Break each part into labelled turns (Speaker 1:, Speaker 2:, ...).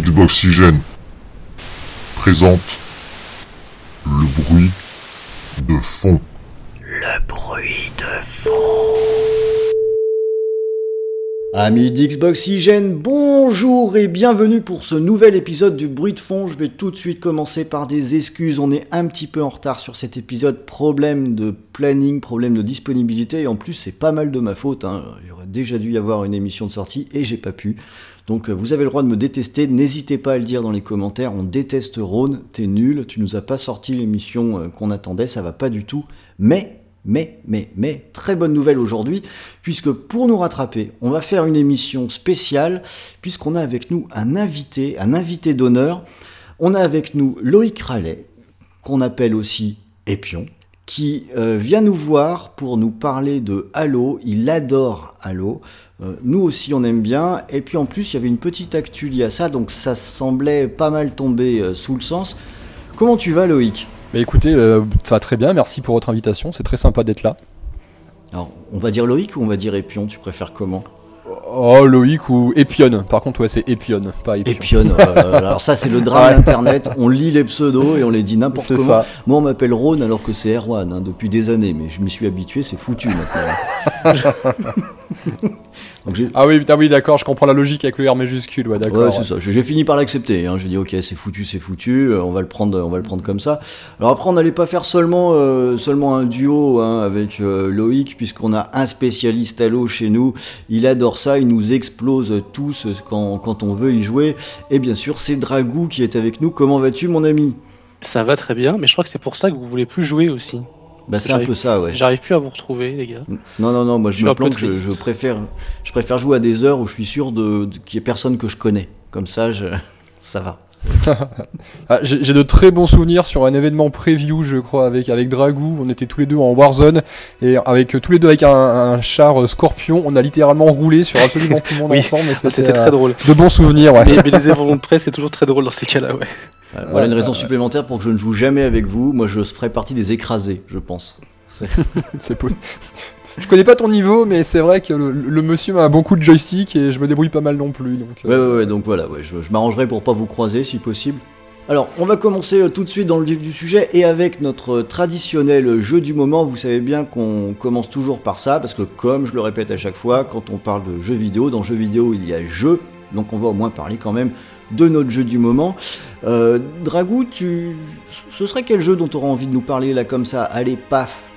Speaker 1: Xboxygène présente le bruit de fond.
Speaker 2: Le bruit de fond.
Speaker 3: Amis d'Xboxygène, bonjour et bienvenue pour ce nouvel épisode du bruit de fond. Je vais tout de suite commencer par des excuses. On est un petit peu en retard sur cet épisode. Problème de planning, problème de disponibilité. Et en plus, c'est pas mal de ma faute. hein. Il y aurait déjà dû y avoir une émission de sortie et j'ai pas pu. Donc euh, vous avez le droit de me détester. N'hésitez pas à le dire dans les commentaires. On déteste Rhône. T'es nul. Tu nous as pas sorti l'émission euh, qu'on attendait. Ça va pas du tout. Mais mais, mais, mais, très bonne nouvelle aujourd'hui, puisque pour nous rattraper, on va faire une émission spéciale, puisqu'on a avec nous un invité, un invité d'honneur. On a avec nous Loïc Rallet, qu'on appelle aussi Épion, qui euh, vient nous voir pour nous parler de Halo. Il adore Halo. Euh, nous aussi, on aime bien. Et puis en plus, il y avait une petite actu liée à ça, donc ça semblait pas mal tomber euh, sous le sens. Comment tu vas, Loïc?
Speaker 4: Bah écoutez, euh, ça va très bien, merci pour votre invitation, c'est très sympa d'être là.
Speaker 3: Alors, on va dire Loïc ou on va dire Épion? Tu préfères comment?
Speaker 4: Oh Loïc ou Epion, par contre ouais c'est Epion, pas.
Speaker 3: Épion. euh, alors ça, c'est le drame d'Internet. On lit les pseudos et on les dit n'importe comment.
Speaker 4: ça.
Speaker 3: Moi, on m'appelle Rhône alors que c'est Erwan hein, depuis des années, mais je m'y suis habitué, c'est foutu maintenant. Donc
Speaker 4: Ah oui, putain, oui d'accord, je comprends la logique avec le R majuscule, ouais d'accord.
Speaker 3: Ouais, c'est ça. J'ai fini par l'accepter. Hein. J'ai dit ok, c'est foutu, c'est foutu. euh, on va le prendre, on va le prendre comme ça. Alors après, on n'allait pas faire seulement euh, seulement un duo hein, avec euh, Loïc, puisqu'on a un spécialiste Halo chez nous. Il adore ça. Il nous explose tous quand, quand on veut y jouer. Et bien sûr, c'est Dragou qui est avec nous. Comment vas-tu, mon ami?
Speaker 5: Ça va très bien, mais je crois que c'est pour ça que vous voulez plus jouer aussi.
Speaker 3: Bah c'est un peu ça, ouais.
Speaker 5: J'arrive plus à vous retrouver, les gars.
Speaker 3: Non, non, non. Moi, je me planque. Je, je préfère, je préfère jouer à des heures où je suis sûr de, de- qu'il y ait personne que je connais. Comme ça, je, ça va.
Speaker 4: Ah, J'ai de très bons souvenirs sur un événement preview, je crois, avec, avec Dragou. On était tous les deux en Warzone et avec tous les deux avec un, un char Scorpion. On a littéralement roulé sur absolument tout le monde
Speaker 5: Oui,
Speaker 4: ensemble. et
Speaker 5: Ça,
Speaker 4: C'était
Speaker 5: C'était
Speaker 4: euh,
Speaker 5: très drôle.
Speaker 4: de bons souvenirs, ouais.
Speaker 5: Mais, mais les événements de presse, c'est toujours très drôle dans ces cas-là, ouais.
Speaker 3: Euh, Voilà une raison
Speaker 4: euh,
Speaker 3: supplémentaire pour que je ne joue jamais avec vous. Moi, je ferai partie des écrasés, je pense.
Speaker 4: C'est po- Je connais pas ton niveau, mais c'est vrai que le, monsieur a beaucoup de joystick et je me débrouille pas mal non plus. Donc,
Speaker 3: Ouais,
Speaker 4: euh,
Speaker 3: ouais, ouais, donc voilà, ouais, je, m'arrangerai pour pas vous croiser si possible. Alors, on va commencer euh, tout de suite dans le vif du sujet et avec notre traditionnel jeu du moment. Vous savez bien qu'on commence toujours par ça parce que, comme je le répète à chaque fois, quand on parle de jeux vidéo, dans jeux vidéo il y a jeu, donc on va au moins parler quand même de notre jeu du moment. Euh, tu... ce serait quel jeu dont tu auras envie de nous parler là comme ça? Allez, paf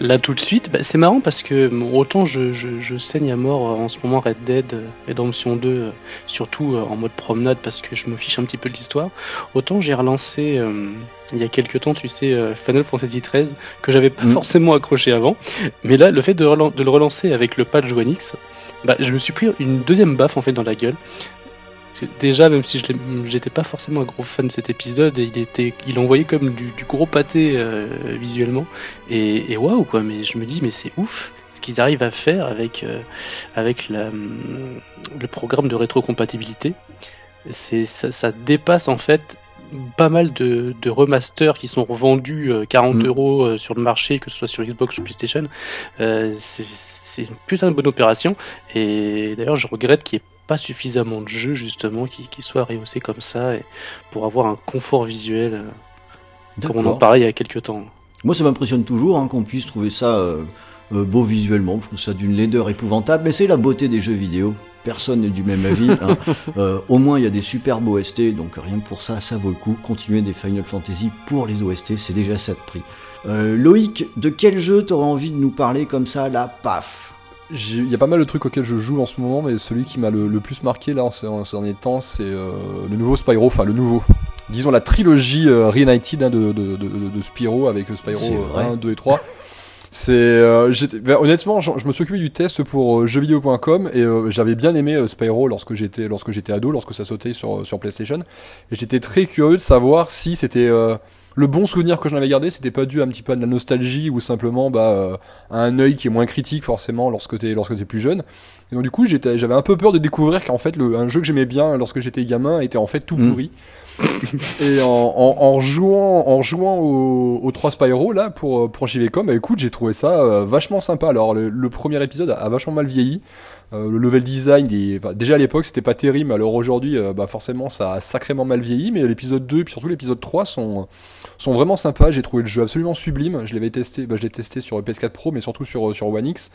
Speaker 5: Là, tout de suite, bah, c'est marrant parce que bon, autant je, je- je saigne à mort euh, en ce moment Red Dead euh, Redemption 2, euh, surtout euh, en mode promenade parce que je me fiche un petit peu de l'histoire, autant j'ai relancé euh, il y a quelques temps, tu sais, euh, Final Fantasy XIII, que j'avais pas
Speaker 3: Mhm.
Speaker 5: forcément accroché avant. Mais là, le fait de, relan- de le relancer avec le patch One X, bah, je me suis pris une deuxième baffe en fait dans la gueule. Déjà, même si je j'étais pas forcément un gros fan de cet épisode, il était, il envoyait comme du, du gros pâté euh, visuellement. Et, et waouh quoi, mais je me dis mais c'est ouf ce qu'ils arrivent à faire avec, euh, avec la, le programme de rétrocompatibilité. C'est, ça, ça dépasse en fait pas mal de, de remasters qui sont revendus euh, 40
Speaker 3: Mm.
Speaker 5: euros euh, sur le marché, que ce soit sur Xbox ou PlayStation. Euh, c'est, c'est une putain de bonne opération. Et d'ailleurs, je regrette qu'il n'y ait pas suffisamment de jeux justement qui, qui soient rehaussés comme ça et pour avoir un confort visuel euh, comme on en parlait il y a quelques temps.
Speaker 3: Moi, ça m'impressionne toujours hein, qu'on puisse trouver ça euh, euh, beau visuellement. Je trouve ça d'une laideur épouvantable, mais c'est la beauté des jeux vidéo. Personne n'est du même avis. hein. Euh, au moins, il y a des superbes OST, donc rien que pour ça, ça vaut le coup. Continuer des Final Fantasy pour les OST, c'est déjà ça de prix. Euh, Loïc, de quel jeu t'aurais envie de nous parler comme ça, là, paf
Speaker 4: Il y a pas mal de trucs auxquels je joue en ce moment, mais celui qui m'a le, le plus marqué là en ces, en ces derniers temps, c'est euh, le nouveau Spyro, enfin le nouveau. Disons la trilogie euh, Reunited hein, de, de, de, de- de Spyro avec Spyro
Speaker 3: vrai.
Speaker 4: 1, 2 et 3. C'est, euh, ben, honnêtement, je, je me suis occupé du test pour euh, jeuxvideo.com et euh, j'avais bien aimé Spyro lorsque j'étais lorsque j'étais ado, lorsque ça sautait sur, sur PlayStation. Et j'étais très curieux de savoir si c'était le bon souvenir que j'en avais gardé, c'était pas dû un petit peu à de la nostalgie ou simplement bah, euh, à un œil qui est moins critique forcément lorsque t'es lorsque plus jeune. Et donc du coup j'étais j'avais un peu peur de découvrir qu'en fait le, un jeu que j'aimais bien lorsque j'étais gamin était en fait tout
Speaker 3: Mm.
Speaker 4: pourri. Et en, en, en jouant, en jouant aux, aux 3 Spyro là pour, pour JVcom, bah écoute, j'ai trouvé ça euh, vachement sympa. Alors le, le premier épisode a, a vachement mal vieilli. Euh, le level design, déjà à l'époque c'était pas terrible, alors aujourd'hui euh, bah, forcément ça a sacrément mal vieilli, mais l'épisode 2 et puis surtout l'épisode 3 sont, sont vraiment sympas. J'ai trouvé le jeu absolument sublime. Je l'avais testé, bah, je l'ai testé sur PS4 Pro, mais surtout sur, sur One X.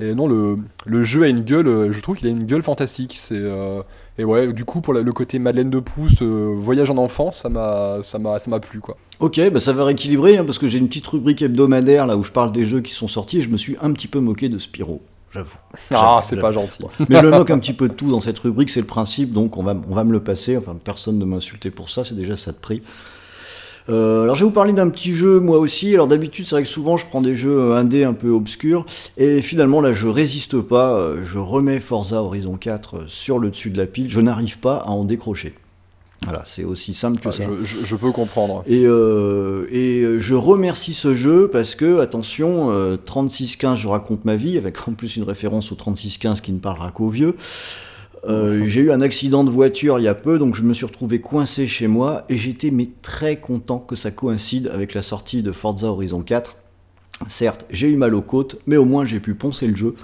Speaker 4: Et non, le, le jeu a une gueule, euh, je trouve qu'il a une gueule fantastique. C'est, euh, et ouais, du coup pour le côté Madeleine de Proust, euh, voyage en enfance, ça m'a, ça m'a, ça m'a plu quoi.
Speaker 3: Ok, bah ça va rééquilibrer, hein, parce que j'ai une petite rubrique hebdomadaire là où je parle des jeux qui sont sortis et je me suis un petit peu moqué de Spyro, j'avoue.
Speaker 4: Ah, c'est pas gentil.
Speaker 3: Mais je me moque un petit peu de tout dans cette rubrique, c'est le principe, donc on va, on va me le passer. Enfin, personne ne m'a insulté pour ça, c'est déjà ça de prix. Euh, alors je vais vous parler d'un petit jeu moi aussi. Alors d'habitude c'est vrai que souvent je prends des jeux euh, indés un peu obscurs et finalement là je résiste pas, euh, je remets Forza Horizon 4 euh, sur le dessus de la pile, je n'arrive pas à en décrocher. Voilà, c'est aussi simple que
Speaker 4: Ah,
Speaker 3: ça.
Speaker 4: je, je- je peux comprendre.
Speaker 3: Et, euh, et euh, je remercie ce jeu parce que, attention, euh, 3615, je raconte ma vie, avec en plus une référence au 3615 qui ne parlera qu'aux vieux. Euh, j'ai eu un accident de voiture il y a peu, donc je me suis retrouvé coincé chez moi et j'étais mais très content que ça coïncide avec la sortie de Forza Horizon 4. Certes, j'ai eu mal aux côtes, mais au moins j'ai pu poncer le jeu.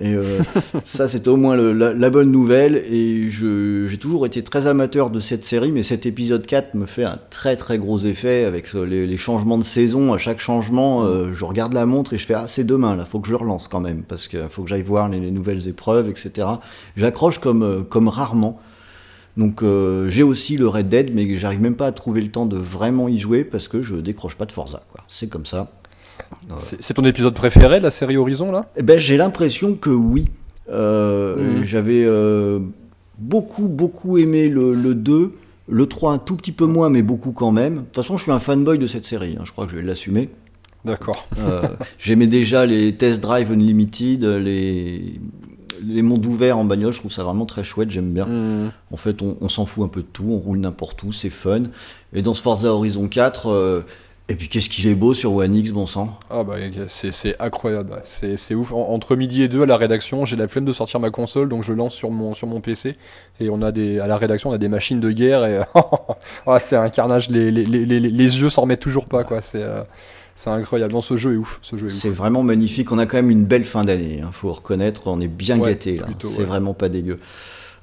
Speaker 3: Et euh, ça, c'était au moins la, bonne nouvelle. Et j'ai toujours été très amateur de cette série, mais cet épisode 4 me fait un très très gros effet avec euh, les, changements de saison. À chaque changement, euh, je regarde la montre et je fais Ah, c'est demain, là, faut que je relance quand même, parce qu'il faut que j'aille voir les, les nouvelles épreuves, etc. J'accroche comme, comme rarement. Donc j'ai aussi le Red Dead, mais j'arrive même pas à trouver le temps de vraiment y jouer parce que je décroche pas de Forza. C'est comme ça.
Speaker 4: C'est, ton épisode préféré de la série Horizon là?
Speaker 3: Eh ben, j'ai l'impression que oui. Euh,
Speaker 4: Mhm.
Speaker 3: J'avais euh, beaucoup, beaucoup aimé le, le 2. Le 3 un tout petit peu moins, mais beaucoup quand même. De toute façon, je suis un fanboy de cette série. hein, Je crois que je vais l'assumer.
Speaker 4: D'accord.
Speaker 3: Euh, J'aimais déjà les Test Drive Unlimited, les, les mondes ouverts en bagnole. Je trouve ça vraiment très chouette. J'aime bien.
Speaker 4: Hmm.
Speaker 3: En fait, on, on s'en fout un peu de tout, on roule n'importe où, c'est fun. Et dans ce Forza Horizon 4, euh, et puis qu'est-ce qu'il est beau sur One X, bon sang.
Speaker 4: Ah bah c'est, incroyable, c'est, ouf. En- entre midi et deux à la rédaction, j'ai la flemme de sortir ma console, donc je lance sur mon, sur mon PC. Et on a des, à la rédaction, on a des machines de guerre et ah, c'est un carnage. Les, les, les, les, les yeux s'en remettent toujours pas, quoi. C'est, euh, c'est incroyable. Non, ce jeu est ouf. Ce jeu.
Speaker 3: C'est vraiment magnifique. On a quand même une belle fin d'année, il faut reconnaître. On est bien
Speaker 4: Ouais,
Speaker 3: gâtés là. C'est
Speaker 4: ouais.
Speaker 3: vraiment pas dégueu.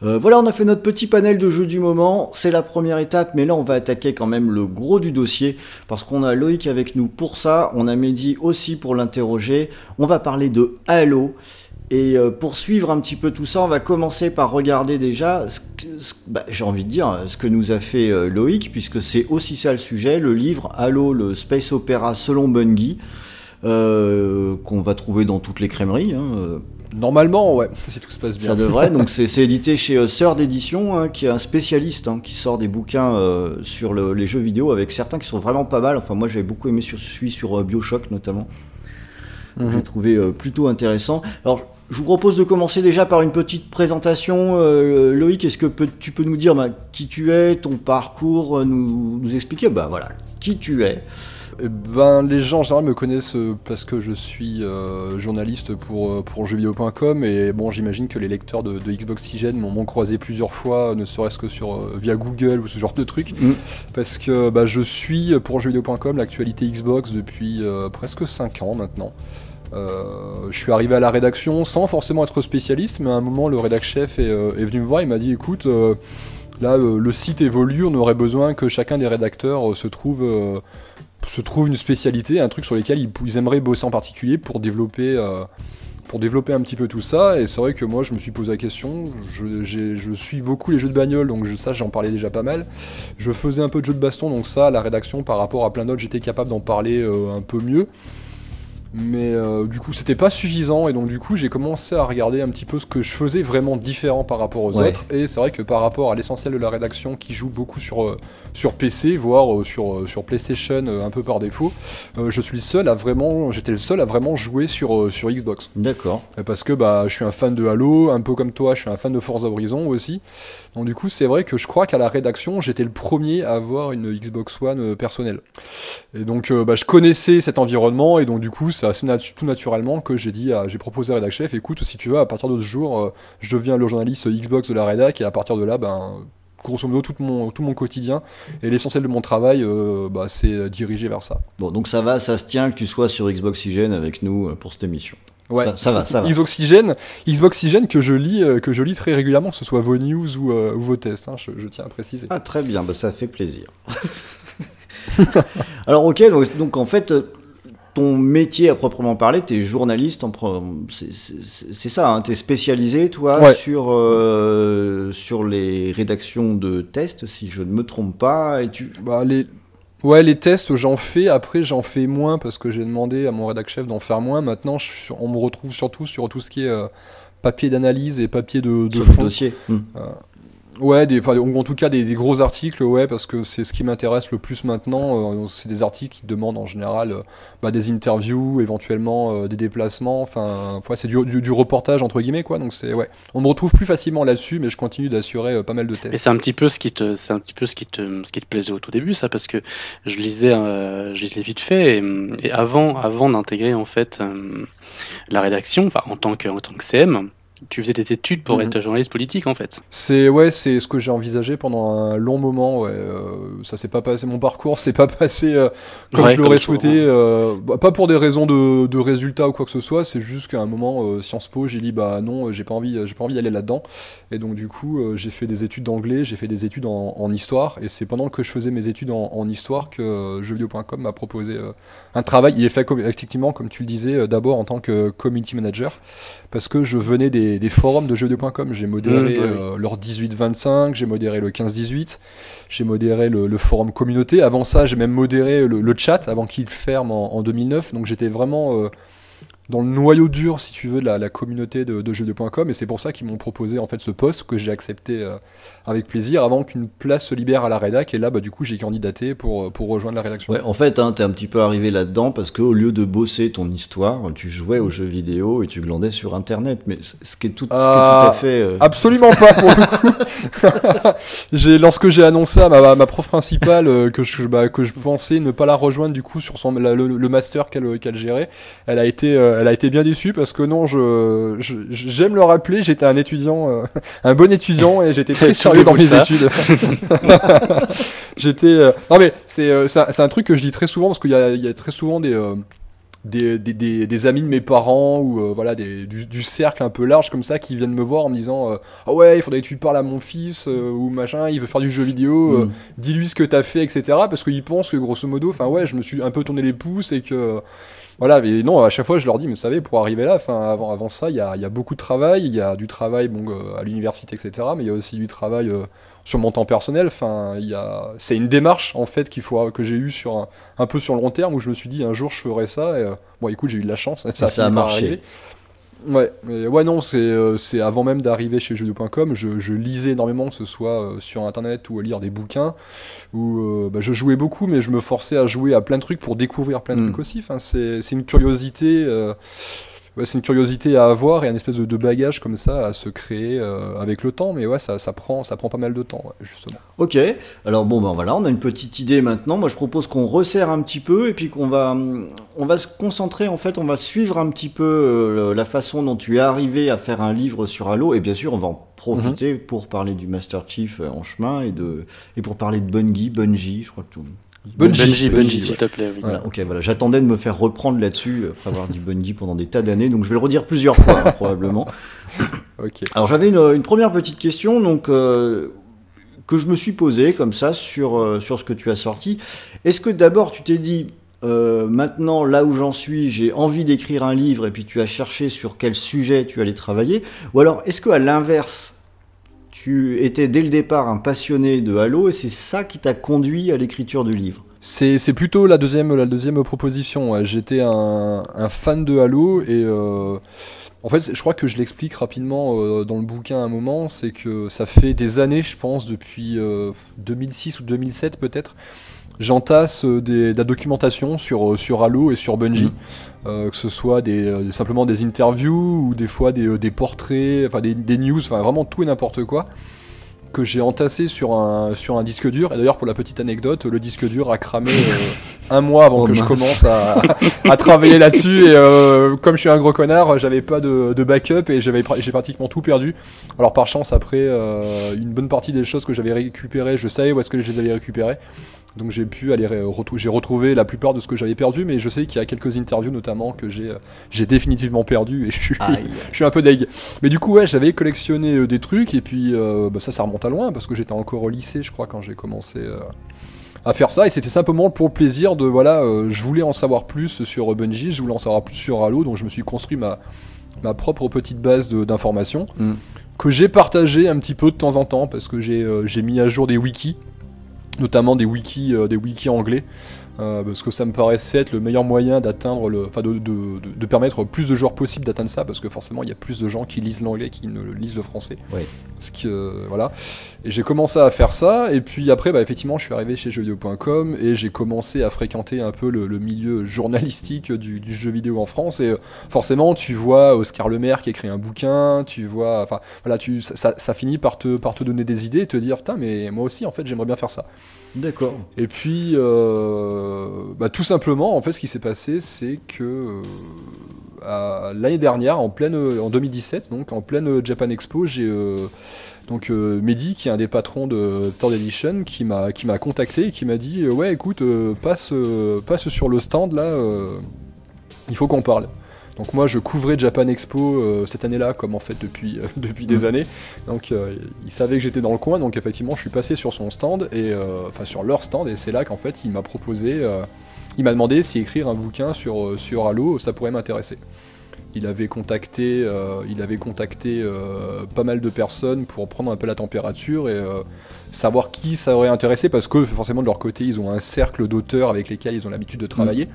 Speaker 3: Euh, voilà, on a fait notre petit panel de jeux du moment. C'est la première étape, mais là, on va attaquer quand même le gros du dossier parce qu'on a Loïc avec nous pour ça. On a Mehdi aussi pour l'interroger. On va parler de Halo. Et euh, pour suivre un petit peu tout ça, on va commencer par regarder déjà, bah, j'ai de dire, ce que nous a fait euh, Loïc, puisque c'est aussi ça le sujet, le livre Halo, le Space Opera selon Bungie, qu'on va trouver dans toutes les crèmeries. hein,
Speaker 4: Normalement, ouais, si tout se passe bien.
Speaker 3: ça devrait. Donc c'est édité chez euh, Sœur d'édition, hein, qui est un spécialiste hein, qui sort des bouquins euh, sur le- les jeux vidéo avec certains qui sont vraiment pas mal. Enfin moi j'avais beaucoup aimé sur celui sur euh, BioShock notamment.
Speaker 4: Mhm.
Speaker 3: J'ai trouvé plutôt intéressant. Alors je vous propose de commencer déjà par une petite présentation. Loïc, est-ce que tu peux nous dire bah, qui tu es, ton parcours, nous, nous expliquer? Bah voilà qui tu es?
Speaker 4: Eh Ben, les gens en général me connaissent euh, parce que je suis euh, journaliste pour, euh, pour jeuxvideo.com et bon, j'imagine que les lecteurs de, de Xbox Oxygen m'ont croisé plusieurs fois, ne serait-ce que sur, euh, via Google ou ce genre de trucs.
Speaker 3: Mm.
Speaker 4: Parce que bah, je suis pour jeuxvideo.com l'actualité Xbox depuis presque 5 ans maintenant. Euh, je suis arrivé à la rédaction sans forcément être spécialiste, mais à un moment, le rédac chef est, euh, est venu me voir et m'a dit écoute, euh, là, le site évolue, on aurait besoin que chacun des rédacteurs se trouve. Se trouve une spécialité, un truc sur lequel ils, aimeraient bosser en particulier pour développer, euh, pour développer un petit peu tout ça. Et c'est vrai que moi, je me suis posé la question. Je, suis beaucoup les jeux de bagnole, donc ça, j'en parlais déjà pas mal. Je faisais un peu de jeux de baston, donc ça, la rédaction, par rapport à plein d'autres, j'étais capable d'en parler euh, un peu mieux. Mais euh, du coup, c'était pas suffisant, et donc du coup, j'ai commencé à regarder un petit peu ce que je faisais vraiment différent par rapport aux
Speaker 3: Ouais.
Speaker 4: autres. Et c'est vrai que par rapport à l'essentiel de la rédaction qui joue beaucoup sur, euh, sur PC, voire euh, sur, sur PlayStation un peu par défaut, je suis le seul à vraiment, j'étais le seul à vraiment jouer sur, sur Xbox.
Speaker 3: D'accord.
Speaker 4: Parce que bah, je suis un fan de Halo, un peu comme toi, je suis un fan de Forza Horizon aussi. Donc du coup, c'est vrai que je crois qu'à la rédaction, j'étais le premier à avoir une Xbox One personnelle. Et donc, bah, je connaissais cet environnement, et donc du coup, c'est assez tout naturellement que j'ai dit, j'ai proposé à rédac chef, écoute, si tu veux, à partir de ce jour, euh, je deviens le journaliste Xbox de la rédac, et à partir de là, ben, grosso modo, tout mon, tout mon quotidien et l'essentiel de mon travail, euh, bah, c'est dirigé vers ça.
Speaker 3: Bon donc ça va, ça se tient que tu sois sur Xbox Oxygen avec nous euh, pour cette émission.
Speaker 4: Ouais.
Speaker 3: Ça, ça va, ça va.
Speaker 4: Xboxygène, Xboxygène que je lis, euh, que je lis très régulièrement, que ce soit vos news ou, euh, ou vos tests. hein, je, je tiens à préciser.
Speaker 3: Ah très bien, bah, ça fait plaisir. Alors ok, donc, donc, en fait, euh, ton métier à proprement parler, tu es journaliste, en c'est- ça, hein, tu es spécialisé toi
Speaker 4: Ouais.
Speaker 3: sur, euh, sur les rédactions de tests, si je ne me trompe pas, et tu...
Speaker 4: Bah, les... Ouais, les tests, j'en fais. Après, j'en fais moins parce que j'ai demandé à mon rédac chef d'en faire moins. Maintenant, je on me retrouve surtout sur tout ce qui est euh, papier d'analyse et papier de, de
Speaker 3: sur le
Speaker 4: fond.
Speaker 3: dossier.
Speaker 4: Ouais, enfin, en tout cas des, gros articles, ouais, parce que c'est ce qui m'intéresse le plus maintenant. euh, c'est des articles qui demandent en général euh, bah, des interviews, éventuellement euh, des déplacements. Enfin, ouais, c'est du, reportage entre guillemets, quoi. Donc c'est ouais, on me retrouve plus facilement là-dessus, mais je continue d'assurer pas mal de
Speaker 5: Et
Speaker 4: tests.
Speaker 5: c'est un petit peu ce qui te, c'est un petit peu ce qui te, ce qui te plaisait au tout début, ça, parce que je lisais, je lisais vite fait, et, et avant, avant d'intégrer en fait la rédaction, enfin en tant que, en tant que CM, tu faisais des études pour
Speaker 4: Mhm.
Speaker 5: être journaliste politique en fait.
Speaker 4: C'est ouais, c'est ce que j'ai envisagé pendant un long moment. Ouais, euh, ça s'est pas passé, mon parcours s'est pas passé euh, comme
Speaker 5: Ouais,
Speaker 4: je l'aurais souhaité. euh, bah, pas pour des raisons de, de résultats ou quoi que ce soit. C'est juste qu'à un moment, euh, Sciences Po, j'ai dit bah non, j'ai pas envie, j'ai pas envie d'aller là-dedans. Et donc du coup, euh, j'ai fait des études d'anglais, j'ai fait des études en, en histoire. Et c'est pendant que je faisais mes études en, en histoire que euh, jeuxvideo.com m'a proposé euh, un travail. Il est fait effectivement, comme tu le disais, euh, d'abord en tant que community manager parce que je venais des, des forums de jeuxvideo.com. J'ai modéré
Speaker 5: Mmh, oui.
Speaker 4: euh, leur 18-25, j'ai modéré le 15-18, j'ai modéré le, le forum communauté. Avant ça, j'ai même modéré le, le chat avant qu'il ferme en, en 2009. Donc j'étais vraiment euh, dans le noyau dur, si tu veux, de la, la communauté de, de jeuxvideo.com. Et c'est pour ça qu'ils m'ont proposé en fait ce poste que j'ai accepté euh, avec plaisir avant qu'une place se libère à la rédac. Et là, bah, du coup, j'ai candidaté pour, pour rejoindre la rédaction.
Speaker 3: Ouais, en fait, hein, t'es un petit peu arrivé là-dedans parce qu'au lieu de bosser ton histoire, tu jouais aux jeux vidéo et tu glandais sur Internet. Mais ce qui est tout, ce qui est tout
Speaker 4: Ah,
Speaker 3: à fait... euh,
Speaker 4: Absolument pas pour le coup. j'ai lorsque j'ai annoncé à ma, ma prof principale euh, que je bah, que je pensais ne pas la rejoindre du coup sur son la- le, le master qu'elle qu'elle gérait, elle a été euh, elle a été bien déçue parce que non je je- j'aime le rappeler, j'étais un étudiant euh, un bon étudiant et j'étais très sérieux dans mes
Speaker 5: ça.
Speaker 4: études. j'étais euh, non mais c'est euh, c'est un, truc que je dis très souvent parce qu'il y a, il y a très souvent des euh, des, des, des, des amis de mes parents ou euh, voilà des, du, du cercle un peu large comme ça qui viennent me voir en me disant euh, ah ouais il faudrait que tu parles à mon fils euh, ou machin il veut faire du jeu vidéo
Speaker 3: hmm.
Speaker 4: dis-lui ce que t'as fait etc parce qu'ils pensent que grosso modo enfin ouais je me suis un peu tourné les pouces et que voilà mais non à chaque fois je leur dis mais vous savez pour arriver là enfin avant, avant ça il y a, il y a beaucoup de travail il y a du travail bon euh, à l'université etc mais il y a aussi du travail euh, sur mon temps personnel enfin il y a c'est une démarche en fait qu'il faut que j'ai eu sur un, un peu sur le long terme où je me suis dit un jour je ferai ça et euh, bon écoute j'ai eu de la chance ça,
Speaker 3: ça a marché.
Speaker 4: Ouais, mais ouais, non, c'est euh, c'est avant même d'arriver chez jeuxvideo.com, je, je lisais énormément, que ce soit euh, sur internet ou à lire des bouquins, où euh, bah, je jouais beaucoup, mais je me forçais à jouer à plein de trucs pour découvrir plein de
Speaker 3: Mm.
Speaker 4: trucs aussi. Enfin, c'est c'est une curiosité. Ouais, c'est une curiosité à avoir et un espèce de, de bagage comme ça à se créer euh, avec le temps, mais ouais, ça, ça, prend, ça prend pas mal de temps, ouais, justement.
Speaker 3: Ok, alors bon, ben voilà, on a une petite idée maintenant. Moi, je propose qu'on resserre un petit peu et puis qu'on va, on va se concentrer, en fait, on va suivre un petit peu euh, la façon dont tu es arrivé à faire un livre sur Halo. Et bien sûr, on va en profiter pour parler du Master Chief euh, en chemin et, de, et pour parler de Bungie, Bungie, je crois que tout.
Speaker 4: Bungie,
Speaker 5: Bungie,
Speaker 3: Bungie,
Speaker 5: Bungie,
Speaker 3: ouais.
Speaker 5: s'il te plaît. Oui.
Speaker 3: Voilà, ok, voilà. J'attendais de me faire reprendre là-dessus euh, après avoir dit Bungie pendant des tas d'années, donc je vais le redire plusieurs fois, hein, probablement.
Speaker 4: Ok.
Speaker 3: Alors j'avais une, une première petite question donc euh, que je me suis posée comme ça sur, euh, sur ce que tu as sorti. Est-ce que d'abord tu t'es dit euh, maintenant là où j'en suis j'ai envie d'écrire un livre et puis tu as cherché sur quel sujet tu allais travailler? Ou alors est-ce que à l'inverse tu étais dès le départ un passionné de Halo et c'est ça qui t'a conduit à l'écriture du livre
Speaker 4: C'est plutôt la deuxième, la deuxième proposition. J'étais un, fan de Halo et euh, en fait, je crois que je l'explique rapidement euh, dans le bouquin à un moment. C'est que ça fait des années, je pense, depuis euh, 2006 ou 2007 peut-être. J'entasse euh, de la documentation sur, euh, sur Halo et sur Bungie.
Speaker 3: Mhm.
Speaker 4: Euh, que ce soit des, simplement des interviews ou des fois des, des portraits, enfin des, des news, enfin vraiment tout et n'importe quoi que j'ai entassé sur un, sur un disque dur. Et d'ailleurs, pour la petite anecdote, le disque dur a cramé euh, un mois avant
Speaker 3: Oh,
Speaker 4: que je commence à, à travailler là-dessus. Et euh, comme je suis un gros connard, j'avais pas de, de backup et j'avais j'ai pratiquement tout perdu. Alors par chance, après, euh, une bonne partie des choses que j'avais récupérées, je savais où est-ce que je les avais récupérées. Donc j'ai pu aller j'ai retrouvé la plupart de ce que j'avais perdu, mais je sais qu'il y a quelques interviews notamment que j'ai j'ai définitivement perdu et je suis
Speaker 3: Aïe.
Speaker 4: je suis un peu deg. Mais du coup, ouais, j'avais collectionné euh, des trucs, et puis euh, bah, ça, ça remonte à loin, parce que j'étais encore au lycée, je crois, quand j'ai commencé euh, à faire ça, et c'était simplement pour le plaisir de, voilà, euh, je voulais en savoir plus sur Bungie, je voulais en savoir plus sur Halo, donc je me suis construit ma, ma propre petite base d'informations,
Speaker 3: Mm.
Speaker 4: que j'ai partagé un petit peu de temps en temps, parce que j'ai mis à jour des wikis, notamment des wikis, euh, des wikis anglais, euh, parce que ça me paraissait être le meilleur moyen d'atteindre le, enfin de, de, de- de permettre plus de joueurs possible d'atteindre ça, parce que forcément il y a plus de gens qui lisent l'anglais qui ne lisent le français.
Speaker 3: Ouais.
Speaker 4: Ce qui, euh, voilà. Et j'ai commencé à faire ça, et puis après, bah, effectivement, je suis arrivé chez jeuxvideo.com et j'ai commencé à fréquenter un peu le, le milieu journalistique du, du jeu vidéo en France. Et euh, forcément, tu vois Oscar Lemaire qui écrit un bouquin, tu vois, enfin voilà, tu, ça, ça- ça finit par te, par te donner des idées et te dire, putain, mais moi aussi, en fait, j'aimerais bien faire ça.
Speaker 3: D'accord.
Speaker 4: Et puis, euh, bah, tout simplement, en fait, ce qui s'est passé, c'est que euh, l'année dernière, en pleine, en 2017, donc en pleine Japan Expo, j'ai euh, donc euh, Mehdi, qui est un des patrons de Third Edition, qui m'a qui m'a contacté et qui m'a dit, euh, ouais, écoute, passe passe sur le stand là, il faut qu'on parle. Donc moi je couvrais Japan Expo euh, cette année-là comme en fait depuis, euh, depuis des
Speaker 3: Mhm.
Speaker 4: années. Donc euh, il savait que j'étais dans le coin, donc effectivement je suis passé sur son stand, et euh, enfin sur leur stand, et c'est là qu'en fait il m'a proposé, il m'a demandé si écrire un bouquin sur, sur Halo ça pourrait m'intéresser. Il avait contacté, il avait contacté pas mal de personnes pour prendre un peu la température et savoir qui ça aurait intéressé parce que forcément de leur côté ils ont un cercle d'auteurs avec lesquels ils ont l'habitude de travailler.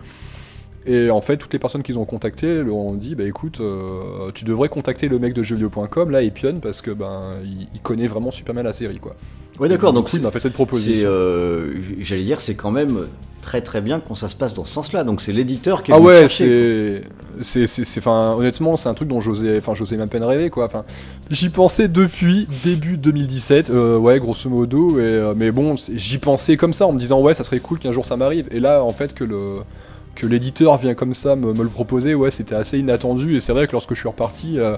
Speaker 4: Et en fait, toutes les personnes qu'ils ont contactées leur ont dit bah écoute, euh, tu devrais contacter le mec de jeuxvideo.com, là, Epion, parce que ben il, il connaît vraiment super bien la série quoi.
Speaker 3: Ouais, d'accord. Donc,
Speaker 4: il m'a fait cette proposition.
Speaker 3: euh, j'allais dire, c'est quand même très très bien quand ça se passe dans ce sens-là. Donc, c'est l'éditeur qui est
Speaker 4: Ah ouais, c'est, c'est, enfin, honnêtement, c'est un truc dont j'osais, enfin, j'osais même peine rêver, quoi. Enfin, j'y pensais depuis début 2017, euh, ouais, grosso modo, et, euh, mais bon, j'y pensais comme ça, en me disant, ouais, ça serait cool qu'un jour ça m'arrive. Et là, en fait, que le, que l'éditeur vient comme ça me, le proposer, ouais, c'était assez inattendu. Et c'est vrai que lorsque je suis reparti, euh,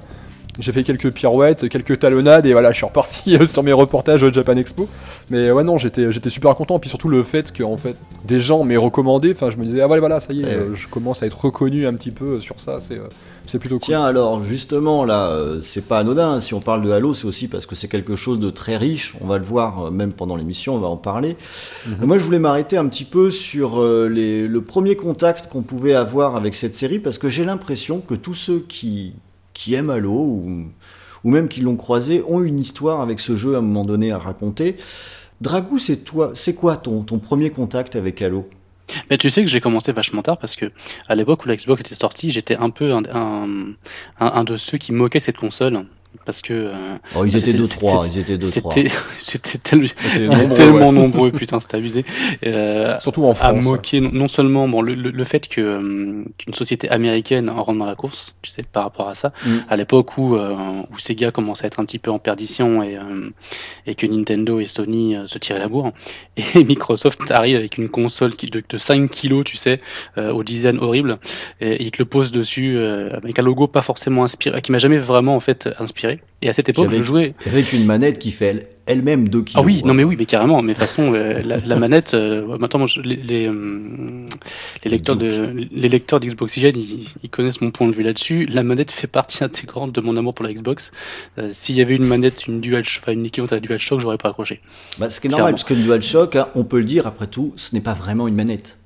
Speaker 4: j'ai fait quelques pirouettes, quelques talonnades, et voilà, je suis reparti sur mes reportages au Japan Expo. Mais ouais, non, j'étais, j'étais super content. Puis surtout le fait que, en fait, des gens m'aient recommandé, enfin, je me disais, ah voilà, voilà, ça y est,
Speaker 3: Ouais.
Speaker 4: euh, je commence à être reconnu un petit peu sur ça, c'est, euh, c'est plutôt cool.
Speaker 3: Tiens, alors justement, là, euh, c'est pas anodin. Si on parle de Halo, c'est aussi parce que c'est quelque chose de très riche. On va le voir euh, même pendant l'émission, on va en parler.
Speaker 4: Mhm.
Speaker 3: Moi, je voulais m'arrêter un petit peu sur les- le premier contact qu'on pouvait avoir avec cette série parce que j'ai l'impression que tous ceux qui, qui aiment Halo ou, ou même qui l'ont croisé ont une histoire avec ce jeu à un moment donné à raconter. Dragou, c'est toi, c'est quoi ton, ton premier contact avec Halo?
Speaker 5: Mais tu sais que j'ai commencé vachement tard parce que à l'époque où la Xbox était sortie, j'étais un peu un, un, de ceux qui moquaient cette console parce que euh,
Speaker 3: Oh, ils étaient
Speaker 5: c'était-
Speaker 3: deux trois,
Speaker 5: c'était-
Speaker 3: ils étaient deux trois.
Speaker 5: c'était tellement
Speaker 4: ouais.
Speaker 5: nombreux, putain, c'est abusé. Euh,
Speaker 4: Surtout en
Speaker 5: à
Speaker 4: France.
Speaker 5: moquer non, non seulement bon, le, le- le fait que, hum, qu'une société américaine rentre dans la course, tu sais, par rapport à ça,
Speaker 3: Mm.
Speaker 5: à l'époque où, euh, où Sega commençait à être un petit peu en perdition et, euh, et que Nintendo et Sony euh, se tiraient la bourre, et Microsoft arrive avec une console qui, de, de 5 kilos, tu sais, euh, au design horrible, et, et il te le pose dessus euh, avec un logo pas forcément inspiré, qui m'a jamais vraiment en fait inspiré. Et à cette époque,
Speaker 3: avec-
Speaker 5: je jouais.
Speaker 3: Avec une manette qui fait elle- elle-même 2
Speaker 5: Ah
Speaker 3: kilos.
Speaker 5: oui,
Speaker 3: quoi.
Speaker 5: non mais oui, mais carrément. Mais de toute façon, euh, la, la manette, euh, maintenant, moi, je- les, les, les lecteurs de, les lecteurs d'Xboxygène, ils, ils connaissent mon point de vue là-dessus. La manette fait partie intégrante de mon amour pour la Xbox. Euh, S'il y avait une manette, une Dual, enfin une équivalente à la DualShock, j'aurais pas accroché.
Speaker 3: Bah, ce qui est normal, parce que le DualShock, hein, on peut le dire après tout, ce n'est pas vraiment une manette.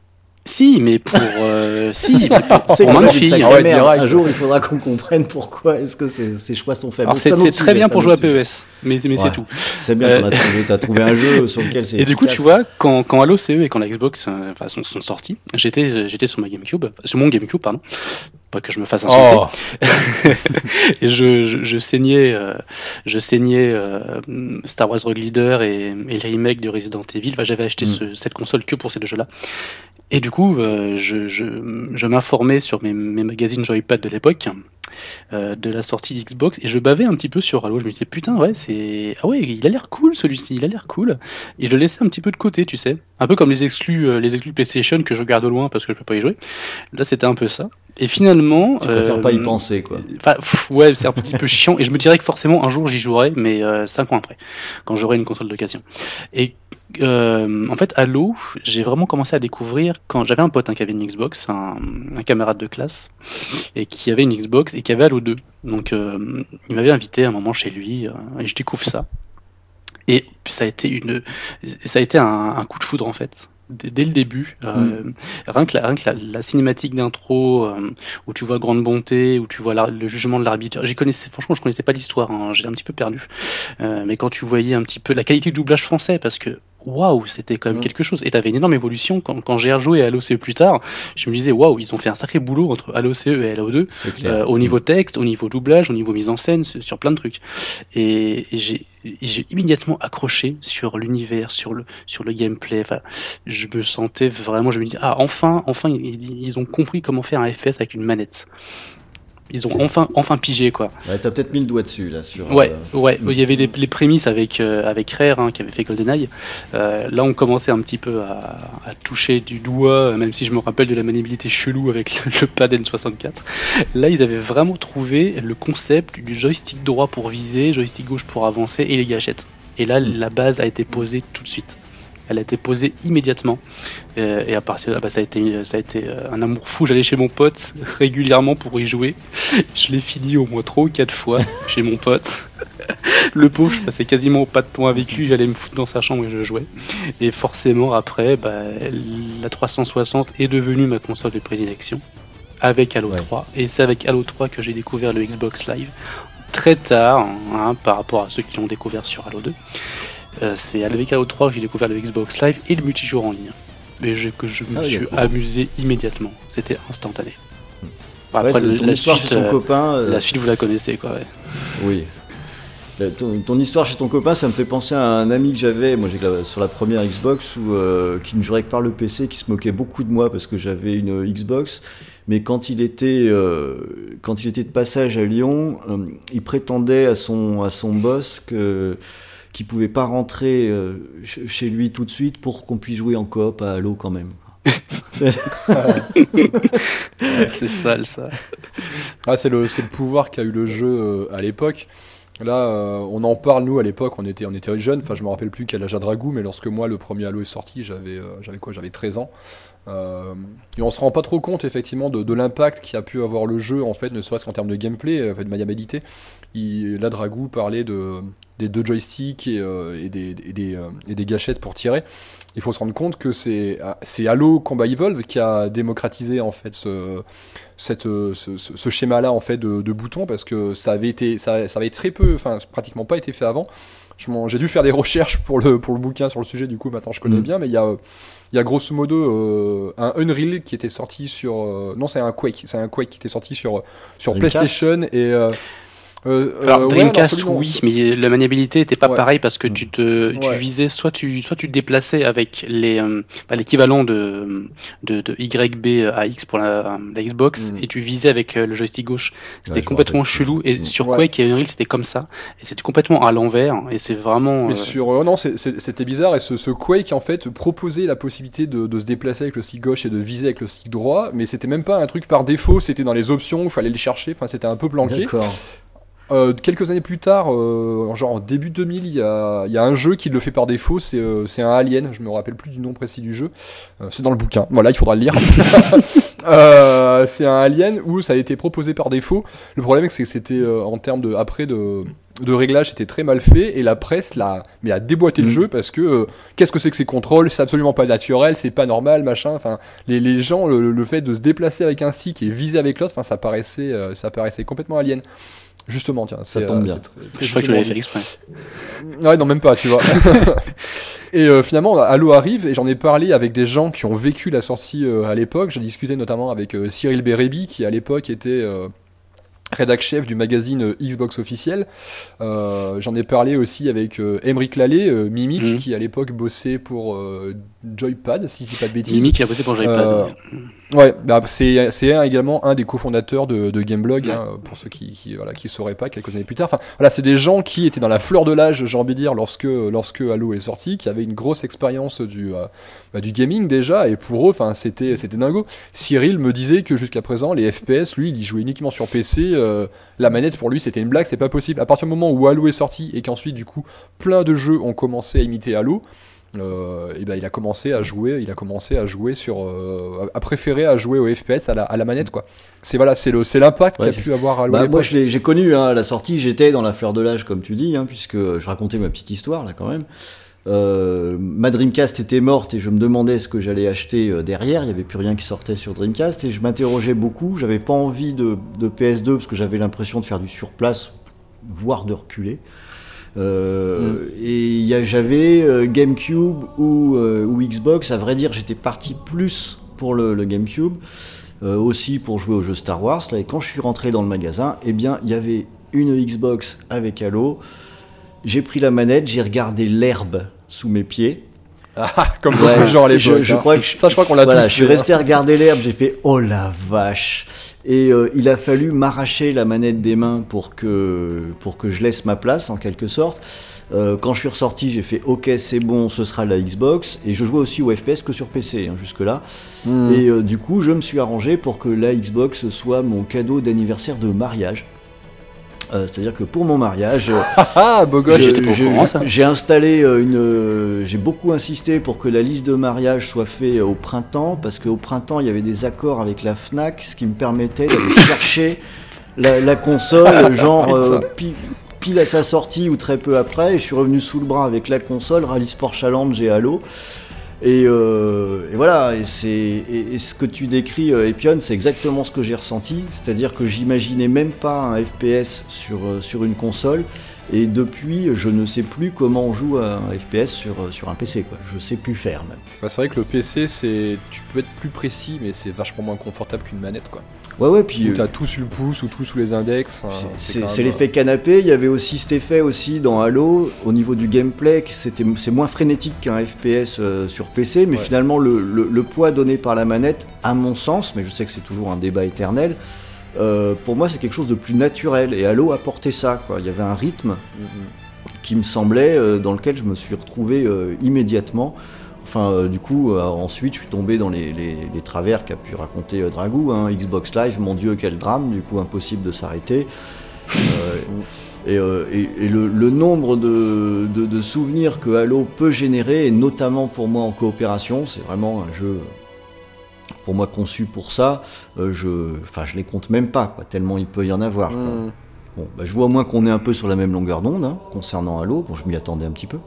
Speaker 5: Si, mais pour, euh, si, mais pour,
Speaker 3: C'est
Speaker 5: pour ma fille.
Speaker 4: ouais.
Speaker 3: Un jour, il faudra qu'on comprenne pourquoi est-ce que ces, ces choix sont faits.
Speaker 5: C'est très bien pour jouer à. PES, mais, mais
Speaker 3: Ouais.
Speaker 5: c'est tout.
Speaker 3: C'est bien,
Speaker 5: Euh,
Speaker 3: t'as trouvé un jeu sur lequel c'est.
Speaker 5: Et du coup, tu vois, quand, quand Halo CE et quand la Xbox euh, enfin, sont, sont sortis, j'étais j'étais sur ma GameCube, sur mon GameCube, pardon. Pas que je me fasse insulter.
Speaker 4: Oh,
Speaker 5: et je, je, je saignais, euh, je saignais euh, Star Wars Rogue Leader et, et les remakes de Resident Evil. Enfin, J'avais acheté
Speaker 3: Mm.
Speaker 5: ce- cette console que pour ces deux jeux-là. Et du coup, euh, je, je, je m'informais sur mes, mes magazines Joypad de l'époque, euh, de la sortie d'Xbox, et je bavais un petit peu sur Halo. Je me disais, putain, ouais, c'est. Ah ouais, il a l'air cool celui-ci, il a l'air cool. Et je le laissais un petit peu de côté, tu sais. Un peu comme les exclus, euh, les exclus PlayStation que je garde au loin parce que je peux pas y jouer. Là, c'était un peu ça. Et finalement.
Speaker 3: Tu préfères pas y penser, quoi.
Speaker 5: Enfin, pff, ouais, c'est un petit peu chiant. Et je me dirais que forcément un jour j'y jouerai, mais 5 ans après, quand j'aurai une console d'occasion. Et euh, en fait, Halo, j'ai vraiment commencé à découvrir quand j'avais un pote hein, qui avait une Xbox, un, un camarade de classe, et qui avait une Xbox et qui avait Halo 2. Donc, euh, il m'avait invité à un moment chez lui, euh, et je découvre ça. Et ça a été une, ça a été un, un coup de foudre en fait dès dès le début. Euh, Rien que la, rien que la, la cinématique d'intro où tu vois grande bonté, où tu vois la- le jugement de l'arbitre. J'y connaissais, franchement, je connaissais pas l'histoire. Hein, J'étais un petit peu perdu. Mais quand tu voyais un petit peu la qualité du doublage français, parce que waouh, c'était quand même
Speaker 3: Mm.
Speaker 5: quelque chose. Et t'avais une énorme évolution quand, quand j'ai rejoué à Halo CE plus tard. Je me disais waouh, ils ont fait un sacré boulot entre Halo CE et Halo 2.
Speaker 3: C'est clair.
Speaker 5: Euh, au niveau texte, au niveau doublage, au niveau mise en scène, sur plein de trucs. Et, j'ai et j'ai immédiatement accroché sur l'univers, sur le, sur le gameplay. Enfin, je me sentais vraiment, je me dis, ah, enfin, enfin, ils, ils ont compris comment faire un FPS avec une manette. Ils ont enfin, enfin pigé, quoi.
Speaker 3: Ouais, T'as peut-être mis le doigt dessus, là, sur...
Speaker 5: Ouais,
Speaker 3: euh,
Speaker 5: ouais. Il y avait les, les prémices avec, euh, avec Rare, hein, qui avait fait GoldenEye. Euh, là, on commençait un petit peu à, à toucher du doigt, euh, même si je me rappelle de la maniabilité chelou avec le, le pad N64. Là, ils avaient vraiment trouvé le concept du joystick droit pour viser, joystick gauche pour avancer et les gâchettes. Et là,
Speaker 3: Mm.
Speaker 5: la base a été posée tout de suite. Elle a été posée immédiatement. Euh, et à partir de là, bah, ça a été, ça a été euh, un amour fou. J'allais chez mon pote régulièrement pour y jouer. Je l'ai fini au moins trois ou quatre fois chez mon pote. Le pauvre, je passais quasiment pas de temps avec lui, j'allais me foutre dans sa chambre et je jouais. Et forcément, après, bah, la 360 est devenue ma console de prédilection avec Halo
Speaker 3: Ouais.
Speaker 5: 3. Et c'est avec Halo 3 que j'ai découvert le Xbox Live très tard hein, par rapport à ceux qui l'ont découvert sur Halo 2. Euh, c'est avec Halo 3 que j'ai découvert le Xbox Live et le multijoueur en ligne. Et je- que je me
Speaker 3: Ah
Speaker 5: suis amusé immédiatement. C'était instantané.
Speaker 3: Ouais,
Speaker 5: Après, le-
Speaker 3: ton
Speaker 5: la,
Speaker 3: histoire
Speaker 5: suite,
Speaker 3: chez ton
Speaker 5: euh,
Speaker 3: copain. euh,
Speaker 5: la suite, vous la connaissez, quoi. Ouais.
Speaker 3: Oui. Ton, ton histoire chez ton copain, ça me fait penser à un ami que j'avais, moi j'ai la- sur la première Xbox, où, qui ne jouait que par le PC, qui se moquait beaucoup de moi parce que j'avais une Xbox. Mais quand il était, quand il était de passage à Lyon, il prétendait à son, à son boss que qu'il pouvait pas rentrer euh, ch- chez lui tout de suite pour qu'on puisse jouer en coop à Halo quand même.
Speaker 5: c'est sale, ça.
Speaker 4: Ah, c'est le, c'est le pouvoir qu'a eu le jeu euh, à l'époque. Là, euh, on en parle, nous, à l'époque, on était, on était jeunes. Enfin, je me rappelle plus quel âge a Dragou, mais lorsque moi, le premier Halo est sorti, j'avais euh, j'avais quoi J'avais 13 ans. Euh, et on se rend pas trop compte, effectivement, de, de l'impact qui a pu avoir le jeu, en fait, ne serait-ce qu'en termes de gameplay, euh, de maniabilité. Il, là, Dragou parlait de, des deux joysticks et, euh, et des, et des, euh, et des gâchettes pour tirer. Il faut se rendre compte que c'est c'est Halo Combat Evolve qui a démocratisé, en fait, ce, cette, euh, ce, ce- ce schéma-là en fait de, de boutons parce que ça avait été ça, ça avait très peu, enfin pratiquement pas été fait avant. J'ai dû faire des recherches pour le, pour le bouquin sur le sujet, du coup maintenant je connais
Speaker 3: Mm.
Speaker 4: bien, mais il y a, il y a grosso modo euh, un Unreal qui était sorti sur... euh, non c'est un Quake, c'est un Quake qui était sorti sur, sur
Speaker 3: Dreamcast
Speaker 4: PlayStation et... euh, euh, euh,
Speaker 5: Alors,
Speaker 4: ouais,
Speaker 5: Dreamcast, oui, mais la maniabilité était pas
Speaker 4: Ouais.
Speaker 5: pareille parce que tu te, tu
Speaker 4: Ouais.
Speaker 5: visais soit tu, soit tu te déplaçais avec les, euh, bah, l'équivalent de, de, de YB à X pour la, la Xbox
Speaker 4: Mm.
Speaker 5: et tu visais avec euh, le joystick gauche. C'était complètement chelou et
Speaker 3: Mm.
Speaker 5: sur
Speaker 4: Ouais.
Speaker 5: Quake et Unreal c'était comme ça et c'était complètement à l'envers et c'est vraiment.
Speaker 4: Mais
Speaker 5: euh,
Speaker 4: sur, euh, non, c'était bizarre et ce, ce Quake en fait proposait la possibilité de, de se déplacer avec le stick gauche et de viser avec le stick droit, mais c'était même pas un truc par défaut, c'était dans les options, il fallait le chercher, enfin c'était un peu planqué.
Speaker 3: D'accord.
Speaker 4: Euh, quelques années plus tard, euh, genre en début 2000, il y a, il y a un jeu qui le fait par défaut, c'est euh, c'est un Alien, je me rappelle plus du nom précis du jeu, Euh, c'est dans le bouquin, voilà, il faudra le lire. Euh, c'est un Alien où ça a été proposé par défaut. Le problème c'est que c'était euh, en termes de après de de réglage c'était très mal fait et la presse l'a mais a déboîté le
Speaker 3: Mm.
Speaker 4: jeu parce que euh, qu'est-ce que c'est que ces contrôles? C'est absolument pas naturel c'est pas normal machin enfin les, les gens le, le fait de se déplacer avec un stick et viser avec l'autre enfin ça paraissait euh, ça paraissait complètement alien justement tiens
Speaker 3: Ça tombe
Speaker 4: euh,
Speaker 3: bien.
Speaker 4: c'est très- très
Speaker 5: je crois que tu l'avais fait exprès.
Speaker 4: Ouais, non, même pas, tu vois. et euh, finalement, Halo arrive, et j'en ai parlé avec des gens qui ont vécu la sortie euh, à l'époque. J'ai discuté notamment avec euh, Cyril Bérébi, qui à l'époque était euh, rédac chef du magazine euh, Xbox officiel. Euh, j'en ai parlé aussi avec euh, Emeric Lallet, euh, Mimic,
Speaker 5: Mhm.
Speaker 4: qui à l'époque bossait pour euh, Joypad, si je dis pas de bêtises.
Speaker 5: Mimi qui a bossé pour Joypad.
Speaker 4: Euh, Ouais, bah, c'est également un des cofondateurs de, de Gameblog,
Speaker 5: Ouais.
Speaker 4: hein, pour ceux qui, qui voilà qui sauraient pas quelques années plus tard. Enfin, voilà, c'est des gens qui étaient dans la fleur de l'âge, j'ai envie de dire, lorsque lorsque Halo est sorti, qui avaient une grosse expérience du euh, bah, du gaming déjà, et pour eux, enfin c'était c'était dingo. Cyril me disait que jusqu'à présent, les FPS, lui, il y jouait uniquement sur PC. euh, la manette pour lui, c'était une blague, c'est pas possible. À partir du moment où Halo est sorti et qu'ensuite, du coup, plein de jeux ont commencé à imiter Halo. Euh, et ben il a commencé à jouer, il a commencé à jouer sur, euh, à préférer à jouer au FPS à la, à la manette quoi. C'est voilà, c'est le, c'est l'impact
Speaker 3: Ouais,
Speaker 4: qu'a pu avoir à
Speaker 3: Bah, moi,
Speaker 4: l'époque.
Speaker 3: je l'ai- j'ai connu hein, à la sortie, j'étais dans la fleur de l'âge, comme tu dis, hein, puisque je racontais ma petite histoire là quand même. Euh, ma Dreamcast était morte et je me demandais ce que j'allais acheter derrière. Il n'y avait plus rien qui sortait sur Dreamcast et je m'interrogeais beaucoup. J'avais pas envie de, de PS2 parce que j'avais l'impression de faire du surplace, voire de reculer. Euh, Et y a- j'avais euh, GameCube ou, euh, ou Xbox. À vrai dire, j'étais parti plus pour le, le GameCube, aussi pour jouer au jeu Star Wars. Là, et quand je suis rentré dans le magasin, eh bien, il y avait une Xbox avec Halo. J'ai pris la manette, j'ai regardé l'herbe sous mes pieds.
Speaker 4: Ah, comme
Speaker 3: Ouais,
Speaker 4: beaucoup de gens à l'époque.
Speaker 3: je, je
Speaker 4: hein.
Speaker 3: crois que je-
Speaker 4: Ça, je crois qu'on l'a
Speaker 3: voilà,
Speaker 4: tous
Speaker 3: je suis
Speaker 4: fait,
Speaker 3: resté à regarder l'herbe, j'ai fait oh la vache. Et euh, il a fallu m'arracher la manette des mains pour que, pour que je laisse ma place en quelque sorte. Euh, quand je suis ressorti, j'ai fait ok, c'est bon, ce sera la Xbox. Et je jouais aussi au FPS que sur PC hein, jusque-là.
Speaker 4: Hmm.
Speaker 3: Et euh, du coup, je me suis arrangé pour que la Xbox soit mon cadeau d'anniversaire de mariage. Euh, C'est-à-dire que pour mon mariage, euh,
Speaker 4: Ah, ah,
Speaker 5: ça.
Speaker 3: J'ai installé euh, une. J'ai beaucoup insisté pour que la liste de mariage soit faite au printemps, parce qu'au printemps, il y avait des accords avec la Fnac, ce qui me permettait d'aller chercher la, la console, genre euh, pi- pile à sa sortie ou très peu après. Et je suis revenu sous le bras avec la console, Rally Sport Challenge et Halo. Et, euh, et voilà, et, c'est, ce que tu décris, euh, Epion, c'est exactement ce que j'ai ressenti. C'est-à-dire que j'imaginais même pas un FPS sur, euh, sur une console. Et depuis, je ne sais plus comment on joue un FPS sur, sur un PC. Quoi. Je sais plus faire même.
Speaker 4: Bah, c'est vrai que le PC, c'est, tu peux être plus précis, mais c'est vachement moins confortable qu'une manette quoi.
Speaker 3: Ouais, ouais, puis.
Speaker 4: Où
Speaker 3: euh,
Speaker 4: t'as tout sur le pouce ou tout sous les index. hein,
Speaker 3: C'est-
Speaker 4: même,
Speaker 3: c'est
Speaker 4: euh,
Speaker 3: l'effet canapé. Il y avait aussi cet effet aussi dans Halo au niveau du gameplay. c'est moins frénétique qu'un FPS euh, sur PC, mais
Speaker 4: Ouais.
Speaker 3: finalement le, le- le poids donné par la manette, à mon sens, mais je sais que c'est toujours un débat éternel. euh, pour moi, c'est quelque chose de plus naturel et Halo apportait ça. Quoi. Il y avait un rythme
Speaker 4: mm, mm.
Speaker 3: qui me semblait euh, dans lequel je me suis retrouvé immédiatement. Enfin, euh, du coup, euh, ensuite, je suis tombé dans les, les- travers qu'a pu raconter euh, Dragou. hein. Xbox Live, mon Dieu, quel drame. Du coup, impossible de s'arrêter. Et, le, nombre de, de- souvenirs que Halo peut générer, et notamment pour moi en coopération, c'est vraiment un jeu pour moi conçu pour ça. je, enfin, je les compte même pas, tellement il peut y en avoir. quoi.
Speaker 4: Mm.
Speaker 3: Bon, bah, je vois au moins qu'on est un peu sur la même longueur d'onde hein, concernant Halo. Bon, je m'y attendais un petit peu.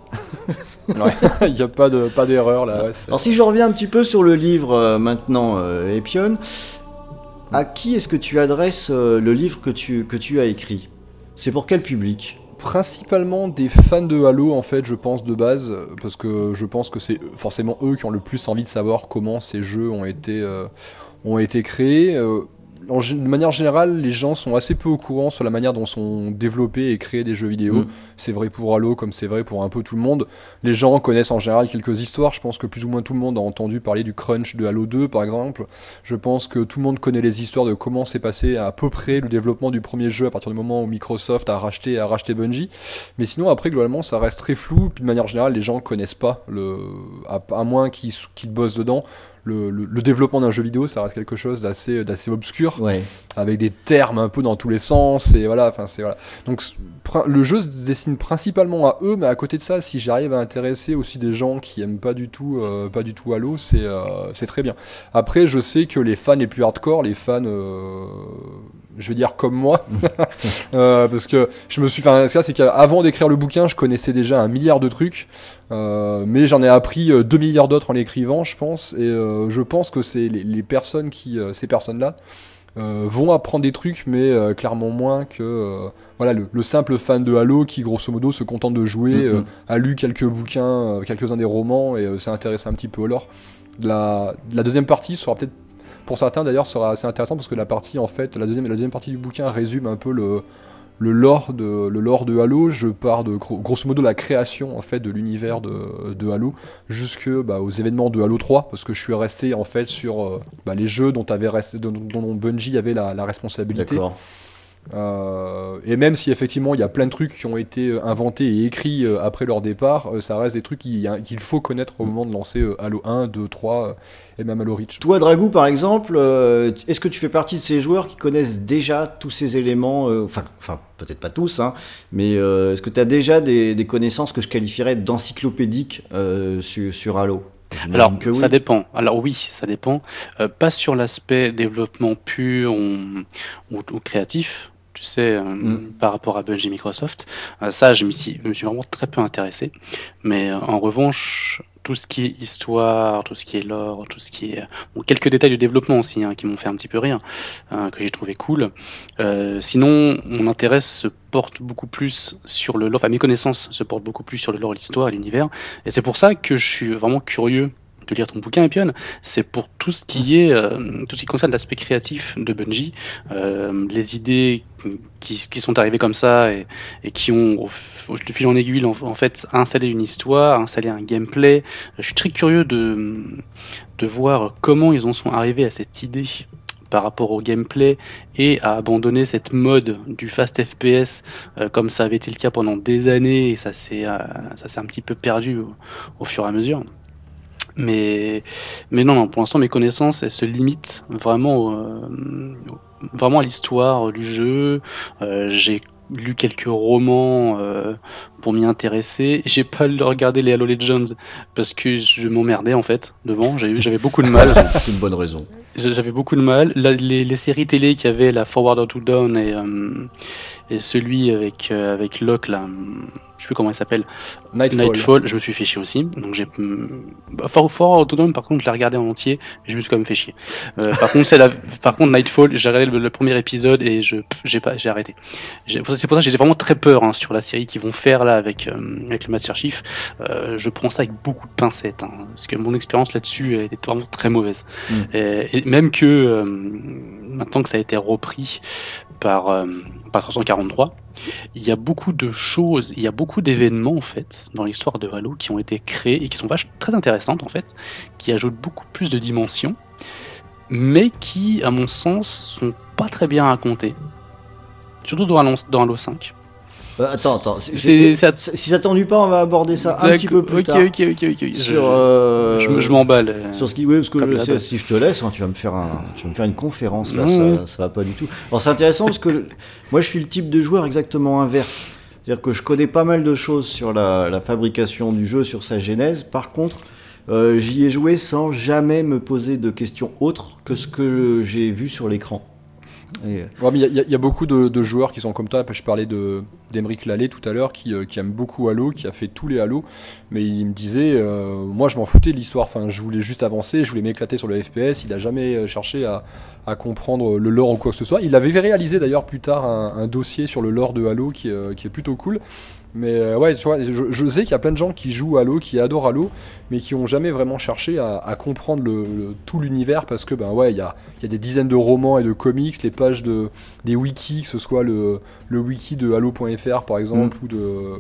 Speaker 4: Il n'y a pas de pas d'erreur là. ouais,
Speaker 3: Alors si je reviens un petit peu sur le livre euh, maintenant, euh, Epion, à qui est-ce que tu adresses euh, le livre que tu, que tu as écrit? C'est pour quel public?
Speaker 4: Principalement des fans de Halo en fait je pense de base parce que je pense que c'est forcément eux qui ont le plus envie de savoir comment ces jeux ont été, euh, ont été créés. En de manière générale, les gens sont assez peu au courant sur la manière dont sont développés et créés des jeux vidéo.
Speaker 3: Mm.
Speaker 4: C'est vrai pour Halo comme c'est vrai pour un peu tout le monde. Les gens connaissent en général quelques histoires. Je pense que plus ou moins tout le monde a entendu parler du crunch de Halo 2 par exemple. Je pense que tout le monde connaît les histoires de comment s'est passé à peu près le développement du premier jeu à partir du moment où Microsoft a racheté, a racheté Bungie. Mais sinon, après, globalement, ça reste très flou. Puis de manière générale, les gens connaissent pas, le, à, à moins qu'ils qu'ils bossent dedans. Le, le- le développement d'un jeu vidéo, ça reste quelque chose d'assez d'assez obscur,
Speaker 3: Ouais.
Speaker 4: avec des termes un peu dans tous les sens. Et voilà, enfin, c'est voilà. Donc, le jeu se destine principalement à eux, mais à côté de ça, si j'arrive à intéresser aussi des gens qui aiment pas du tout, euh, pas du tout Halo, c'est euh, c'est très bien. Après, je sais que les fans les plus hardcore, les fans, euh, je vais dire comme moi, euh, parce que je me suis fait un c'est qu'avant d'écrire le bouquin, je connaissais déjà un milliard de trucs, euh, mais j'en ai appris euh, deux milliards d'autres en l'écrivant, je pense, et euh, je pense que c'est les, les personnes qui, euh, ces personnes-là, euh, vont apprendre des trucs, mais euh, clairement moins que euh, voilà le, le simple fan de Halo qui grosso modo se contente de jouer, euh, a lu quelques bouquins, euh, quelques-uns des romans et euh, s'est intéressé un petit peu au lore. La, la deuxième partie sera peut-être pour certains d'ailleurs sera assez intéressant parce que la partie en fait la deuxième la deuxième partie du bouquin résume un peu le le lore de le lore de Halo, je pars de gros- grosso modo la création en fait de l'univers de, de Halo jusque bah, aux événements de Halo 3 parce que je suis resté en fait sur euh, bah, les jeux dont avait rest- dont, dont Bungie avait la, la responsabilité. Euh, et même si effectivement il y a plein de trucs qui ont été euh, inventés et écrits après leur départ, ça reste des trucs qui- qu'il faut connaître au moment de lancer Halo 1, 2, 3 euh, et même Reach.
Speaker 3: Toi, Dragou, par exemple, euh, est-ce que tu fais partie de ces joueurs qui connaissent déjà tous ces éléments euh, Enfin, enfin peut-être pas tous, hein, mais euh, est-ce que tu as déjà des, des connaissances que je qualifierais d'encyclopédiques euh, sur, sur Halo?
Speaker 5: Alors,
Speaker 3: que oui.
Speaker 5: ça dépend. Alors oui, ça dépend. Euh, pas sur l'aspect développement pur ou, ou- ou créatif, tu sais, euh,
Speaker 3: Mm.
Speaker 5: par rapport à Bungie Microsoft. Euh, ça, je m'y suis, je me suis vraiment très peu intéressé. Mais euh, en revanche, tout ce qui est histoire, tout ce qui est lore, tout ce qui est... Bon, quelques détails de développement aussi, hein, qui m'ont fait un petit peu rire, hein, que j'ai trouvé cool. Euh, sinon, mon intérêt se porte beaucoup plus sur le lore, enfin mes connaissances se portent beaucoup plus sur le lore, l'histoire l'univers. Et c'est pour ça que je suis vraiment curieux de lire ton bouquin, Epion. C'est pour tout ce qui est, euh, tout ce qui concerne l'aspect créatif de Bungie, euh, les idées qui, sont arrivées comme ça et, qui ont, au, fil en aiguille, en, fait, installé une histoire, installé un gameplay. Je suis très curieux de, de voir comment ils en sont arrivés à cette idée par rapport au gameplay et à abandonner cette mode du fast FPS euh, comme ça avait été le cas pendant des années et ça s'est ça un petit peu perdu au fur et à mesure. Mais, mais non, non, pour l'instant, mes connaissances, elles se limitent vraiment, euh, vraiment à l'histoire du jeu. Euh, j'ai lu quelques romans euh, pour m'y intéresser. J'ai pas regardé les Halo Legends parce que je m'emmerdais en fait devant. J'avais beaucoup de mal.
Speaker 3: C'est une bonne raison.
Speaker 5: J'avais beaucoup de mal. La- les, les séries télé qui avaient la Forward to Down et, euh, et celui avec, euh, avec Locke, là, je sais plus comment il s'appelle,
Speaker 4: Nightfall.
Speaker 5: Nightfall, je me suis fait chier aussi. Donc j'ai. bah, For- Forward to Down, par contre, je l'ai regardé en entier et je me suis quand même fait chier. Euh, par, contre, la... par contre, Nightfall, j'ai regardé le, le premier épisode et je j'ai pas j'ai arrêté. C'est pour ça que j'ai vraiment très peur hein, sur la série qu'ils vont faire là avec, euh, avec le Master Chief. Euh, je prends ça avec beaucoup de pincettes hein, parce que mon expérience là-dessus elle était vraiment très mauvaise.
Speaker 3: Mm.
Speaker 5: Et, et même que euh, maintenant que ça a été repris par, euh, par 343, il y a beaucoup de choses, il y a beaucoup d'événements en fait dans l'histoire de Halo qui ont été créés et qui sont vachement très intéressantes en fait, qui ajoutent beaucoup plus de dimensions, mais qui, à mon sens, sont pas très bien racontés. Surtout dans Halo, dans Halo 5.
Speaker 3: Euh, attends, attends. Si ça t'ennuie pas, on va aborder ça un petit peu plus tard.
Speaker 5: Ok, ok, ok, ok. Je-
Speaker 3: Sur, euh,
Speaker 5: je, je m'emballe. euh.
Speaker 3: Sur ce qui, oui, parce que je sais, si je te laisse, hein, tu vas me faire un, tu vas me faire une conférence là,
Speaker 5: Mmh.
Speaker 3: ça, ça va pas du tout. Alors c'est intéressant parce que je- moi je suis le type de joueur exactement inverse, c'est-à-dire que je connais pas mal de choses sur la, la fabrication du jeu, sur sa genèse. Par contre, euh, j'y ai joué sans jamais me poser de questions autres que ce que j'ai vu sur l'écran. Euh,
Speaker 4: il y a- beaucoup de, de joueurs qui sont comme toi. Je parlais de d'Emeric Lallet tout à l'heure, qui, euh, qui aime beaucoup Halo, qui a fait tous les Halo, mais il me disait, euh, moi je m'en foutais de l'histoire. Enfin, je voulais juste avancer, je voulais m'éclater sur le FPS. Il a jamais cherché à, comprendre le lore ou quoi que ce soit. Il avait réalisé d'ailleurs plus tard un, dossier sur le lore de Halo qui est plutôt cool. Mais euh, ouais, tu vois, je, je sais qu'il y a plein de gens qui jouent Halo, qui adorent Halo, mais qui ont jamais vraiment cherché à, à comprendre le, le- tout l'univers parce que ben ouais, il y a, y a des dizaines de romans et de comics, les pages de des wikis, que ce soit le, le wiki de Halo.fr par exemple ou de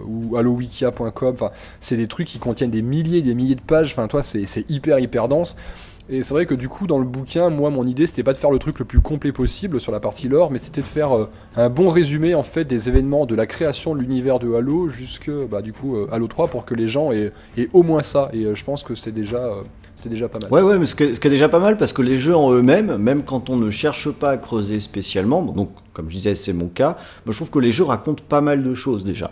Speaker 4: ou halowikia.com. Enfin, c'est des trucs qui contiennent des milliers et des milliers de pages. Enfin, toi, c'est c'est hyper hyper dense. Et c'est vrai que du coup, dans le bouquin, moi, mon idée, c'était pas de faire le truc le plus complet possible sur la partie lore, mais c'était de faire euh, un bon résumé en fait des événements de la création de l'univers de Halo jusque bah, du coup euh, Halo 3 pour que les gens aient, au moins ça. Et euh, je pense que c'est déjà, c'est déjà pas mal.
Speaker 3: Ouais, ouais, mais ce qui, est, déjà pas mal parce que les jeux en eux-mêmes, même quand on ne cherche pas à creuser spécialement, donc comme je disais, c'est mon cas, moi, je trouve que les jeux racontent pas mal de choses déjà.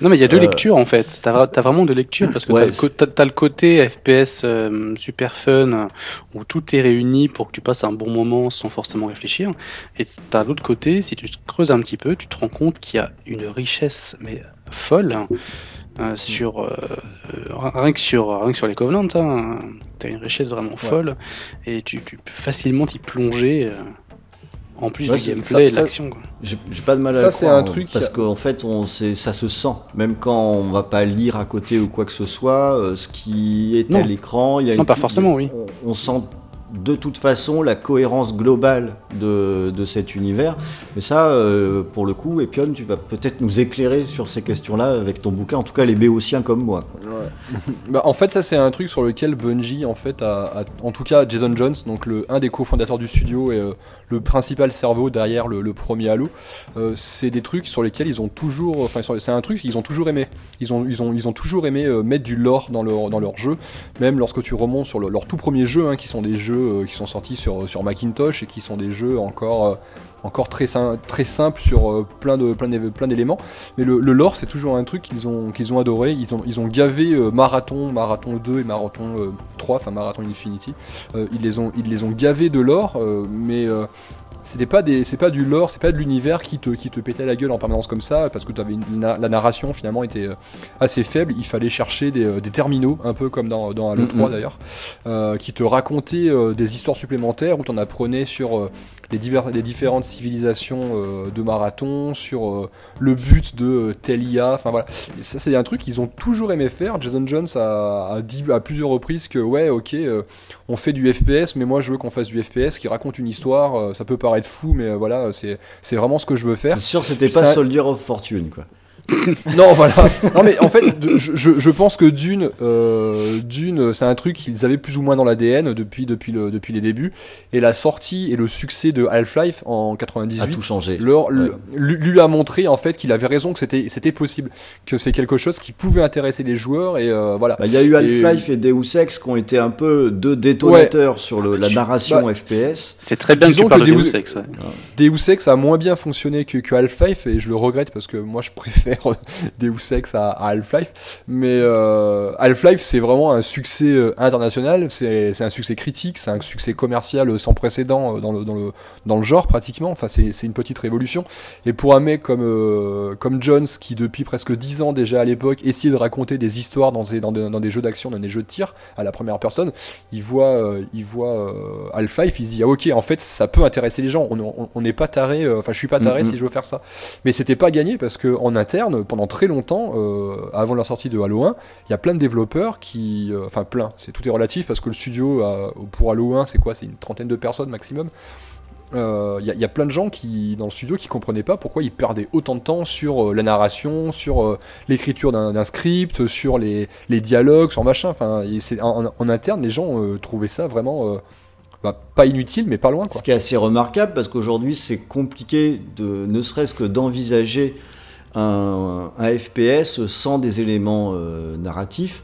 Speaker 5: Non, mais il y a deux
Speaker 3: Euh,
Speaker 5: lectures en fait. T'as as vraiment deux lectures parce que
Speaker 3: Ouais,
Speaker 5: t'as t'as le côté FPS euh, super fun où tout est réuni pour que tu passes un bon moment sans forcément réfléchir. Et t'as l'autre côté, si tu creuses un petit peu, tu te rends compte qu'il y a une richesse mais folle hein, euh, sur rien que sur rien que sur les Covenants. Hein, t'as une richesse vraiment folle et tu, tu peux facilement t'y plonger. euh, en plus
Speaker 3: Ouais,
Speaker 5: du gameplay
Speaker 4: ça-
Speaker 5: et l'action.
Speaker 3: J'ai pas de mal à
Speaker 4: Ça,
Speaker 3: le
Speaker 4: c'est
Speaker 3: croire,
Speaker 4: un
Speaker 3: hein,
Speaker 4: truc
Speaker 3: parce qu'en fait, on, c'est- ça se sent. Même quand on va pas lire à côté ou quoi que ce soit, euh, ce qui est à l'écran, il y a
Speaker 5: Non,
Speaker 3: une-
Speaker 5: pas forcément, oui.
Speaker 3: On, on sent de toute façon la cohérence globale de, de cet univers. Mais ça, euh, pour le coup, Epion, tu vas peut-être nous éclairer sur ces questions-là avec ton bouquin, en tout cas les béotiens comme moi.
Speaker 4: Bah, en fait, ça c'est un truc sur lequel Bungie, en fait, a, en tout cas Jason Jones, donc le, un des cofondateurs du studio et euh, le principal cerveau derrière le, premier Halo, euh, c'est des trucs sur lesquels ils ont toujours, enfin, c'est un truc qu'ils ont toujours aimé. Ils ont, ils ont, ils ont toujours aimé mettre du lore dans leur, dans leur jeu, même lorsque tu remontes sur le- leur tout premier jeu, hein, qui sont des jeux euh, qui sont sortis sur, sur Macintosh et qui sont des jeux encore. euh, encore très, très simples sur euh, plein de plein d'é- plein d'éléments mais le, lore, c'est toujours un truc qu'ils ont, ont adoré. Ils ont, ils ont gavé Marathon, Marathon 2 et Marathon euh, 3, enfin Marathon Infinity. Ils, les ont, ils les ont gavés de lore, mais c'était pas des, c'est pas du lore, c'est pas de l'univers qui te, qui te pétait la gueule en permanence comme ça, parce que une- na- la narration finalement était euh, assez faible. Il fallait chercher des, euh, des terminaux, un peu comme dans, dans Halo
Speaker 3: Mhm.
Speaker 4: 3 d'ailleurs, euh, qui te racontaient euh, des histoires supplémentaires où t'en apprenais sur les, divers, les différentes civilisations euh, de Marathon, sur euh, le but de euh, tel IA, enfin voilà. Et ça c'est un truc qu'ils ont toujours aimé faire. Jason Jones a, a dit à plusieurs reprises que ouais ok on fait du FPS mais moi je veux qu'on fasse du FPS qui raconte une histoire, ça peut paraître fou mais voilà c'est c'est vraiment ce que je veux faire.
Speaker 3: C'est sûr, c'était pas
Speaker 4: Ça-
Speaker 3: Soldier of Fortune, quoi.
Speaker 4: Non, voilà. Non, mais en fait, de- je, je- pense que Dune, euh, Dune, c'est un truc qu'ils avaient plus ou moins dans l'ADN depuis, depuis, le, depuis les débuts. Et la sortie et le succès de Half-Life en
Speaker 3: A
Speaker 4: 98
Speaker 3: tout changé.
Speaker 4: leur-
Speaker 3: Ouais.
Speaker 4: lui, lui a montré en fait qu'il avait raison, que c'était c'était possible, que c'est quelque chose qui pouvait intéresser les joueurs. Et euh, voilà.
Speaker 3: Bah, Il y a eu Half-Life et... Deus Ex qui ont été un peu deux détonateurs sur le- la narration
Speaker 4: Bah,
Speaker 3: FPS.
Speaker 5: C'est très bien que
Speaker 4: Disons
Speaker 5: tu parles
Speaker 4: que
Speaker 5: de
Speaker 4: Deus-
Speaker 5: Deus Ex. ouais.
Speaker 4: Deus Ex a moins bien fonctionné que, que Half-Life et je le regrette parce que moi je préfère Deus Ex à, à Half-Life. Mais euh, Half-Life c'est vraiment un succès euh, international, c'est un succès critique, c'est un succès commercial euh, sans précédent euh, dans le, dans le, dans le genre pratiquement. Enfin c'est une petite révolution. Et pour un mec comme, euh, comme Jones qui depuis presque 10 ans déjà à l'époque essayait de raconter des histoires dans des, dans des, dans des jeux d'action, dans des jeux de tir à la première personne, il voit, euh, il voit euh, Half-Life, il se dit ah ok en fait ça peut intéresser les gens, on- n'est pas taré, euh, enfin je suis pas taré
Speaker 3: Mhm.
Speaker 4: si je veux faire ça. Mais c'était pas gagné parce que en interne pendant très longtemps, euh, avant la sortie de Halo 1, il y a plein de développeurs qui, euh, enfin plein, c'est tout est relatif parce que le studio pour Halo 1 c'est quoi, c'est une trentaine de personnes maximum. Euh, Il y, a- plein de gens qui dans le studio qui comprenaient pas pourquoi ils perdaient autant de temps sur la narration, sur l'écriture d'un script, sur les, dialogues, sur machin. En, interne, les gens trouvaient ça vraiment bah, pas inutile, mais pas loin. Quoi.
Speaker 3: Ce qui est assez remarquable parce qu'aujourd'hui c'est compliqué de ne serait-ce que d'envisager un, FPS sans des éléments euh, narratifs.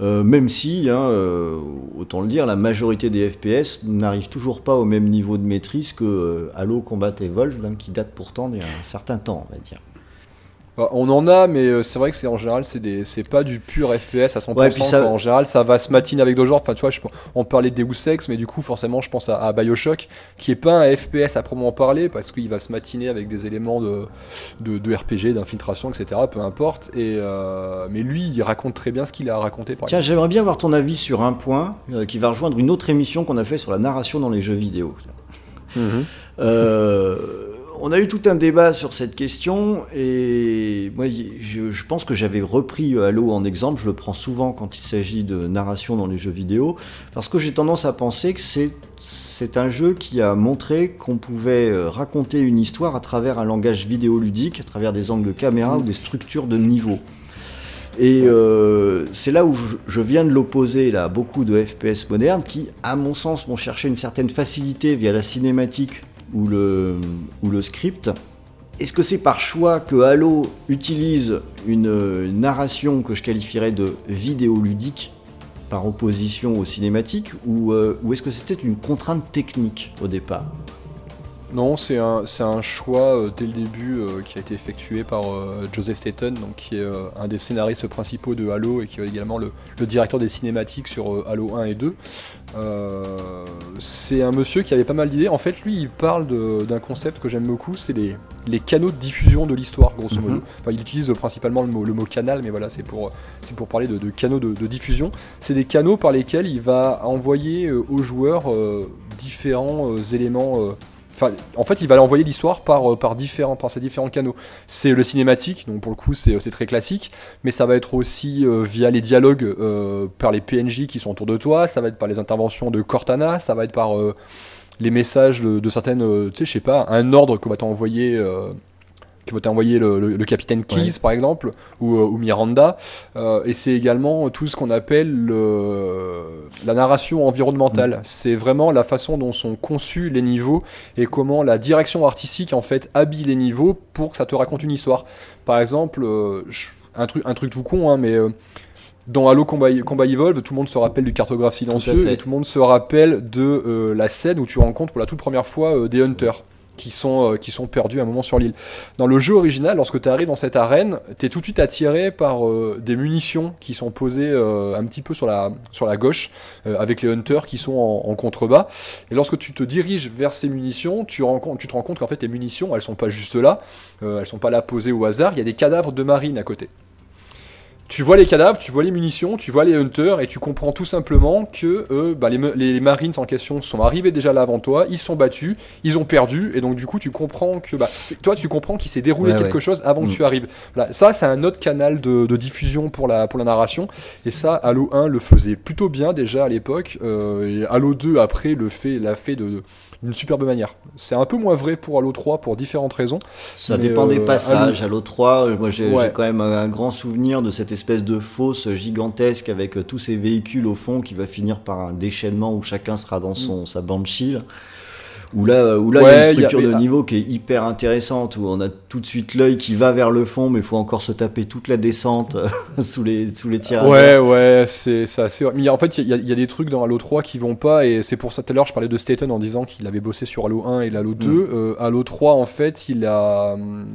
Speaker 3: Euh, même si, hein, euh, autant le dire, la majorité des FPS n'arrivent toujours pas au même niveau de maîtrise que euh, Halo Combat Evolved, hein, qui date pourtant d'il y a un certain temps, on va dire.
Speaker 4: On en a, mais euh, c'est vrai que c'est en général c'est pas du pur FPS à 100%.
Speaker 3: Ouais, puis ça-
Speaker 4: quoi. En général, ça va se matiner avec d'autres genres. Enfin, tu vois, je- on parlait de Deus Ex, mais du coup, forcément, je pense à, à Bioshock, qui est pas un FPS à proprement parler, parce qu'il va se matiner avec des éléments de, de, de RPG, d'infiltration, etc. Peu importe. Et euh, mais lui, il raconte très bien ce qu'il a raconté. Par
Speaker 3: Tiens, j'aimeère bien avoir ton avis sur un point euh, qui va rejoindre une autre émission qu'on a fait sur la narration dans les jeux vidéo.
Speaker 4: Mhm.
Speaker 3: Euh, on a eu tout un débat sur cette question et moi je, pense que j'avais repris euh, Halo en exemple, je le prends souvent quand il s'agit de narration dans les jeux vidéo, parce que j'ai tendance à penser que c'est un jeu qui a montré qu'on pouvait euh, raconter une histoire à travers un langage vidéoludique, à travers des angles de caméra ou des structures de niveau. Et euh, c'est là où je, viens de l'opposer à beaucoup de FPS modernes qui, à mon sens, vont chercher une certaine facilité via la cinématique ou le, script. Est-ce que c'est par choix que Halo utilise une, narration que je qualifierais de vidéoludique par opposition aux cinématiques euh, ou est-ce que c'était une contrainte technique au départ?
Speaker 4: Non, c'est un, c'est un choix euh, dès le début euh, qui a été effectué par euh, Joseph Staten, donc, qui est un des scénaristes principaux de Halo et qui est également le, le directeur des cinématiques sur Halo 1 et 2. Euh, c'est un monsieur qui avait pas mal d'idées. En fait, lui, il parle d'un concept que j'aime beaucoup, c'est les, les canaux de diffusion de l'histoire, grosso
Speaker 3: Mhm.
Speaker 4: modo. Enfin, il utilise principalement le mot, le mot canal, mais voilà, c'est pour, c'est pour parler de, de canaux de, de diffusion. C'est des canaux par lesquels il va envoyer aux joueurs différents éléments. Euh, en fait, il va envoyer l'histoire par, euh, par, différents, par différents canaux. C'est le cinématique, donc pour le coup, c'est c'est très classique, mais ça va être aussi euh, via les dialogues euh, par les PNJ qui sont autour de toi, ça va être par les interventions de Cortana, ça va être par euh, les messages de, certaines, euh, tu sais, je sais pas, un ordre que va t'envoyer. Que va t'envoyer le, le- le capitaine Keys
Speaker 3: Ouais.
Speaker 4: par exemple ou, euh, ou Miranda. Euh, et c'est également tout ce qu'on appelle le- la narration environnementale.
Speaker 3: Mm.
Speaker 4: c'est vraiment la façon dont sont conçus les niveaux et comment la direction artistique en fait habille les niveaux pour que ça te raconte une histoire. Par exemple euh, un truc un truc tout con hein, mais dans Halo Combat, Combat Evolve, tout le monde se rappelle du cartographe silencieux et tout le monde se rappelle de euh, la scène où tu rencontres pour la toute première fois euh, des hunters qui sont, euh, qui sont perdus à un moment sur l'île. Dans le jeu original, lorsque tu arrives dans cette arène, tu es tout de suite attiré par euh, des munitions qui sont posées euh, un petit peu sur la, sur la gauche, avec les hunters qui sont en, contrebas. Et lorsque tu te diriges vers ces munitions, tu, tu te rends compte qu'en fait, les munitions, elles sont pas juste là, elles sont pas là posées au hasard, il y a des cadavres de marines à côté. Tu vois les cadavres, tu vois les munitions, tu vois les hunters, et tu comprends tout simplement que euh, bah, les, marines en question sont arrivés déjà là avant toi, ils sont battus, ils ont perdu, et donc du coup tu comprends que bah, toi tu comprends qu'il s'est déroulé
Speaker 3: Ouais,
Speaker 4: quelque
Speaker 3: ouais.
Speaker 4: chose avant
Speaker 3: Mm.
Speaker 4: que tu arrives. Voilà, ça c'est un autre canal de, de diffusion pour la, pour la narration, et ça Halo 1 le faisait plutôt bien déjà à l'époque, euh, et Halo 2 après le fait l'a fait de d'une superbe manière. C'est un peu moins vrai pour Halo 3 pour différentes raisons.
Speaker 3: Ça dépend des
Speaker 4: euh,
Speaker 3: passages. Halo 3, euh, moi j'ai
Speaker 4: Ouais.
Speaker 3: quand même un grand souvenir de cette espèce de fosse gigantesque avec euh, tous ces véhicules au fond qui va finir par un déchaînement où chacun sera dans son, sa banshee. Où là, euh, où là il y a une
Speaker 4: il y a-
Speaker 3: structure de
Speaker 4: mais-
Speaker 3: niveau qui est hyper intéressante, où on a tout de suite l'œil qui va vers le fond, mais il faut encore se taper toute la descente euh, sous les, sous les tirs
Speaker 4: Ouais, ouais, c'est assez. Mais en fait, il y, a- il y a des trucs dans Halo 3 qui vont pas, et c'est pour ça tout à l'heure je parlais de Staten en disant qu'il avait bossé sur Halo 1 et Halo 2.
Speaker 3: Mm.
Speaker 4: Euh, Halo 3, en fait, il a, hum,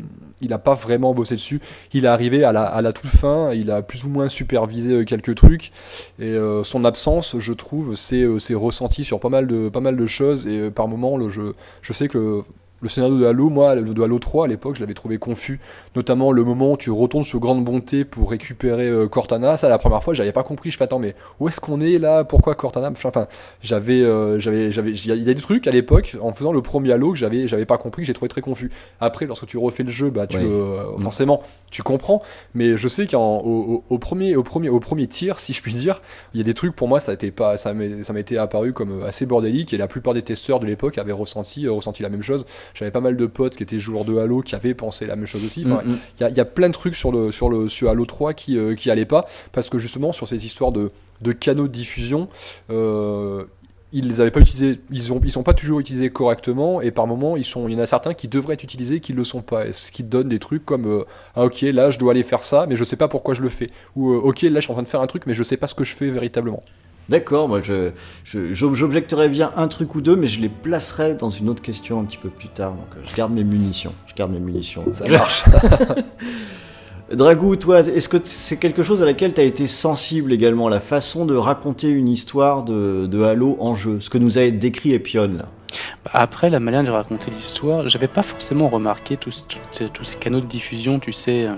Speaker 4: il a pas vraiment bossé dessus. Il est arrivé à la, à la toute fin, il a plus ou moins supervisé euh, quelques trucs, et euh, son absence, je trouve, c'est euh, c'est ressenti sur pas mal de, choses, et par moments, je, je sais que. Le scénario de Halo, moi, le de Halo 3 à l'époque, je l'avais trouvé confus. Notamment le moment où tu retournes sur Grande Bonté pour récupérer euh, Cortana. Ça, la première fois, j'avais pas compris. Je fais attends, mais où est-ce qu'on est là? Pourquoi Cortana? Enfin, j'avais, euh, j'avais, j'avais, il y a- il y a des trucs à l'époque en faisant le premier Halo que j'avais, j'avais pas compris, que j'ai trouvé très confus. Après, lorsque tu refais le jeu, bah, tu,
Speaker 3: Ouais.
Speaker 4: euh,
Speaker 3: Mm.
Speaker 4: forcément, tu comprends. Mais je sais qu'au au, au premier, au premier, au premier tir, si je puis dire, il y a des trucs pour moi, ça pas, ça m'était apparu comme assez bordélique et la plupart des testeurs de l'époque avaient ressenti, ressenti la même chose. J'avais pas mal de potes qui étaient joueurs de Halo qui avaient pensé la même chose aussi. Enfin,
Speaker 3: Mm, mm.
Speaker 4: il y, a- il y a plein de trucs sur le sur le sur Halo 3 qui euh, qui allaient pas. Parce que justement sur ces histoires de de canaux de diffusion euh, ils les avaient pas utilisés. Ils ont ils sont pas toujours utilisés correctement. Et par moments ils sont il y en a certains qui devraient être utilisés qui le sont pas. Et ce qui donne des trucs comme euh, ah ok là je dois aller faire ça mais je sais pas pourquoi je le fais. Ou euh, ok là je suis en train de faire un truc mais je sais pas ce que je fais véritablement
Speaker 3: D'accord, moi je, j'objecterais bien un truc ou deux, mais je les placerai dans une autre question un petit peu plus tard. Donc euh, je garde mes munitions. Je garde mes munitions.
Speaker 4: ça marche
Speaker 3: Dragou, toi, est-ce que c'est quelque chose à laquelle tu as été sensible également, la façon de raconter une histoire de, de Halo en jeu, ce que nous a décrit Epion là?
Speaker 5: Après, la manière de raconter l'histoire, j'avais pas forcément remarqué tous, tous ces- tous ces canaux de diffusion, tu sais, euh,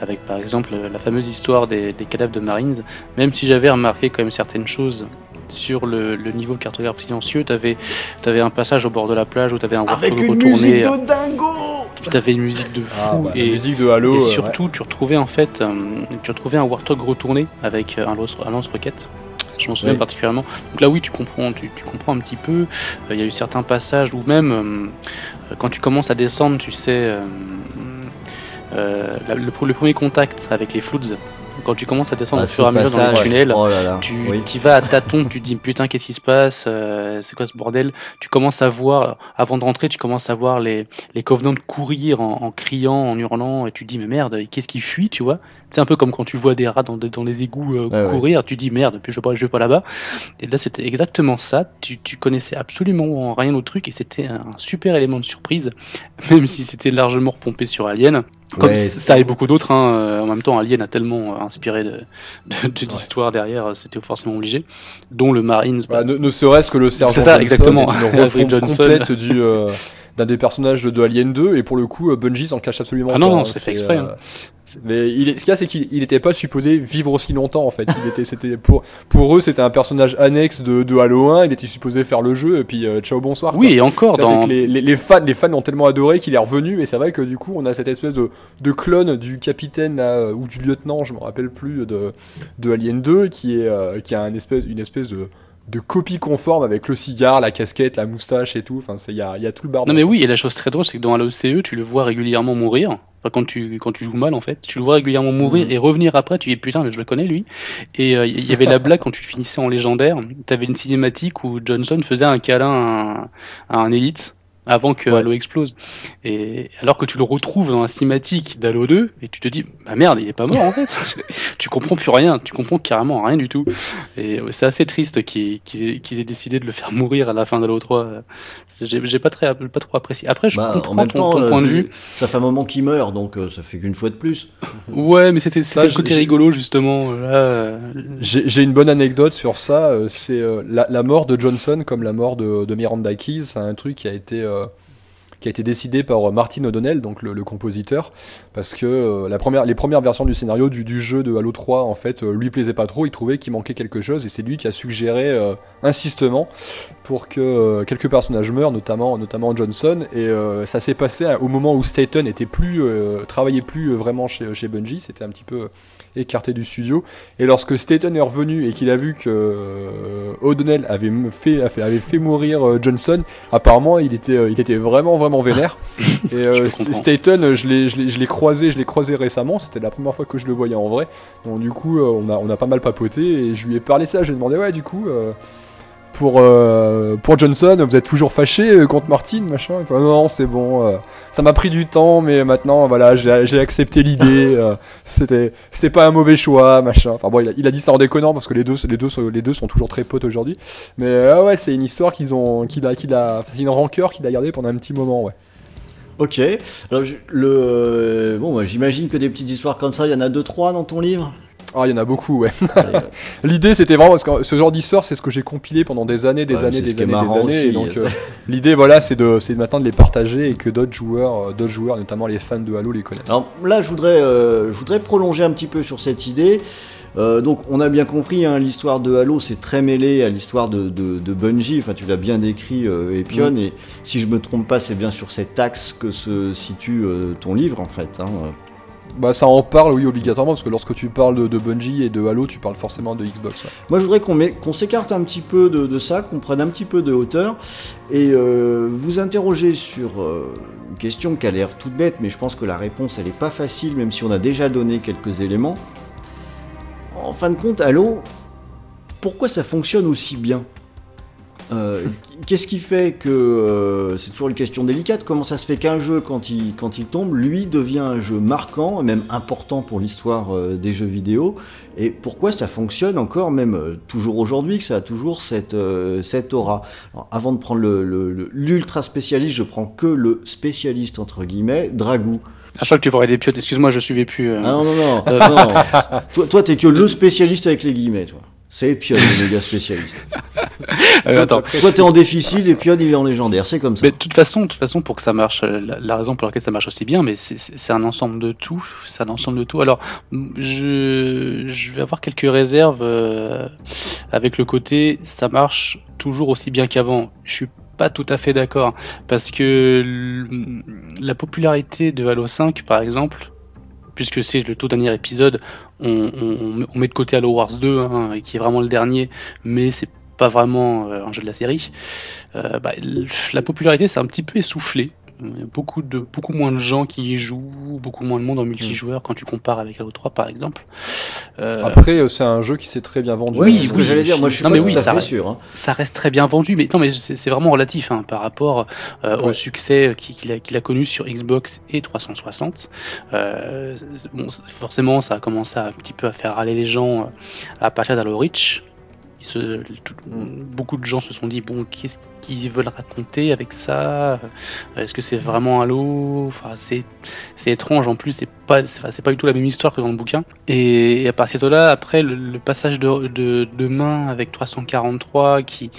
Speaker 5: avec par exemple la fameuse histoire des, des cadavres de Marines, même si j'avais remarqué quand même certaines choses sur le, le niveau cartographe silencieux, t'avais avais un passage au bord de la plage où t'avais un
Speaker 3: Avec
Speaker 5: warthog
Speaker 3: une
Speaker 5: retourné,
Speaker 3: musique de dingo
Speaker 5: t'avais une musique de fou,
Speaker 4: ah, bah, la
Speaker 5: et,
Speaker 4: musique de Halo
Speaker 5: et
Speaker 4: euh, ouais.
Speaker 5: surtout tu retrouvais en fait, euh, tu retrouvais un warthog retourné avec euh, un lance, un lance-roquette. Je m'en souviens
Speaker 3: Oui.
Speaker 5: particulièrement. Donc là, oui, tu comprends, tu, tu comprends un petit peu. Euh, Il y a eu certains passages où même euh, euh, quand tu commences à descendre, tu sais, la- le, le premier contact avec les floods, quand tu commences à descendre
Speaker 3: Ah,
Speaker 5: au fur et à mesure dans
Speaker 3: passage,
Speaker 5: tunnels,
Speaker 3: Oh là là.
Speaker 5: tu
Speaker 3: oui.
Speaker 5: y vas à tâtons, tu te dis putain qu'est-ce qui se passe, euh, c'est quoi ce bordel? Tu commences à voir, avant de rentrer, tu commences à voir les, les Covenants courir en, en criant, en hurlant, et tu te dis mais merde, qu'est-ce qui fuit, tu vois? C'est un peu comme quand tu vois des rats dans, dans les égouts euh,
Speaker 3: ouais.
Speaker 5: courir, tu te dis merde, puis je vais pas, je vais pas là-bas. Et là c'était exactement ça, tu, tu connaissais absolument rien au truc, et c'était un super élément de surprise, même si c'était largement repompé sur Alien. Comme
Speaker 3: Ouais,
Speaker 5: ça et beaucoup d'autres, hein, euh, en même temps Alien a tellement euh, inspiré de, de, de l'histoire derrière, euh, c'était forcément obligé, dont le Marines. bah,
Speaker 4: Voilà, ne, ne serait-ce que le sergent
Speaker 5: C'est ça,
Speaker 4: Johnson
Speaker 5: exactement.
Speaker 4: une
Speaker 5: Johnson.
Speaker 4: complète du, euh, d'un des personnages de, Alien 2, et pour le coup, Bungie s'en cache absolument
Speaker 5: ah
Speaker 4: pas.
Speaker 5: non, non,
Speaker 4: hein.
Speaker 5: c'est fait exprès. hein.
Speaker 4: Mais il est, ce qu'il y a, c'est qu'il n'était pas supposé vivre aussi longtemps en fait. Il était, c'était pour, pour eux, c'était un personnage annexe de, de Halo 1. Il était supposé faire le jeu et puis euh, ciao bonsoir.
Speaker 5: Oui,
Speaker 4: quoi.
Speaker 5: et encore
Speaker 4: Ça,
Speaker 5: dans.
Speaker 4: que les, les, les fans, les fans ont tellement adoré qu'il est revenu. Et c'est vrai que du coup, on a cette espèce de, de clone du capitaine là, euh, ou du lieutenant, je me rappelle plus, de, de Alien 2, qui est, euh, qui a un espèce, une espèce de de copie conforme avec le cigare, la casquette, la moustache et tout. Enfin, il y a, y a tout le bordel.
Speaker 5: Non mais oui, et la chose très drôle, c'est que dans Halo CE, tu le vois régulièrement mourir. Enfin, quand tu, quand tu joues mal, en fait, tu le vois régulièrement mourir
Speaker 3: Mhm.
Speaker 5: et revenir après, tu dis putain, mais je le connais lui. Et euh, il y avait la blague quand tu finissais en légendaire, t'avais une cinématique où Johnson faisait un câlin à un, à un élite avant que
Speaker 3: Ouais.
Speaker 5: Halo explose. Et alors que tu le retrouves dans la cinématique d'Halo 2, et tu te dis, bah merde, il est pas mort en fait. tu comprends plus rien, tu comprends carrément rien du tout. Et c'est assez triste qu'ils aient, décidé de le faire mourir à la fin d'Halo 3. J'ai pas, très, pas trop apprécié. Après, je
Speaker 3: Bah,
Speaker 5: comprends
Speaker 3: en même
Speaker 5: ton,
Speaker 3: temps,
Speaker 5: ton
Speaker 3: euh,
Speaker 5: point de
Speaker 3: vu-
Speaker 5: vue.
Speaker 3: ça fait un moment qu'il meurt, donc euh, ça fait qu'une fois de plus.
Speaker 5: Ouais, mais c'était le côté rigolo justement. Euh,
Speaker 4: J'ai une bonne anecdote sur ça. euh, C'est euh, la, la mort de Johnson, comme la mort de, de Miranda Keys, c'est un truc qui a été euh, qui a été décidé par euh, Martin O'Donnell, donc le, compositeur, parce que euh, la première, les premières versions du scénario du, jeu de Halo 3, en fait, euh, lui plaisait pas trop. Il trouvait qu'il manquait quelque chose, et c'est lui qui a suggéré insistement pour que quelques personnages meurent, notamment notamment Johnson. Et ça s'est passé au moment où Staten était plus travaillait plus vraiment chez, chez Bungie. C'était un petit peu écarté du studio. Et lorsque Staten est revenu et qu'il a vu que O'Donnell avait fait, avait fait mourir Johnson, apparemment il était, il était vraiment vraiment vénère. et euh,
Speaker 5: Je.
Speaker 4: Staten, euh, je l'ai, je l'ai, je l'ai croisé, je l'ai croisé récemment. C'était la première fois que je le voyais en vrai. Donc du coup, euh, on a, on a pas mal papoté et je lui ai parlé ça. Je lui ai demandé ouais, du coup. euh, pour, euh, pour Johnson, vous êtes toujours fâché euh, contre Martin, machin. Il fait, non, c'est bon. euh, ça m'a pris du temps, mais maintenant, voilà, j'ai accepté l'idée. euh, C'était, c'était pas un mauvais choix, machin. Enfin bon, il a, il a dit ça en déconnant parce que les deux, les deux, sont- les deux sont toujours très potes aujourd'hui. Mais euh, ouais, c'est une histoire qu'ils ont, qu'il a, qu'il a, c'est une rancœur qu'il a gardée pendant un petit moment, ouais.
Speaker 3: Ok. Alors, le, bon, moi, j'imagine que des petites histoires comme ça, il y en a deux trois dans ton livre?
Speaker 4: Ah, il y en a beaucoup, ouais. L'idée, c'était vraiment parce que ce genre d'histoire, c'est ce que j'ai compilé pendant des années, des
Speaker 3: Ouais,
Speaker 4: années, des années, des
Speaker 3: marrant
Speaker 4: années.
Speaker 3: aussi,
Speaker 4: et donc, euh, l'idée, voilà, c'est de, c'est maintenant de les partager et que d'autres joueurs, euh, d'autres joueurs, notamment les fans de Halo, les connaissent.
Speaker 3: Alors là, je voudrais, euh, je voudrais prolonger un petit peu sur cette idée. Euh, donc, on a bien compris, hein, l'histoire de Halo, c'est très mêlé à l'histoire de, de, de Bungie. Enfin, tu l'as bien décrit, euh, Epion.
Speaker 4: Mm.
Speaker 3: Et si je me trompe pas, c'est bien sur cet axe que se situe euh, ton livre, en fait. hein.
Speaker 4: Bah ça en parle oui obligatoirement parce que lorsque tu parles de, Bungie et de Halo tu parles forcément de Xbox.
Speaker 3: Moi, je voudrais qu'on s'écarte un petit peu de, ça, qu'on prenne un petit peu de hauteur et euh, vous interroger sur euh, une question qui a l'air toute bête, mais je pense que la réponse, elle n'est pas facile, même si on a déjà donné quelques éléments. En fin de compte, Halo, pourquoi ça fonctionne aussi bien? Euh, Qu'est-ce qui fait que euh, c'est toujours une question délicate Comment ça se fait qu'un jeu, quand il, quand il tombe, lui devient un jeu marquant même important pour l'histoire euh, des jeux vidéo Et pourquoi ça fonctionne encore, même euh, toujours aujourd'hui, que ça a toujours cette, euh, cette aura? Alors, Avant de prendre l'ultra le, le- l'ultra spécialiste, je prends que le spécialiste entre guillemets, Dragou.
Speaker 5: Ah, je crois que tu parlais des piottes. Excuse-moi, je suivais plus.
Speaker 3: Ah non, non, non, non. toi, t'es que le spécialiste avec les guillemets, toi. C'est Pion, le méga spécialiste.
Speaker 5: Euh,
Speaker 3: toi,
Speaker 5: attends.
Speaker 3: toi, t'es en difficile et Pion, il est en légendaire, c'est comme ça.
Speaker 5: Mais de toute façon, de toute façon, pour que ça marche, la, la raison pour laquelle ça marche aussi bien, mais c'est- un ensemble de tout. C'est un ensemble de tout. Alors, je, je vais avoir quelques réserves euh, avec le côté, ça marche toujours aussi bien qu'avant. Je suis pas tout à fait d'accord parce que la popularité de Halo 5, par exemple, puisque c'est le tout dernier épisode, on, met de côté Halo Wars 2, hein, qui est vraiment le dernier, mais c'est pas vraiment euh, un jeu de la série. Euh, bah, la popularité s'est un petit peu essoufflée. Il y a Beaucoup, de, beaucoup moins de gens qui y jouent, beaucoup moins de monde en multijoueur quand tu compares avec Halo 3 par exemple. Euh,
Speaker 4: Après euh, c'est un jeu qui s'est très bien vendu.
Speaker 3: Oui, c'est ce que
Speaker 5: oui,
Speaker 3: j'allais dire. Moi, je suis
Speaker 5: non,
Speaker 3: pas
Speaker 5: mais
Speaker 3: tout
Speaker 5: oui,
Speaker 3: à
Speaker 5: ça
Speaker 3: fait
Speaker 5: reste-
Speaker 3: sûr. hein.
Speaker 5: ça reste très bien vendu, mais non, mais c'est vraiment relatif hein, par rapport euh, au succès qu'il a, connu sur Xbox et 360. Euh, c'est- bon, c'est- forcément, ça a commencé à, un petit peu à faire râler les gens à partir d'Halo Reach. Se- tout- beaucoup de gens se sont dit bon, qu'est-ce qu'ils veulent raconter avec ça? Est-ce que c'est vraiment Halo Enfin, c'est c'est étrange en plus. C'est pas c'est pas du tout la même histoire que dans le bouquin. Et, à partir de là, après le, le passage de, de, de main avec 343 qui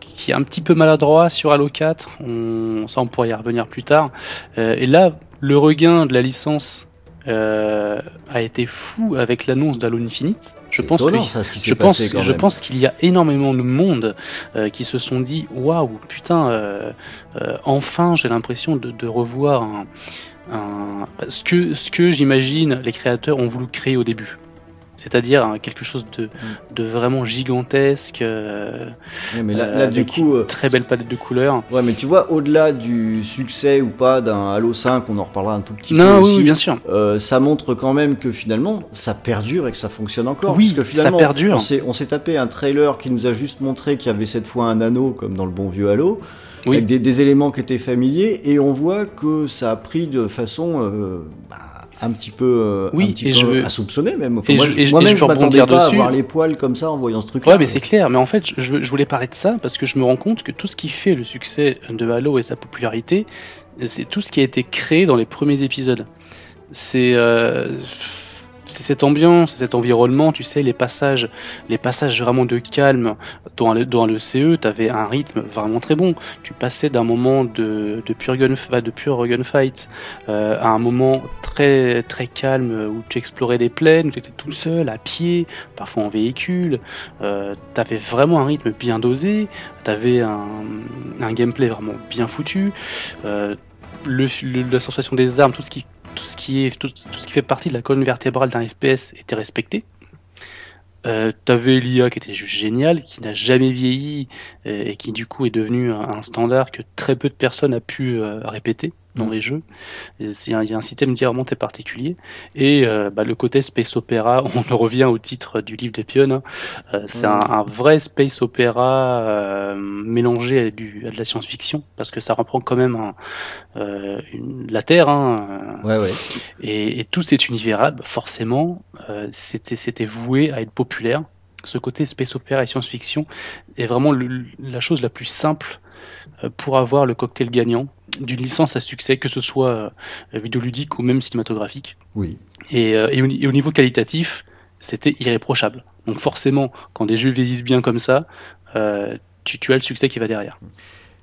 Speaker 5: qui est un petit peu maladroit sur Halo 4. On, ça, on pourrait y revenir plus tard. Euh, et là, le regain de la licence euh, a été fou avec l'annonce d'Halo Infinite. Je pense,
Speaker 3: étonnant,
Speaker 5: que-
Speaker 3: ça, ce qui s'est
Speaker 5: je pense,
Speaker 3: passé quand
Speaker 5: je
Speaker 3: même.
Speaker 5: pense qu'il y a énormément de monde euh, qui se sont dit waouh, putain, euh, euh, enfin j'ai l'impression de, de revoir un, un- ce que, ce que j'imagine les créateurs ont voulu créer au début. C'est-à-dire hein, quelque chose
Speaker 3: Mm.
Speaker 5: de, de vraiment gigantesque, euh,
Speaker 3: Ouais, mais là,
Speaker 5: euh,
Speaker 3: du coup, euh,
Speaker 5: très belle palette de couleurs.
Speaker 3: ouais, mais tu vois, au-delà du succès ou pas d'un Halo 5, on en reparlera un tout petit
Speaker 5: Non,
Speaker 3: peu
Speaker 5: oui,
Speaker 3: aussi.
Speaker 5: oui, bien sûr.
Speaker 3: Euh, ça montre quand même que finalement ça perdure et que ça fonctionne encore.
Speaker 5: Oui,
Speaker 3: parce que
Speaker 5: ça
Speaker 3: finalement,
Speaker 5: perdure.
Speaker 3: on s'est, on s'est tapé un trailer qui nous a juste montré qu'il y avait cette fois un anneau, comme dans le bon vieux Halo,
Speaker 5: Oui.
Speaker 3: avec des, des éléments qui étaient familiers, et on voit que ça a pris de façon euh, bah, un petit peu, euh,
Speaker 5: Oui,
Speaker 3: un petit
Speaker 5: et
Speaker 3: peu
Speaker 5: je veux-
Speaker 3: à soupçonner même. Enfin,
Speaker 5: et
Speaker 3: moi,
Speaker 5: je- je-
Speaker 3: moi-même,
Speaker 5: je
Speaker 3: je m'attendais pas à avoir les poils comme ça en voyant ce truc-là.
Speaker 5: Ouais, mais c'est clair. Mais en fait, je, je voulais parler de ça parce que je me rends compte que tout ce qui fait le succès de Halo et sa popularité, c'est tout ce qui a été créé dans les premiers épisodes. C'est euh, c'est cette ambiance, cet environnement, tu sais, les passages, les passages vraiment de calme dans le, dans le CE, tu avais un rythme vraiment très bon. Tu passais d'un moment de, pure, gun, enfin, de pure gunfight euh, à un moment très, très calme où tu explorais des plaines, où tu étais tout seul, à pied, parfois en véhicule. Euh, t'avais vraiment un rythme bien dosé, t'avais un, un gameplay vraiment bien foutu, euh, la sensation des armes, tout ce qui, tout ce qui fait partie de la colonne vertébrale d'un FPS était respecté. Euh, t'avais l'IA qui était juste génial, qui n'a jamais vieilli euh, et qui du coup est devenu un, un standard que très peu de personnes a pu euh, répéter dans
Speaker 3: Mm.
Speaker 5: les jeux. Il y a un système très particulier. Et euh, bah, le côté space opéra, on en revient au titre du livre d'Epion. hein. Euh, c'est un, un vrai space opéra euh, mélangé à, du, à de la science-fiction, parce que ça reprend quand même un, une- la Terre. hein,
Speaker 3: Ouais, ouais.
Speaker 5: et, et tout cet univers, bah, forcément, c'était voué à être populaire. Ce côté space opéra et science-fiction est vraiment le- la chose la plus simple pour avoir le cocktail gagnant d'une licence à succès, que ce soit euh, vidéoludique ou même cinématographique.
Speaker 3: Oui.
Speaker 5: Et, euh, et au, ni- et au niveau qualitatif, c'était irréprochable. Donc forcément, quand des jeux vieillissent bien comme ça, euh, tu, tu as le succès qui va derrière.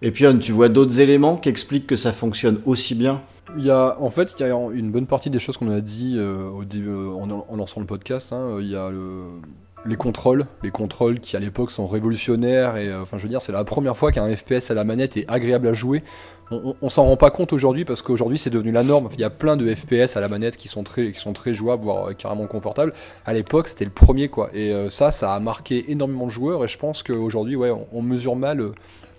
Speaker 3: Et puis, tu vois d'autres éléments qui expliquent que ça fonctionne aussi bien?
Speaker 4: Il y a, en fait, il y a une bonne partie des choses qu'on a dit euh, au début, euh, en, en lançant le podcast. hein. Il y a le- les contrôles, les contrôles qui à l'époque sont révolutionnaires. Et euh, enfin, je veux dire, c'est la première fois qu'un FPS à la manette est agréable à jouer. On, s'en rend pas compte aujourd'hui parce qu'aujourd'hui c'est devenu la norme. Il y a plein de FPS à la manette qui sont très, qui sont très jouables, voire euh, carrément confortables. À l'époque, c'était le premier quoi. Et euh, ça, ça a marqué énormément de joueurs. Et je pense qu'aujourd'hui, ouais, on, mesure mal. euh,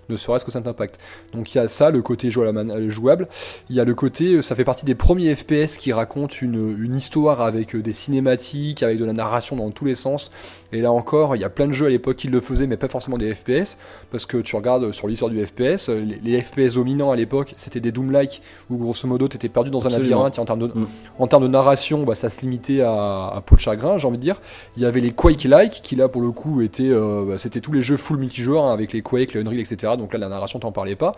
Speaker 4: ne serait-ce que cet impact. Donc il y a ça, le côté jouable. Il y a le côté, ça fait partie des premiers FPS qui racontent une, histoire avec des cinématiques, avec de la narration dans tous les sens. Et là encore, il y a plein de jeux à l'époque qui le faisaient, mais pas forcément des FPS, parce que tu regardes euh, sur l'histoire du FPS, euh, les, les FPS dominants à l'époque, c'était des Doom-like, où grosso modo, t'étais perdu dans un
Speaker 3: Absolument.
Speaker 4: labyrinthe, et en termes de,
Speaker 3: Mm.
Speaker 4: en termes de narration, bah, ça se limitait à, à peau de chagrin, j'ai envie de dire. Il y avait les Quake-like, qui là, pour le coup, étaient, euh, bah, c'était tous les jeux full multijoueur, hein, avec les Quake, les Unreal, etc. Donc là, la narration, t'en parlais pas.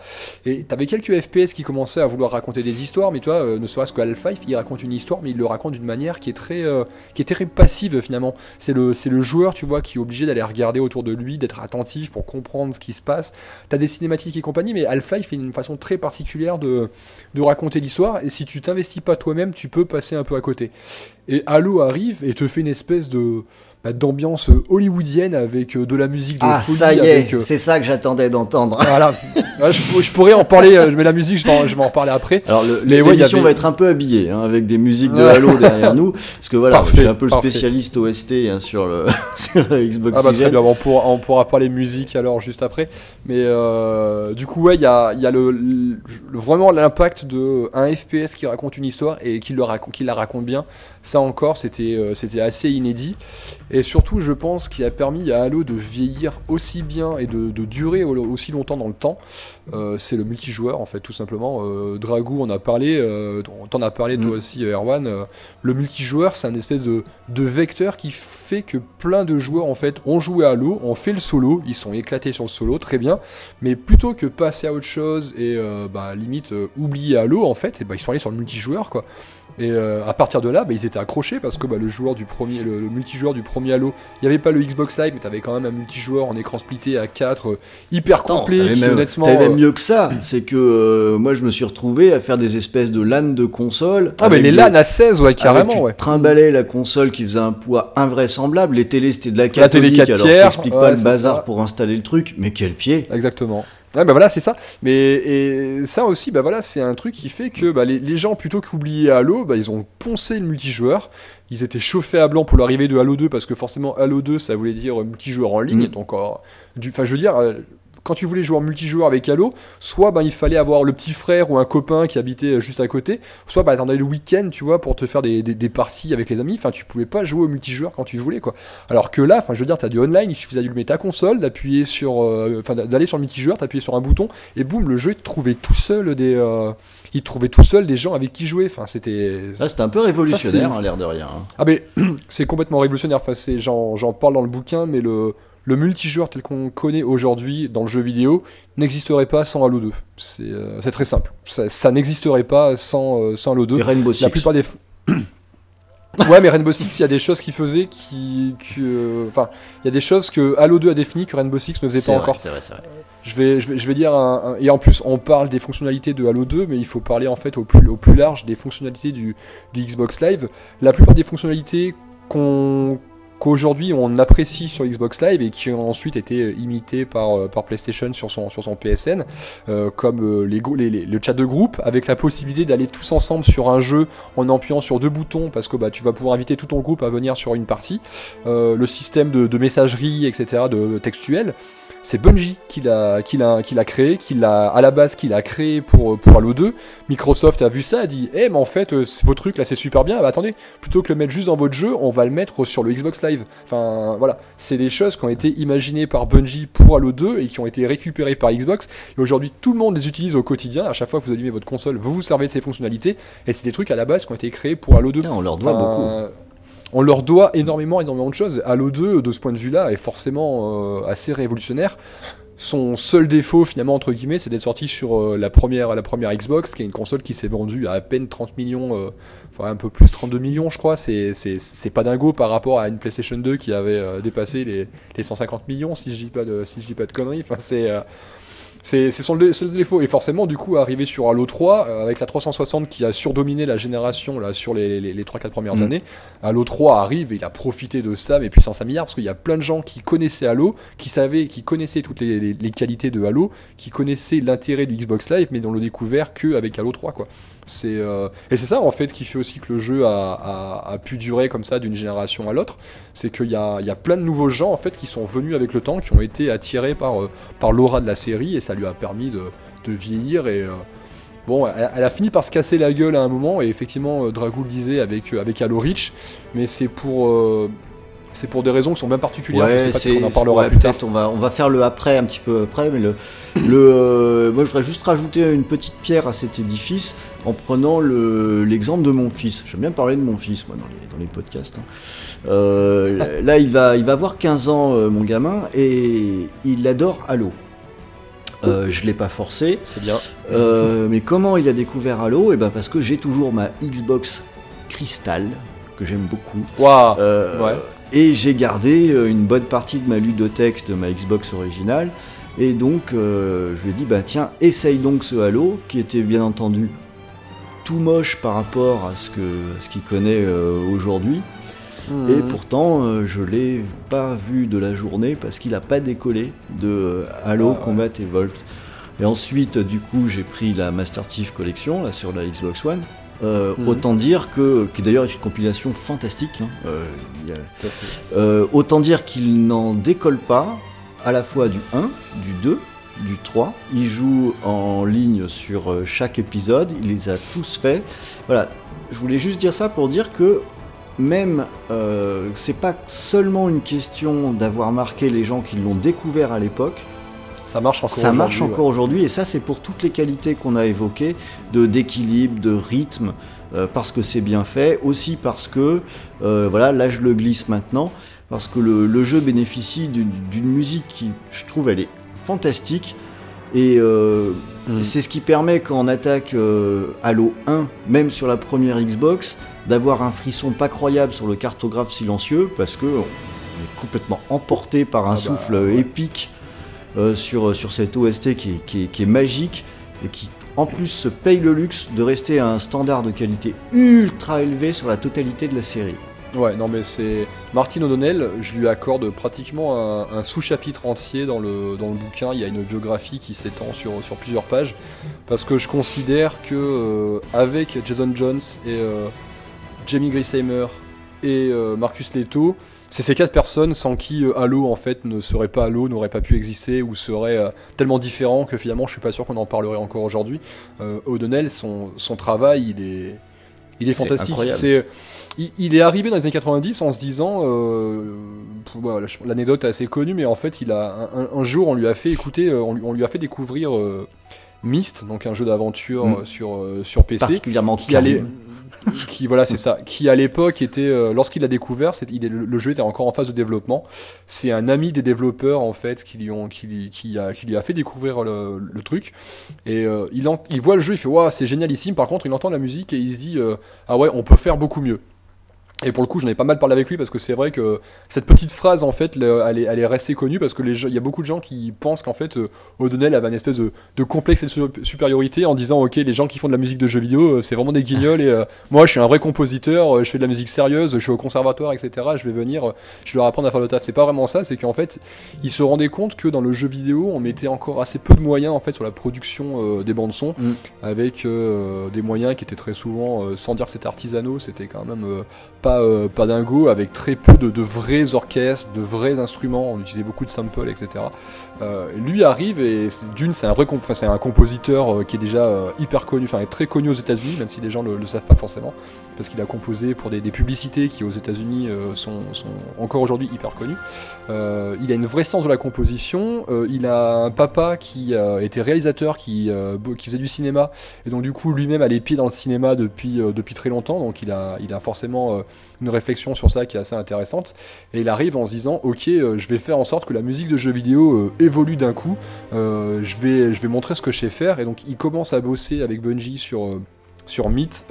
Speaker 4: Et t'avais quelques FPS qui commençaient à vouloir raconter des histoires, mais toi, euh, ne serait-ce que Half-Life, il raconte une histoire, mais il le raconte d'une manière qui est très, euh, qui est très passive finalement. C'est le, c'est le tu vois, qui est obligé d'aller regarder autour de lui, d'être attentif pour comprendre ce qui se passe. T'as des cinématiques et compagnie, mais Half-Life fait une façon très particulière de, de raconter l'histoire, et si tu t'investis pas toi-même, tu peux passer un peu à côté. Et Halo arrive et te fait une espèce de bah, d'ambiance euh, hollywoodienne avec euh, de la musique de
Speaker 3: Ah,
Speaker 4: folie,
Speaker 3: ça y est,
Speaker 4: euh,
Speaker 3: c'est ça que j'attendais d'entendre.
Speaker 4: voilà. Ouais, je, pour- je pourrais en parler, euh, mais la musique, je vais en, je en parler après.
Speaker 3: Alors,
Speaker 4: ouais,
Speaker 3: l'émission
Speaker 4: avait-
Speaker 3: va être un peu habillée, hein, avec des musiques de
Speaker 4: Ouais.
Speaker 3: Halo derrière nous, parce que voilà,
Speaker 4: Parfait,
Speaker 3: je suis un peu le spécialiste OST hein, sur, le, sur Xbox
Speaker 4: Ah bah très bien, on pourra, on pourra parler musique alors juste après. Mais euh, du coup, ouais, il y a, y a le, le- vraiment l'impact de un FPS qui raconte une histoire et qui, le raconte, qui la raconte bien. Ça encore, c'était euh, c'était assez inédit. Et surtout, je pense qu'il a permis à Halo de vieillir aussi bien et de, de durer au- aussi longtemps dans le temps. Euh, c'est le multijoueur en fait, tout simplement. Euh, Dragou, on a parlé, euh, t'en as parlé toi
Speaker 3: Mm.
Speaker 4: aussi, Erwan. Le multijoueur, c'est un espèce de, de vecteur qui fait que plein de joueurs en fait ont joué à Halo, ont fait le solo, ils sont éclatés sur le solo, très bien. Mais plutôt que passer à autre chose et bah, limite oublier Halo en fait, et bah, ils sont allés sur le multijoueur quoi. Et euh, à partir de là, bah, ils étaient accrochés parce que bah, le joueur du premier, le, le multijoueur du premier Halo, il n'y avait pas le Xbox Live, mais t'avais quand même un multijoueur en écran splitté à 4 euh, hyper
Speaker 3: Attends,
Speaker 4: complet.
Speaker 3: t'avais même,
Speaker 4: honnêtement,
Speaker 3: t'avais même
Speaker 4: euh,
Speaker 3: mieux que ça. C'est que euh, moi, je me suis retrouvé à faire des espèces de LAN de consoles.
Speaker 4: Ah, mais les LAN à 16, ouais,
Speaker 3: avec,
Speaker 4: carrément,
Speaker 3: tu
Speaker 4: ouais.
Speaker 3: trimballais la console qui faisait un poids invraisemblable. Les télés, c'était de la
Speaker 4: La télé
Speaker 3: catholique.
Speaker 4: 4
Speaker 3: alors,
Speaker 4: tiers,
Speaker 3: je t'explique
Speaker 4: ouais,
Speaker 3: pas le bazar
Speaker 4: ça.
Speaker 3: pour installer le truc. Mais quel pied
Speaker 4: Exactement. Ouais, bah voilà, c'est ça. Mais et ça aussi, bah voilà, c'est un truc qui fait que bah, les, les gens, plutôt qu'oublier Halo, bah, ils ont poncé le multijoueur. Ils étaient chauffés à blanc pour l'arrivée de Halo 2 parce que forcément Halo 2 ça voulait dire multijoueur en ligne.
Speaker 3: Mm.
Speaker 4: Donc, euh, du, enfin, je veux dire, euh, quand tu voulais jouer en multijoueur avec Halo, soit bah, il fallait avoir le petit frère ou un copain qui habitait euh, juste à côté, soit bah, t'en avais le week-end, tu vois, pour te faire des, des- des parties avec les amis. Enfin, tu pouvais pas jouer au multijoueur quand tu voulais, quoi. Alors que là, enfin, je veux dire, t'as du online, il suffisait d'allumer ta console, d'appuyer sur, euh, d'aller sur le multijoueur, t'appuyer sur un bouton, et boum, le jeu il te trouvait tout seul des, euh, il te trouvait tout seul des gens avec qui jouer. Enfin, c'était.
Speaker 3: C'était un peu révolutionnaire, hein, l'air de rien. hein.
Speaker 4: Ah mais c'est complètement révolutionnaire. Enfin, c'est- j'en, j'en parle dans le bouquin, mais le, le multijoueur tel qu'on connaît aujourd'hui dans le jeu vidéo n'existerait pas sans Halo 2. C'est, euh, c'est très simple. Ça, ça n'existerait pas sans, euh, sans Halo 2.
Speaker 3: Et Rainbow Six.
Speaker 4: La plupart des. ouais, mais Rainbow Six, il y a des choses qu'il faisait qui. que- Enfin, il y a des choses que Halo 2 a définies que Rainbow Six ne faisait pas
Speaker 3: vrai,
Speaker 4: encore.
Speaker 3: c'est vrai, c'est vrai.
Speaker 4: Je vais, je vais, je vais dire un, un- et en plus on parle des fonctionnalités de Halo 2 mais il faut parler en fait au plus, au plus large des fonctionnalités du, du Xbox Live. La plupart des fonctionnalités qu'on qu'aujourd'hui on apprécie sur Xbox Live et qui ont ensuite été imitées par, euh, par PlayStation sur son, PSN, euh, comme euh, le chat de groupe, avec la possibilité d'aller tous ensemble sur un jeu en appuyant sur deux boutons, parce que bah, tu vas pouvoir inviter tout ton groupe à venir sur une partie, Euh, le système de, de messagerie, etc., de textuel, c'est Bungie qui l'a qui l'a qui l'a créé, qui l'a à la base qui l'a créé pour pour Halo 2. Microsoft a vu ça, a dit "Eh mais en fait euh, vos trucs là c'est super bien. Bah, attendez, plutôt que le mettre juste dans votre jeu, on va le mettre sur le Xbox Live." Enfin voilà, c'est des choses qui ont été imaginées par Bungie pour Halo 2 et qui ont été récupérées par Xbox et aujourd'hui tout le monde les utilise au quotidien. À chaque fois que vous allumez votre console, vous vous servez de ces fonctionnalités et c'est des trucs à la base qui ont été créés pour Halo 2.
Speaker 3: Putain, on leur doit
Speaker 4: Enfin,
Speaker 3: beaucoup.
Speaker 4: On leur doit énormément, énormément de choses. Halo 2, de ce point de vue-là, est forcément euh, assez révolutionnaire. Son seul défaut, finalement, entre c'est d'être sorti sur euh, la, première, Xbox, qui est une console qui s'est vendue à à peine 30 millions, euh, enfin un peu plus 32 millions, je crois. C'est- pas dingo par rapport à une PlayStation 2 qui avait dépassé les, les 150 millions, si je dis pas de, si je dis pas de conneries. Enfin, c'est. C'est c'est son le défaut. Et forcément, du coup, arrivé sur Halo 3, euh, avec la 360 qui a surdominé la génération là, sur les, les, les 3-4 premières
Speaker 3: Mhm.
Speaker 4: années, Halo 3 arrive et il a profité de ça, mais puissance à milliard, parce qu'il y a plein de gens qui connaissaient Halo, qui savaient, qui connaissaient toutes les, les- les qualités de Halo, qui connaissaient l'intérêt du Xbox Live, mais n'ont le découvert qu'avec Halo 3, quoi. C'est euh, et c'est ça en fait qui fait aussi que le jeu a, a- a pu durer comme ça d'une génération à l'autre. C'est qu'il y a, y a plein de nouveaux gens en fait qui sont venus avec le temps, qui ont été attirés par, euh, par l'aura de la série et ça lui a permis de, de vieillir et euh, bon, elle, elle a fini par se casser la gueule à un moment et effectivement Dragou le disait avec, avec Halo Reach, mais c'est pour c'est pour des raisons qui sont bien particulières.
Speaker 3: Ouais, c'est
Speaker 4: qu'on en parlera
Speaker 3: ouais,
Speaker 4: plus tard.
Speaker 3: on va on va faire le après un petit peu après, mais le le euh, moi je voudrais juste rajouter une petite pierre à cet édifice en prenant le l'exemple de mon fils. J'aime bien parler de mon fils moi dans les dans les podcasts. hein. Euh, là il va il va avoir 15 ans euh, mon gamin et il adore Halo. Euh, je l'ai pas forcé.
Speaker 4: C'est bien.
Speaker 3: Mais comment il a découvert Halo Et ben parce que j'ai toujours ma Xbox Crystal que j'aime beaucoup.
Speaker 4: Waouh. Ouais.
Speaker 3: Et j'ai gardé une bonne partie de ma ludothèque de ma Xbox originale. Et donc, je lui ai dit, bah tiens, essaye donc ce Halo, qui était bien entendu tout moche par rapport à ce que à ce qu'il connaît euh, aujourd'hui. Et
Speaker 4: Mhm.
Speaker 3: pourtant, euh, je l'ai pas vu de la journée parce qu'il a pas décollé de euh, Halo
Speaker 4: Ah ouais.
Speaker 3: Combat Evolved. Et ensuite, du coup, j'ai pris la Master Chief Collection là, sur la Xbox One. Euh,
Speaker 4: Mhm.
Speaker 3: Autant dire que, qui d'ailleurs est une compilation fantastique. hein. Euh, y a- euh, autant dire qu'il n'en décolle pas à la fois du 1, du 2, du 3. Il joue en ligne sur euh, chaque épisode, il les a tous faits. Voilà, je voulais juste dire ça pour dire que même euh, c'est pas seulement une question d'avoir marqué les gens qui l'ont découvert à l'époque,
Speaker 4: Ça marche encore.
Speaker 3: ça marche
Speaker 4: aujourd'hui,
Speaker 3: encore aujourd'hui et ça c'est pour toutes les qualités qu'on a évoquées de d'équilibre, de rythme, euh, parce que c'est bien fait, aussi parce que euh, voilà là je le glisse maintenant, parce que le, le jeu bénéficie d'une d'une musique qui je trouve elle est fantastique et euh,
Speaker 4: Mm.
Speaker 3: C'est ce qui permet quand on attaque euh, Halo 1, même sur la première Xbox, d'avoir un frisson pas croyable sur le cartographe silencieux parce que on est complètement emporté par un
Speaker 4: Ah bah,
Speaker 3: souffle
Speaker 4: ouais.
Speaker 3: épique euh, sur, sur cette OST qui est, qui est- qui est magique et qui en plus se paye le luxe de rester à un standard de qualité ultra élevé sur la totalité de la série.
Speaker 4: Ouais, non mais c'est Martin O'Donnell, je lui accorde pratiquement un, un sous-chapitre entier dans le, dans le bouquin. Il y a une biographie qui s'étend sur, sur plusieurs pages parce que je considère que euh, avec Jason Jones et euh, Jamie Grisheimer et euh, Marcus Leto, c'est ces quatre personnes sans qui Halo en fait ne serait pas Halo, n'aurait pas pu exister ou serait euh, tellement différent que finalement je suis pas sûr qu'on en parlerait encore aujourd'hui. Euh, O'Donnell, son, son travail, il est, il est, fantastique. C'est, il, il est arrivé dans les années 90 en se disant, euh, l'anecdote est assez connue, mais en fait, il a un, jour, on lui a fait écouter, euh, on, lui, on lui a fait découvrir euh, Myst, donc un jeu d'aventure
Speaker 3: Mm.
Speaker 4: sur, sur PC
Speaker 3: Particulièrement
Speaker 4: qui allait qui voilà c'est ça qui à l'époque était euh, lorsqu'il l'a découvert c'est- il est- le, le jeu était encore en phase de développement. C'est un ami des développeurs en fait qui lui ont qui, lui- qui a, qui lui a fait découvrir le, le truc. Et euh, il, en- il voit le jeu il fait waouh c'est génialissime. Par contre il entend la musique et il se dit euh, ah ouais on peut faire beaucoup mieux et pour le coup, j'en ai pas mal parlé avec lui parce que c'est vrai que cette petite phrase, en fait, le- elle est, elle est restée connue parce que il y a beaucoup de gens qui pensent qu'en fait, euh, O'Donnell avait une espèce de, de complexe de su- supériorité en disant, ok, les gens qui font de la musique de jeux vidéo, euh, c'est vraiment des guignols et euh, moi, je suis un vrai compositeur, je fais de la musique sérieuse, je suis au conservatoire, etc. Je vais venir, je vais leur apprendre à faire le taf. C'est pas vraiment ça, c'est qu'en fait, il se rendait compte que dans le jeu vidéo, on mettait encore assez peu de moyens en fait sur la production euh, des bandes son,
Speaker 3: Mm.
Speaker 4: avec euh, des moyens qui étaient très souvent, sans dire que c'était artisanaux, c'était quand même euh, pas, euh, dingo, avec très peu de, de vrais orchestres, de vrais instruments, on utilisait beaucoup de samples, etc. Euh, lui arrive et d'une, c'est un vrai comp- un compositeur euh, qui est déjà hyper connu, enfin très connu aux États-Unis, même si les gens le, le savent pas forcément, parce qu'il a composé pour des, publicités qui aux États-Unis sont, encore aujourd'hui hyper connues. Il a une vraie sens de la composition. il a un papa qui était réalisateur, qui, faisait du cinéma, et donc du coup lui-même a les pieds dans le cinéma depuis, depuis très longtemps. Donc il a, forcément une réflexion sur ça qui est assez intéressante. Et il arrive en se disant, ok, euh, je vais faire en sorte que la musique de jeux vidéo euh, évolue d'un coup. Euh, je vais, je vais montrer ce que je sais faire. Et donc il commence à bosser avec Bungie sur sur Myth,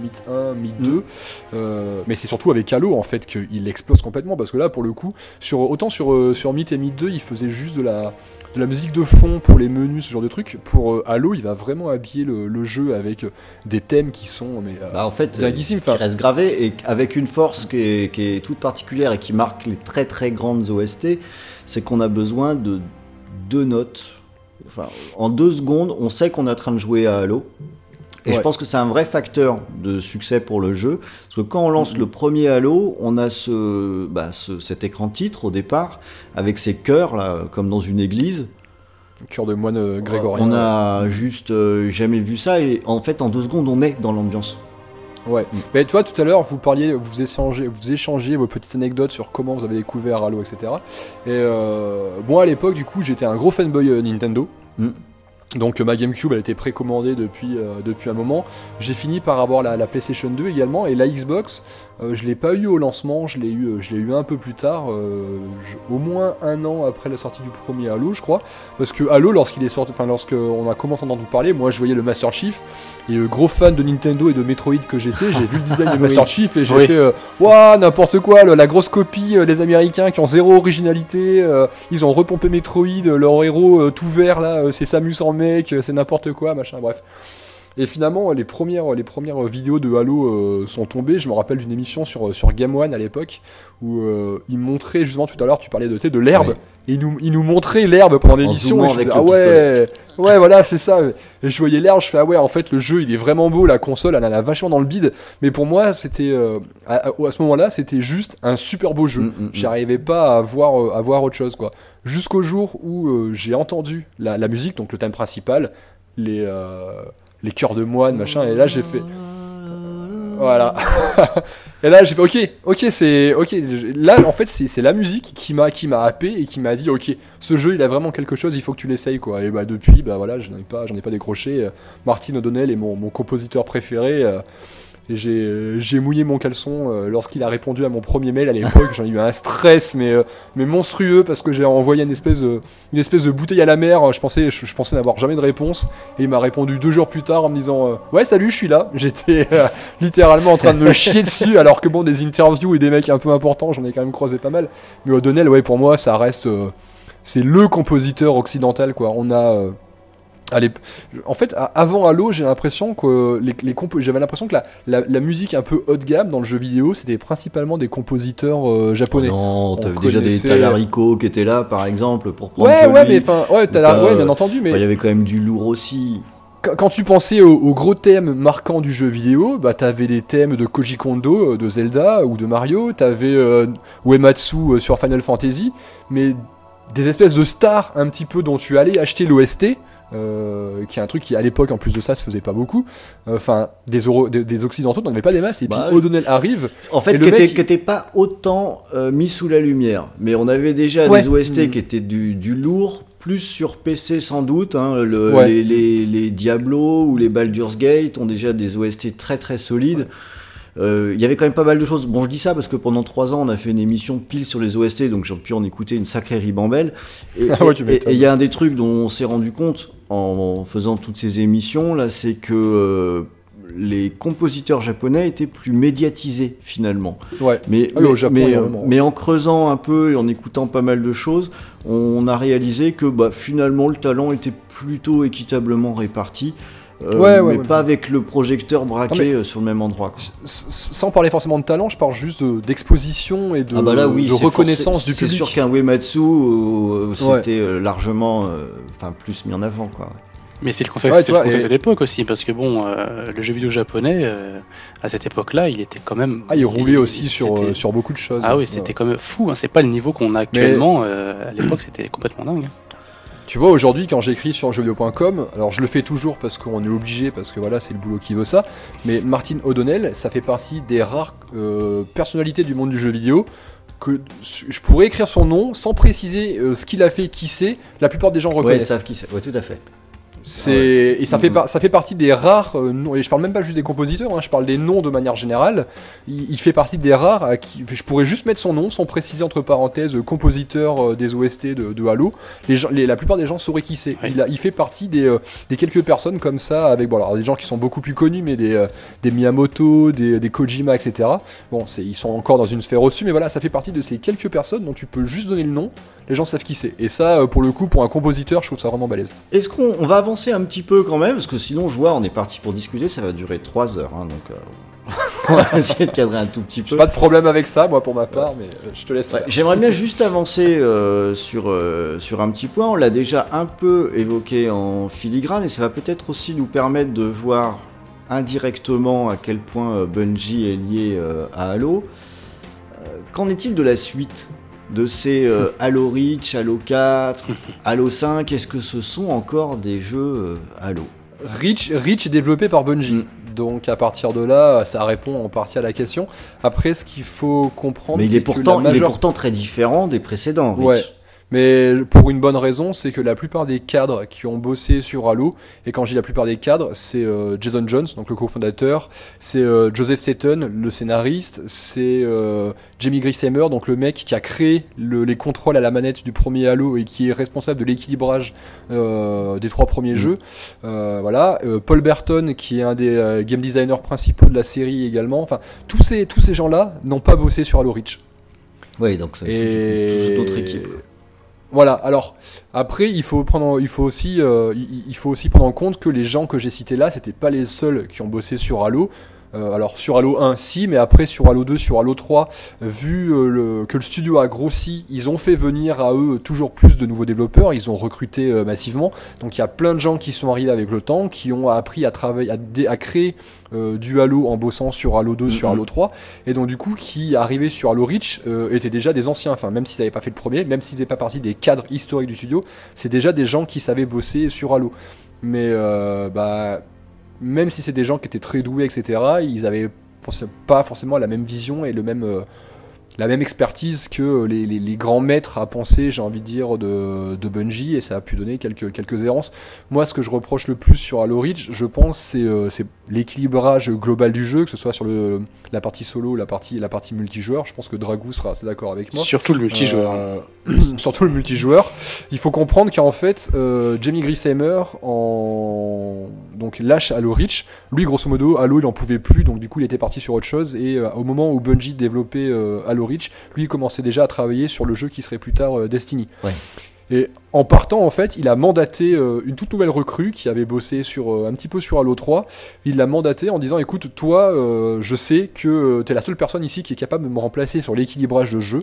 Speaker 4: Myth 1, Myth 2, euh, mais c'est surtout avec Halo en fait qu'il explose complètement parce que là pour le coup, sur, autant sur, sur Myth et Myth 2 il faisait juste de la, de la musique de fond pour les menus, ce genre de trucs, pour euh, Halo il va vraiment habiller le, le jeu avec euh, des thèmes qui sont mais, euh,
Speaker 3: Bah, en fait, qui
Speaker 4: Enfin,
Speaker 3: reste gravé et avec une force qui est, qui est toute particulière et qui marque les très très grandes OST, c'est qu'on a besoin de deux notes. Enfin, en deux secondes, on sait qu'on est en train de jouer à Halo. Et je pense que c'est un vrai facteur de succès pour le jeu. Parce que quand on lance le premier Halo, on a ce, bah, ce- cet écran titre au départ, avec ces chœurs, là, comme dans une église.
Speaker 4: cœur de moine euh, grégorien.
Speaker 3: On a juste euh, jamais vu ça. Et en fait, en deux secondes, on est dans l'ambiance.
Speaker 4: Ouais. Mais tu vois, tout à l'heure, vous parliez, vous échangez, vous échangez vos petites anecdotes sur comment vous avez découvert Halo, etc. Et euh, moi, à l'époque, du coup, j'étais un gros fanboy Nintendo.
Speaker 3: Mm.
Speaker 4: Donc euh, ma GameCube, elle était précommandée depuis, euh, depuis un moment. J'ai fini par avoir la PlayStation 2 également et la Xbox. Euh, je l'ai pas eu au lancement, je l'ai eu, euh, je l'ai eu un peu plus tard, euh, je- au moins un an après la sortie du premier Halo, je crois. Parce que Halo, lorsqu'il est sorti, enfin lorsqu'on a commencé à en entendre parler, moi je voyais le Master Chief et euh, gros fan de Nintendo et de Metroid que j'étais, j'ai vu le design de Master Chief et j'ai
Speaker 5: Oui.
Speaker 4: fait Waouh, n'importe quoi, le- la grosse copie des Américains qui ont zéro originalité, ils ont repompé Metroid, leur héros tout vert là, c'est Samus en mec, c'est n'importe quoi, machin, bref. Et finalement, les premières, les premières vidéos de Halo euh, sont tombées. Je me rappelle d'une émission sur, sur Game One à l'époque où euh, ils montraient justement tout à l'heure, tu parlais de, de l'herbe.
Speaker 3: Ouais.
Speaker 4: Et ils nous, ils nous montraient l'herbe pendant l'émission. et je
Speaker 3: le
Speaker 4: ah ouais, ouais, voilà, c'est ça. Et je voyais l'herbe, je fais ah ouais, en fait, le jeu il est vraiment beau, la console elle en a vachement dans le bide. Mais pour moi, c'était euh, à, ce moment-là, c'était juste un super beau jeu.
Speaker 3: Mm, mm, mm.
Speaker 4: J'arrivais pas à voir, euh, à voir autre chose quoi. Jusqu'au jour où euh, j'ai entendu la, la musique, donc le thème principal, les euh, les chœurs de moine, machin, et là j'ai fait. Voilà. et là j'ai fait ok, ok, c'est ok. Là en fait c'est la musique qui m'a qui m'a happé et qui m'a dit ok, ce jeu il a vraiment quelque chose, il faut que tu l'essayes quoi. Et bah depuis bah voilà, j'en ai pas j'en ai pas décroché. Euh, Martin O'Donnell est mon, compositeur préféré. euh, j'ai euh, j'ai mouillé mon caleçon euh, lorsqu'il a répondu à mon premier mail à l'époque. J'en ai eu un stress, mais, euh, mais monstrueux, parce que j'ai envoyé une espèce, de, une espèce de bouteille à la mer. Je pensais, je, je pensais n'avoir jamais de réponse. Et il m'a répondu deux jours plus tard en me disant Ouais, salut, je suis là. J'étais euh, littéralement en train de me chier dessus, alors que bon, des interviews et des mecs un peu importants, j'en ai quand même croisé pas mal. Mais O'Donnell, ouais, pour moi, ça reste. euh, c'est le compositeur occidental, quoi. On a. euh, Allez, en fait, avant Halo, j'ai l'impression que les, j'avais l'impression que la, la, la musique un peu haut de gamme dans le jeu vidéo, c'était principalement des compositeurs euh, japonais.
Speaker 3: non,
Speaker 4: On
Speaker 3: t'avais déjà des Talarico qui étaient là, par exemple, pour prendre
Speaker 4: ouais, ouais, mais enfin, ouais,
Speaker 3: euh,
Speaker 4: bien entendu, mais
Speaker 3: Il y avait quand même du lourd aussi.
Speaker 4: quand, tu pensais aux, aux gros thèmes marquants du jeu vidéo, bah t'avais des thèmes de Koji Kondo, euh, de Zelda ou de Mario, t'avais euh, Uematsu euh, sur Final Fantasy, mais des espèces de stars un petit peu dont tu allais acheter l'OST. Euh, qui est un truc qui à l'époque en plus de ça se faisait pas beaucoup enfin des, des, des occidentaux n'en avaient pas des masses et
Speaker 3: Bah,
Speaker 4: puis O'Donnell arrive
Speaker 3: En fait, qui était,
Speaker 4: mec-
Speaker 3: qui était pas autant euh, mis sous la lumière. Mais on avait déjà
Speaker 4: Ouais.
Speaker 3: des OST
Speaker 4: Mm.
Speaker 3: qui étaient du, du lourd, plus sur PC sans doute. hein, le-
Speaker 4: Ouais.
Speaker 3: les, les, les Diablo ou les Baldur's Gate ont déjà des OST très très solides. Euh, Il y avait quand même pas mal de choses. Bon, je dis ça parce que pendant trois ans, on a fait une émission pile sur les OST, donc j'ai pu en écouter une sacrée ribambelle. Et
Speaker 4: Ah ouais,
Speaker 3: et- il y a un des trucs dont on s'est rendu compte en faisant toutes ces émissions là, c'est que euh, les compositeurs japonais étaient plus médiatisés finalement.
Speaker 4: ouais
Speaker 3: Mais,
Speaker 4: Ah Japon,
Speaker 3: mais en creusant un peu et en écoutant pas mal de choses, on a réalisé que bah, finalement le talent était plutôt équitablement réparti. Euh,
Speaker 4: Ouais, ouais,
Speaker 3: mais
Speaker 4: ouais.
Speaker 3: pas avec le projecteur braqué
Speaker 4: Non,
Speaker 3: euh, sur le même endroit. quoi.
Speaker 4: Sans parler forcément de talent, je parle juste de- d'exposition et de,
Speaker 3: ah bah là oui,
Speaker 4: de
Speaker 3: c'est
Speaker 4: reconnaissance du
Speaker 3: C'est
Speaker 4: public.
Speaker 3: sûr qu'un Uematsu, euh,
Speaker 4: Ouais.
Speaker 3: c'était largement, euh, enfin plus mis en avant quoi.
Speaker 5: Mais c'est le contexte,
Speaker 4: Ouais,
Speaker 5: c'est
Speaker 4: tu
Speaker 5: le
Speaker 4: vois,
Speaker 5: contexte
Speaker 4: et-
Speaker 5: de l'époque aussi, parce que bon, euh, le jeu vidéo japonais, euh, à cette époque-là, il était quand même.
Speaker 4: Ah, il roulait aussi sur, euh, sur beaucoup de choses.
Speaker 5: Ah oui,
Speaker 4: Ouais.
Speaker 5: c'était quand même fou, hein, c'est pas le niveau qu'on a actuellement. euh, à l'époque, c'était complètement dingue.
Speaker 4: Tu vois, aujourd'hui, quand j'écris sur jeuxvideo.com, alors je le fais toujours parce qu'on est obligé, parce que voilà, c'est le boulot qui veut ça, mais Martin O'Donnell, ça fait partie des rares euh, personnalités du monde du jeu vidéo que je pourrais écrire son nom sans préciser euh, ce qu'il a fait, qui c'est, la plupart des gens
Speaker 3: Ouais, ils
Speaker 4: reconnaissent.
Speaker 3: savent qui c'est. Ouais, tout à fait.
Speaker 4: C'est et ça fait
Speaker 3: Mhm.
Speaker 4: par- ça fait partie des rares euh, noms et je parle même pas juste des compositeurs, hein, je parle des noms de manière générale. Il, il fait partie des rares à qui je pourrais juste mettre son nom sans préciser entre parenthèses euh, compositeur euh, des OST de, de Halo. Les gens, les- la plupart des gens sauraient qui c'est. Il, a- il fait partie des, euh, des quelques personnes comme ça avec bon alors des gens qui sont beaucoup plus connus mais des, euh, des Miyamoto, des, des Kojima etc. Bon c'est ils sont encore dans une sphère au-dessus mais voilà ça fait partie de ces quelques personnes dont tu peux juste donner le nom. Les gens savent qui c'est et ça euh, pour le coup pour un compositeur je trouve ça vraiment balèze.
Speaker 3: Est-ce qu'on on va avancer un petit peu quand même Parce que sinon, je vois, on est parti pour discuter, ça va durer 3 heures. hein, donc, euh, on va essayer de cadrer un tout petit
Speaker 4: J'ai
Speaker 3: peu.
Speaker 4: pas de problème avec ça, moi pour ma part, mais euh, je te laisse.
Speaker 3: Ouais. J'aimerais bien juste avancer euh, sur, sur un petit point. On l'a déjà un peu évoqué en filigrane et ça va peut-être aussi nous permettre de voir indirectement à quel point Bungie est lié à Halo. Qu'en est-il de la suite? De ces euh, Halo Reach, Halo 4, Halo 5 Est-ce que ce sont encore des jeux euh, Halo?
Speaker 4: Reach, Reach est développé par Bungie.
Speaker 3: Mm.
Speaker 4: Donc à partir de là, ça répond en partie à la question. Après, ce qu'il faut comprendre,
Speaker 3: Mais il
Speaker 4: c'est
Speaker 3: est,
Speaker 4: que
Speaker 3: pourtant, il est pourtant très différent des précédents. Reach.
Speaker 4: Ouais. Mais pour une bonne raison, c'est que la plupart des cadres qui ont bossé sur Halo, et quand je dis la plupart des cadres, c'est euh, Jason Jones, donc le cofondateur, c'est euh, Joseph Seton, le scénariste, c'est euh, Jamie Grishammer, donc le mec qui a créé le- les contrôles à la manette du premier Halo et qui est responsable de l'équilibrage des trois premiers
Speaker 3: Mhm.
Speaker 4: jeux. Voilà, Paul Burton, qui est un des game designers principaux de la série également. Enfin, tous ces, tous ces gens-là n'ont pas bossé sur Halo Reach.
Speaker 3: Ouais, donc c'est toute,
Speaker 4: Et
Speaker 3: toute une autre équipe.
Speaker 4: Voilà. Alors après, il faut prendre, il faut aussi, euh, il, faut aussi prendre en compte que les gens que j'ai cités là, c'était pas les seuls qui ont bossé sur Halo. Euh, alors sur Halo 1, si, mais après sur Halo 2, sur Halo 3, vu euh, le- que le studio a grossi, ils ont fait venir à eux toujours plus de nouveaux développeurs. Ils ont recruté euh, massivement. Donc il y a plein de gens qui sont arrivés avec le temps, qui ont appris à travailler, à, créer du Halo en bossant sur Halo 2, sur. Halo 3, et donc du coup qui arrivaient sur Halo Reach étaient déjà des anciens. Enfin même s'ils n'avaient pas fait le premier, même s'ils n'étaient pas partie des cadres historiques du studio, c'est déjà des gens qui savaient bosser sur Halo. Mais euh, bah même si c'est des gens qui étaient très doués, etc., ils avaient pas forcément la même vision et le même, euh, la même expertise que les, les- les grands maîtres à penser, j'ai envie de dire, de, de Bungie, et ça a pu donner quelques, quelques errances. Moi, ce que je reproche le plus sur Halo Reach, je pense, c'est euh, l'équilibrage global du jeu, que ce soit sur le, la partie solo, la partie, la partie multijoueur. Je pense que Dragou sera assez d'accord avec moi.
Speaker 5: Surtout le multijoueur.
Speaker 4: Euh, surtout le multijoueur. Il faut comprendre qu'en fait, euh, Jamie Grissheimer en donc lâche Halo Reach. Lui, grosso modo, Halo, il en pouvait plus, donc du coup, il était parti sur autre chose. Et euh, au moment où Bungie développait euh, Halo Lui, il commençait déjà à travailler sur le jeu qui serait plus tard euh, Destiny.
Speaker 3: Ouais.
Speaker 4: Et en partant, en fait, il a mandaté euh, une toute nouvelle recrue qui avait bossé sur euh, un petit peu sur Halo 3. Il l'a mandaté en disant écoute, toi, euh, je sais que tu es la seule personne ici qui est capable de me remplacer sur l'équilibrage de jeu.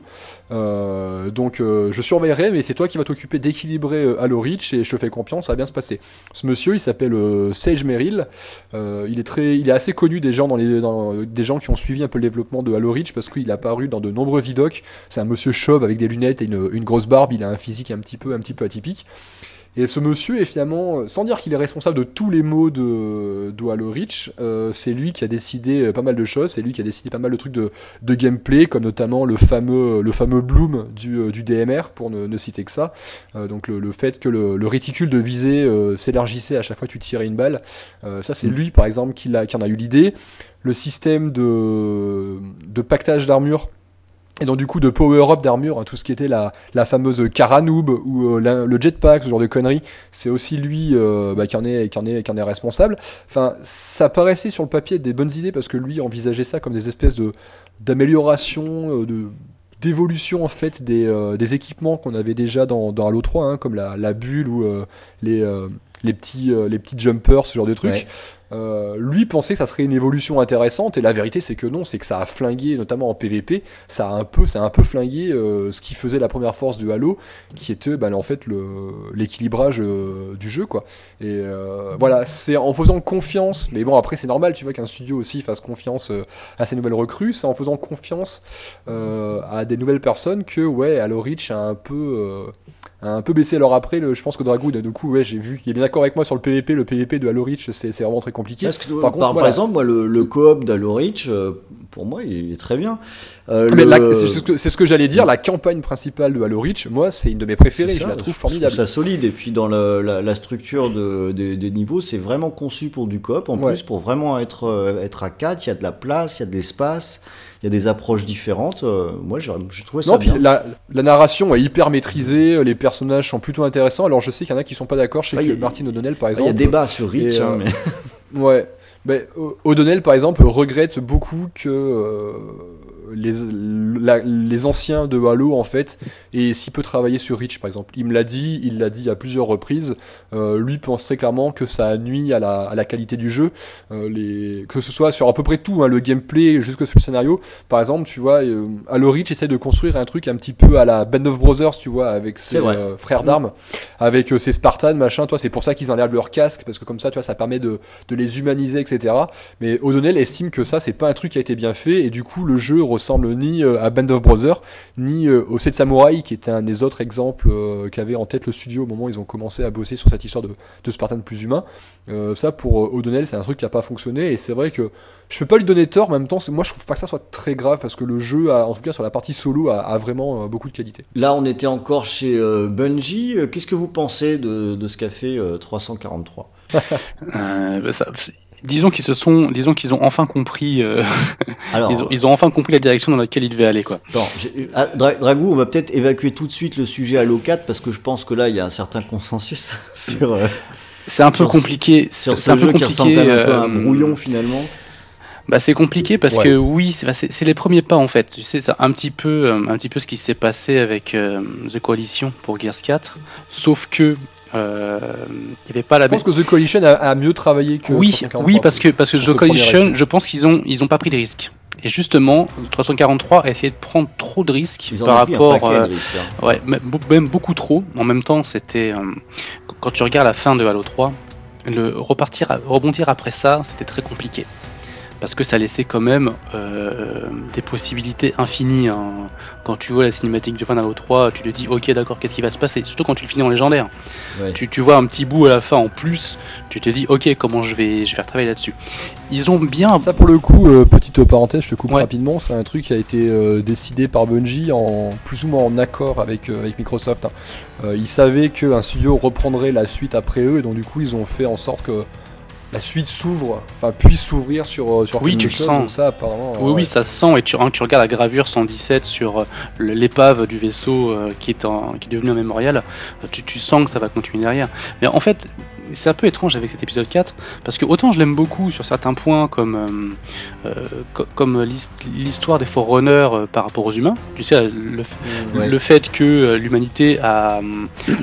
Speaker 4: Donc je surveillerai, mais c'est toi qui vas t'occuper d'équilibrer Halo Reach et je te fais confiance, ça va bien se passer. Ce monsieur, il s'appelle Sage Merrill. Il est très, il est assez connu des gens qui ont suivi un peu le développement de Halo Reach parce qu'il est apparu dans de nombreux vidocs. C'est un monsieur chauve avec des lunettes et une, une grosse barbe. Il a un physique un petit peu, un petit peu atypique. Et ce monsieur est finalement, euh, sans dire qu'il est responsable de tous les maux de, de Halo Reach, euh, c'est lui qui a décidé euh, pas mal de choses, c'est lui qui a décidé pas mal de trucs de, de gameplay, comme notamment le fameux, le fameux Bloom du, du DMR, pour ne, ne citer que ça. Euh, donc le, le fait que le, le réticule de visée euh, s'élargissait à chaque fois que tu tirais une balle, ça c'est lui par exemple qui, l'a- qui en a eu l'idée. Le système de, de pactage d'armure et donc du coup de power-up d'armure, hein, tout ce qui était la, la fameuse Karanoob ou euh, le jetpack, ce genre de conneries, c'est aussi lui euh, bah, qui, en est, qui, en est, qui en est responsable. Enfin, ça paraissait sur le papier des bonnes idées parce que lui envisageait ça comme des espèces de d'amélioration, euh, de d'évolution en fait des, des équipements qu'on avait déjà dans, dans Halo 3, hein, comme la, la bulle ou les, les, petits, les petits jumpers, ce genre de trucs. Euh, lui pensait que ça serait une évolution intéressante et la vérité c'est que non, c'est que ça a flingué notamment en PVP, ça a un peu, ça a un peu flingué euh, ce qui faisait la première force de Halo, qui était bah, en fait l'équilibrage euh, du jeu quoi. Et voilà, c'est en faisant confiance, mais bon après c'est normal, tu vois qu'un studio aussi fasse confiance à ses nouvelles recrues, c'est en faisant confiance à des nouvelles personnes que ouais, Halo Reach a un peu un peu baissé. Alors après, le- je pense que Dragoo, du coup, ouais, j'ai vu, il est bien d'accord avec moi sur le PVP. Le PVP de Halo Reach, c'est vraiment très compliqué.
Speaker 3: Parce que,
Speaker 4: Par
Speaker 3: par,
Speaker 4: contre,
Speaker 3: par
Speaker 4: voilà.
Speaker 3: exemple, moi, le, le coop d'Halo Reach, euh, pour moi, il est très bien. Euh, le-
Speaker 4: la- c'est ce que, ce que j'allais dire. La campagne principale de Halo Reach, moi, c'est une de mes préférées. Je la trouve
Speaker 3: je
Speaker 4: formidable.
Speaker 3: ça solide. Et puis, dans la, la structure de- des- des niveaux, c'est vraiment conçu pour du coop. En
Speaker 4: Ouais.
Speaker 3: plus, pour vraiment être, euh, être à 4, il y a de la place, il y a de l'espace, il y a des approches différentes. Euh, moi, j'ai trouvé ça
Speaker 4: Non, puis
Speaker 3: bien.
Speaker 4: la, la narration est hyper maîtrisée, les personnages sont plutôt intéressants. Alors je sais qu'il y en a qui sont pas d'accord. Je sais
Speaker 3: Ah,
Speaker 4: que
Speaker 3: y a-
Speaker 4: Martin O'Donnell, par
Speaker 3: Il y
Speaker 4: exemple,
Speaker 3: a débat sur Reach,
Speaker 4: Et,
Speaker 3: hein,
Speaker 4: euh,
Speaker 3: mais
Speaker 4: Ouais. Ben, O'Donnell, par exemple, regrette beaucoup que euh, les, la- les anciens de Halo, en fait, aient si peu travaillé sur Reach, par exemple. Il me l'a dit, il l'a dit à plusieurs reprises. Euh, lui pense très clairement que ça nuit à la, à la qualité du jeu, euh, les, que ce soit sur à peu près tout, hein, le gameplay jusque sur le scénario. Par exemple, tu vois, euh, Halo Reach essaie de construire un truc un petit peu à la Band of Brothers, tu vois, avec ses frères d'armes, avec ses Spartans, machin. Toi, c'est pour ça qu'ils enlèvent leur casque, parce que comme ça, tu vois, ça permet de, de les humaniser, etc. Mais O'Donnell estime que ça, c'est pas un truc qui a été bien fait, et du coup, le jeu ressemble ni euh, à Band of Brothers, ni euh, au Sept Samurai, qui était un des autres exemples euh, qu'avait en tête le studio au moment où ils ont commencé à bosser sur cette histoire de, de Spartan plus humain. Euh, ça, pour O'Donnell, c'est un truc qui a pas fonctionné, et c'est vrai que je peux pas lui donner tort, mais en même temps, moi, je trouve pas que ça soit très grave, parce que le jeu, a- en tout cas sur la partie solo, a, a vraiment euh, beaucoup de qualité.
Speaker 3: là, on était encore chez euh, Bungie. Qu'est-ce que vous pensez de, de ce qu'a fait euh, 343
Speaker 5: Euh, bah, ça- disons qu'ils se sont, disons qu'ils ont enfin compris, euh,
Speaker 3: Alors,
Speaker 5: ils, ont, ils ont enfin compris la direction dans laquelle ils devaient aller quoi.
Speaker 3: Attends, j'ai- ah, Dra- Dragou, on va peut-être évacuer tout de suite le sujet Halo 4 parce que je pense que là il y a un certain consensus sur, euh,
Speaker 5: C'est un peu
Speaker 3: Sur ce-
Speaker 5: compliqué.
Speaker 3: sur
Speaker 5: c'est un
Speaker 3: ce
Speaker 5: peu
Speaker 3: jeu qui ressemble un peu à un
Speaker 5: euh,
Speaker 3: brouillon finalement.
Speaker 5: Bah c'est compliqué parce
Speaker 4: Ouais.
Speaker 5: que oui, c'est bah, c'est- les premiers pas en fait. Tu sais, c'est un petit peu, euh, un petit peu ce qui s'est passé avec euh, The Coalition pour Gears 4, sauf que euh, il n'y avait pas la
Speaker 4: Je pense que The Coalition a, a mieux travaillé que
Speaker 5: Oui,
Speaker 4: 343.
Speaker 5: oui, parce que parce que The Coalition, je pense qu'ils ont ils ont pas pris de risques. Et justement, 343 a essayé de prendre trop de risques
Speaker 3: Ils
Speaker 5: par
Speaker 3: ont pris un
Speaker 5: rapport,
Speaker 3: paquet
Speaker 5: euh,
Speaker 3: de risques. hein.
Speaker 5: ouais, même beaucoup trop. En même temps, c'était euh, quand tu regardes la fin de Halo 3, le repartir, rebondir après ça, c'était très compliqué. Parce que ça laissait quand même euh, des possibilités infinies. hein. Quand tu vois la cinématique de fin d'Halo 3, tu te dis ok d'accord qu'est-ce qui va se passer, surtout quand tu le finis en légendaire.
Speaker 3: Ouais.
Speaker 5: Tu, tu vois un petit bout à la fin en plus, tu te dis ok comment je vais, je vais faire travailler là-dessus. Ils ont bien
Speaker 4: Ça pour le coup, euh, petite parenthèse, je te coupe
Speaker 5: Ouais.
Speaker 4: rapidement, c'est un truc qui a été euh, décidé par Bungie en plus ou moins en accord avec, euh, avec Microsoft. hein. Euh, ils savaient qu'un studio reprendrait la suite après eux, et donc du coup ils ont fait en sorte que la suite s'ouvre, enfin puisse s'ouvrir sur, euh, sur
Speaker 5: Oui,
Speaker 4: quelque
Speaker 5: tu le
Speaker 4: chose,
Speaker 5: sens.
Speaker 4: ça apparemment.
Speaker 5: Oui,
Speaker 4: ouais.
Speaker 5: oui, ça se sent, et tu, hein, tu regardes la gravure 117 sur euh, l'épave du vaisseau euh, qui, est en, qui est devenu un mémorial, tu, tu sens que ça va continuer derrière. Mais en fait, c'est un peu étrange avec cet épisode 4, parce que autant je l'aime beaucoup sur certains points, comme, euh, euh, co- comme l'his- l'histoire des Forerunners euh, par rapport aux humains, tu sais, le,
Speaker 3: Ouais.
Speaker 5: le fait que l'humanité a,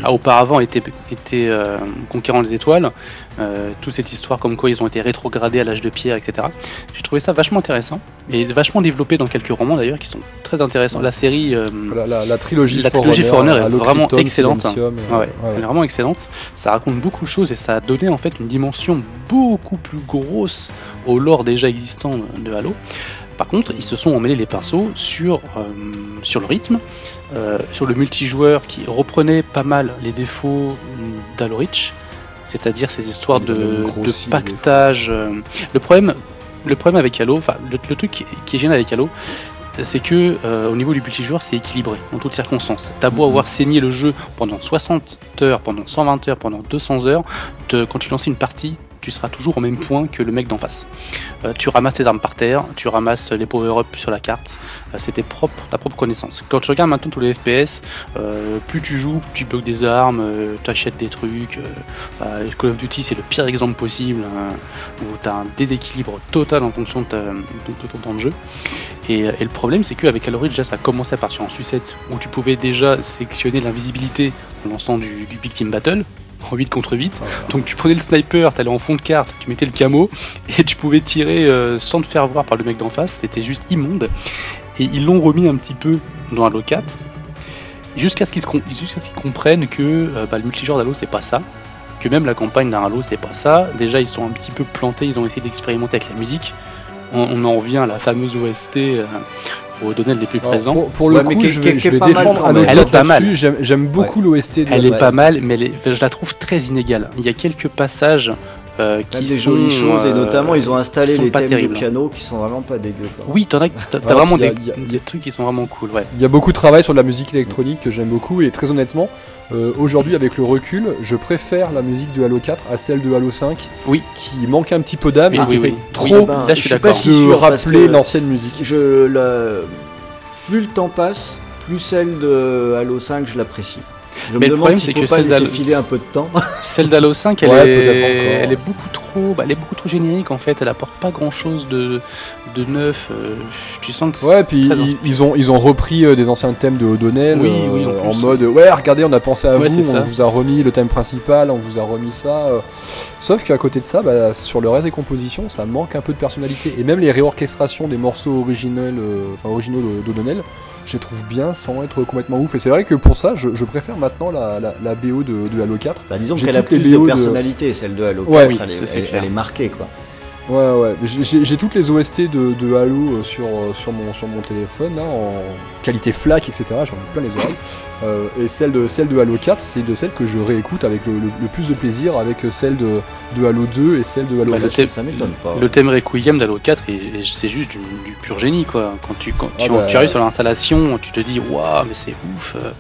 Speaker 5: a auparavant été, été euh, conquérant les étoiles, euh, toute cette histoire comme quoi ils ont été rétrogradés à l'âge de pierre, etc. J'ai trouvé ça vachement intéressant et vachement développé dans quelques romans d'ailleurs qui sont très intéressants. La série,
Speaker 4: La, la- la trilogie
Speaker 5: La trilogie
Speaker 4: Forerunner,
Speaker 5: Forerunner est vraiment excellente.
Speaker 4: Silencium,
Speaker 5: ouais, ouais, elle est vraiment excellente. Ça raconte beaucoup de choses et ça a donné en fait une dimension beaucoup plus grosse au lore déjà existant de Halo. Par contre, ils se sont emmêlés les pinceaux sur, euh, sur le rythme, euh, sur le multijoueur qui reprenait pas mal les défauts d'Halo Reach, c'est-à-dire ces histoires de, pactage. euh, Le problème, le problème avec Halo, enfin le, le truc qui est gênant avec Halo, c'est que euh, au niveau du multijoueur, c'est équilibré en toutes circonstances. T'as beau
Speaker 3: Mhm.
Speaker 5: avoir saigné le jeu pendant 60 heures, pendant 120 heures, pendant 200 heures, te- quand tu lances une partie, tu seras toujours au même point que le mec d'en face. Euh, tu ramasses tes armes par terre, tu ramasses les power-ups sur la carte, euh, c'est ta propre connaissance. Quand tu regardes maintenant tous les FPS, euh, plus tu joues, plus tu bloques des armes, tu achètes des trucs. euh, bah, Call of Duty, c'est le pire exemple possible, hein, où tu as un déséquilibre total en fonction de, ton temps de jeu. Et, le problème, c'est qu'avec Halo déjà, ça a commencé à partir en sucette, où tu pouvais déjà sélectionner l'invisibilité en lançant du, du Big Team Battle, en 8 contre 8. Donc tu prenais le sniper, t'allais en fond de carte, tu mettais le camo, et tu pouvais tirer euh, sans te faire voir par le mec d'en face, c'était juste immonde. Et ils l'ont remis un petit peu dans Halo 4, jusqu'à ce qu'ils comprennent que euh, bah, le multijoueur d'Halo c'est pas ça, que même la campagne d'un Halo c'est pas ça. Déjà ils sont un petit peu plantés, ils ont essayé d'expérimenter avec la musique. On, on en revient à la fameuse OST euh, aux Donnell les plus
Speaker 4: Alors,
Speaker 5: présents.
Speaker 4: pour, pour le
Speaker 3: Ouais,
Speaker 4: coup, je vais, je défendre un
Speaker 5: Elle est pas
Speaker 4: là-dessus.
Speaker 5: mal.
Speaker 4: J'aime beaucoup l'OST de
Speaker 5: Elle est pas mal, mais elle est- je la trouve très inégale. Il y a quelques passages euh, qui
Speaker 3: Même des
Speaker 5: sont,
Speaker 3: jolies choses, et
Speaker 5: euh,
Speaker 3: notamment ils ont installé les thèmes
Speaker 5: terribles.
Speaker 3: de piano qui sont vraiment pas dégueux. Quoi.
Speaker 5: Oui, t'en as, t'as,
Speaker 4: Ouais,
Speaker 5: vraiment des,
Speaker 4: a-
Speaker 5: des trucs qui sont vraiment cool, ouais.
Speaker 4: Il y a beaucoup de travail sur de la musique électronique que j'aime beaucoup et très honnêtement, euh, aujourd'hui avec le recul, je préfère la musique de Halo 4 à celle de Halo 5
Speaker 5: Oui.
Speaker 4: qui manque un petit peu d'âme
Speaker 5: Oui,
Speaker 4: et qui
Speaker 5: oui.
Speaker 4: trop
Speaker 5: ben, là, je suis
Speaker 3: pas
Speaker 5: d'accord.
Speaker 3: si
Speaker 4: de rappeler l'ancienne musique.
Speaker 3: Je. Plus le temps passe, plus celle de Halo 5 je l'apprécie. Je
Speaker 5: Mais
Speaker 3: me
Speaker 5: le
Speaker 3: demande
Speaker 5: problème, c'est
Speaker 3: faut
Speaker 5: que
Speaker 3: pas
Speaker 5: celle d'Halo-
Speaker 3: filer un peu de temps.
Speaker 5: Celle d'Halo 5, elle,
Speaker 4: Ouais,
Speaker 5: est,
Speaker 4: peut-être encore.
Speaker 5: elle est beaucoup trop, bah, elle est beaucoup trop générique en fait. Elle apporte pas grand chose de, de neuf. euh, tu sens que c'est
Speaker 4: Ouais, puis
Speaker 5: très
Speaker 4: ils, ont, ils ont repris euh, des anciens thèmes de O'Donnell
Speaker 5: Oui,
Speaker 4: euh,
Speaker 5: oui, en
Speaker 4: mode ouais, regardez, on a pensé à
Speaker 5: Ouais,
Speaker 4: vous, on
Speaker 5: ça.
Speaker 4: vous a remis le thème principal, on vous a remis ça. euh. Sauf qu'à côté de ça, bah, sur le reste des compositions, ça manque un peu de personnalité. Et même les réorchestrations des morceaux originels, euh, enfin, originaux de- d'O'Donnell, je les trouve bien sans être complètement ouf. Et c'est vrai que pour ça, je, je préfère maintenant la, la- la BO de, de Halo 4.
Speaker 3: Bah, disons qu'elle a plus de personnalité, celle de Halo 4,
Speaker 4: Ouais,
Speaker 3: elle, est, elle- elle marquée quoi.
Speaker 4: Ouais, ouais, j'ai- toutes les OST de, de Halo euh, sur, euh, sur, mon, sur mon téléphone, là, en qualité FLAC, etc. J'en ai plein les oreilles. Euh, et celle de, celle de Halo 4, c'est de celles que je réécoute avec le, le- le plus de plaisir, avec celle de, de Halo 2 et celle de Halo
Speaker 5: Bah,
Speaker 4: 4.
Speaker 5: le
Speaker 3: Ça,
Speaker 5: thème-
Speaker 3: ça m'étonne pas.
Speaker 5: Le thème Requiem d'Halo 4, et, et c'est juste du, du pur génie quoi. Quand tu, quand tu,
Speaker 4: Ah bah,
Speaker 5: tu arrives sur l'installation, tu te dis waouh, mais c'est ouf. euh.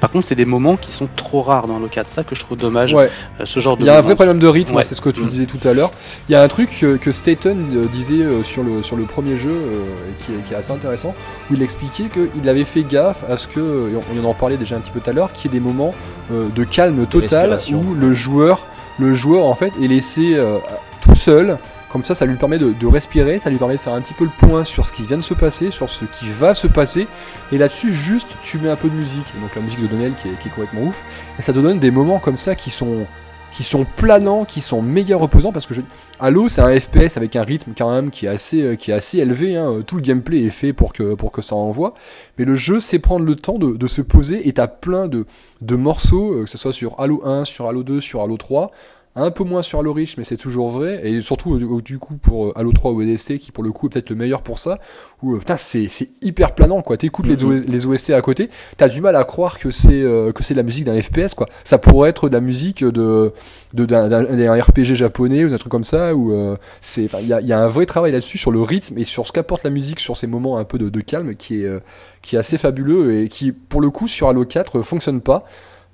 Speaker 5: Par contre, c'est des moments qui sont trop rares dans Halo 4. C'est ça que je trouve dommage.
Speaker 4: Ouais,
Speaker 5: euh, ce genre de
Speaker 4: il y a un vrai problème de rythme,
Speaker 5: Ouais.
Speaker 4: c'est ce que tu
Speaker 5: Mm.
Speaker 4: disais tout à l'heure. Il y a un truc que, que Staten euh, disait euh, sur, le, sur le premier jeu, euh, et qui, est, qui est assez intéressant, où il expliquait qu'il avait fait gaffe à ce que, et on, on en parlait déjà un petit peu tout à l'heure, qu'il y ait des moments euh, de calme total où le joueur, le joueur en fait est laissé euh, tout seul. Comme ça, ça lui permet de, de respirer, ça lui permet de faire un petit peu le point sur ce qui vient de se passer, sur ce qui va se passer. Et là-dessus, juste, tu mets un peu de musique. Et donc la musique de Donnell qui est, qui est complètement ouf. Et ça te donne des moments comme ça qui sont, qui sont planants, qui sont méga reposants. Parce que je... Halo, c'est un FPS avec un rythme quand même qui est assez, euh, élevé. hein. Tout le gameplay est fait pour que, pour que ça envoie. Mais le jeu sait prendre le temps de, de se poser et t'as plein de, de morceaux, euh, que ce soit sur Halo 1, sur Halo 2, sur Halo 3, un peu moins sur Halo Reach, mais c'est toujours vrai. Et surtout, euh, du coup, pour euh, Halo 3 ou ODST, qui pour le coup est peut-être le meilleur pour ça, où euh, putain, c'est c'est hyper planant, quoi. T'écoutes les,
Speaker 3: Mhm.
Speaker 4: O- les OST à côté, t'as du mal à croire que c'est euh, que c'est la musique d'un FPS, quoi. Ça pourrait être de la musique de de- d'un RPG japonais ou un truc comme ça, où euh, c'est, il y y a un vrai travail là-dessus sur le rythme et sur ce qu'apporte la musique sur ces moments un peu de, de calme qui est euh, qui est assez fabuleux et qui, pour le coup, sur Halo 4, euh, fonctionne pas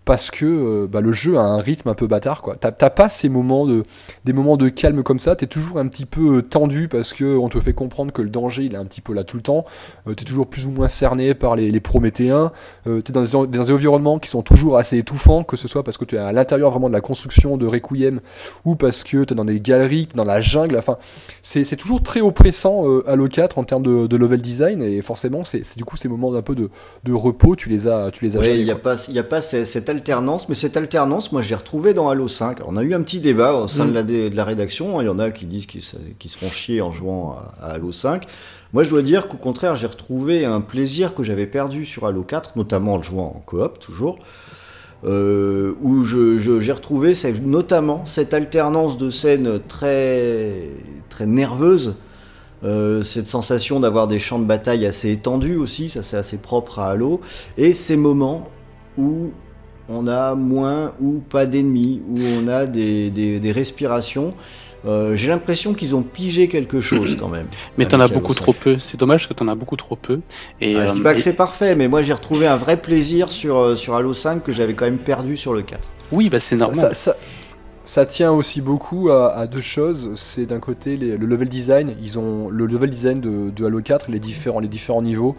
Speaker 4: parce que euh, bah, le jeu a un rythme un peu bâtard quoi. T'as pas ces moments de des moments de calme comme ça, t'es toujours un petit peu euh, tendu parce que on te fait comprendre que le danger il est un petit peu là tout le temps. Euh, t'es toujours plus ou moins cerné par les, les prométhéens. Euh, t'es dans des, environnements qui sont toujours assez étouffants, que ce soit parce que tu es à l'intérieur vraiment de la construction de Requiem ou parce que t'es dans des galeries, t'es dans la jungle. Enfin, c'est c'est toujours très oppressant euh, Halo 4 en termes de, de level design et forcément c'est du coup ces moments un peu de, de repos, tu les as tu les as
Speaker 3: il n'y a pas, il a pas ce- cette alternance, mais cette alternance, moi, j'ai retrouvé dans Halo 5. On a eu un petit débat au sein
Speaker 4: Mm.
Speaker 3: de, la, dé- de la rédaction. Il y en a qui disent qu'ils se, font chier en jouant à, à Halo 5. Moi, je dois dire qu'au contraire, j'ai retrouvé un plaisir que j'avais perdu sur Halo 4, notamment en le jouant en coop, toujours. euh, où je- je- j'ai retrouvé notamment cette alternance de scènes très, très nerveuses, euh, cette sensation d'avoir des champs de bataille assez étendus aussi, ça c'est assez propre à Halo, et ces moments où on a moins ou pas d'ennemis, où on a des, des- des respirations. Euh, J'ai l'impression qu'ils ont pigé quelque chose quand même.
Speaker 5: Mais t'en as beaucoup
Speaker 3: 5.
Speaker 5: trop peu. C'est dommage que t'en as beaucoup trop peu. Et,
Speaker 3: Ah, je
Speaker 5: euh,
Speaker 3: dis pas que c'est parfait, mais moi j'ai retrouvé un vrai plaisir sur, euh, sur Halo 5 que j'avais quand même perdu sur le 4.
Speaker 5: oui, bah c'est
Speaker 4: Ça-
Speaker 5: normal.
Speaker 4: Ça, ça- ça tient aussi beaucoup à, à deux choses. C'est d'un côté les- le level design. Ils ont le level design de, de Halo 4, les différents, les différents niveaux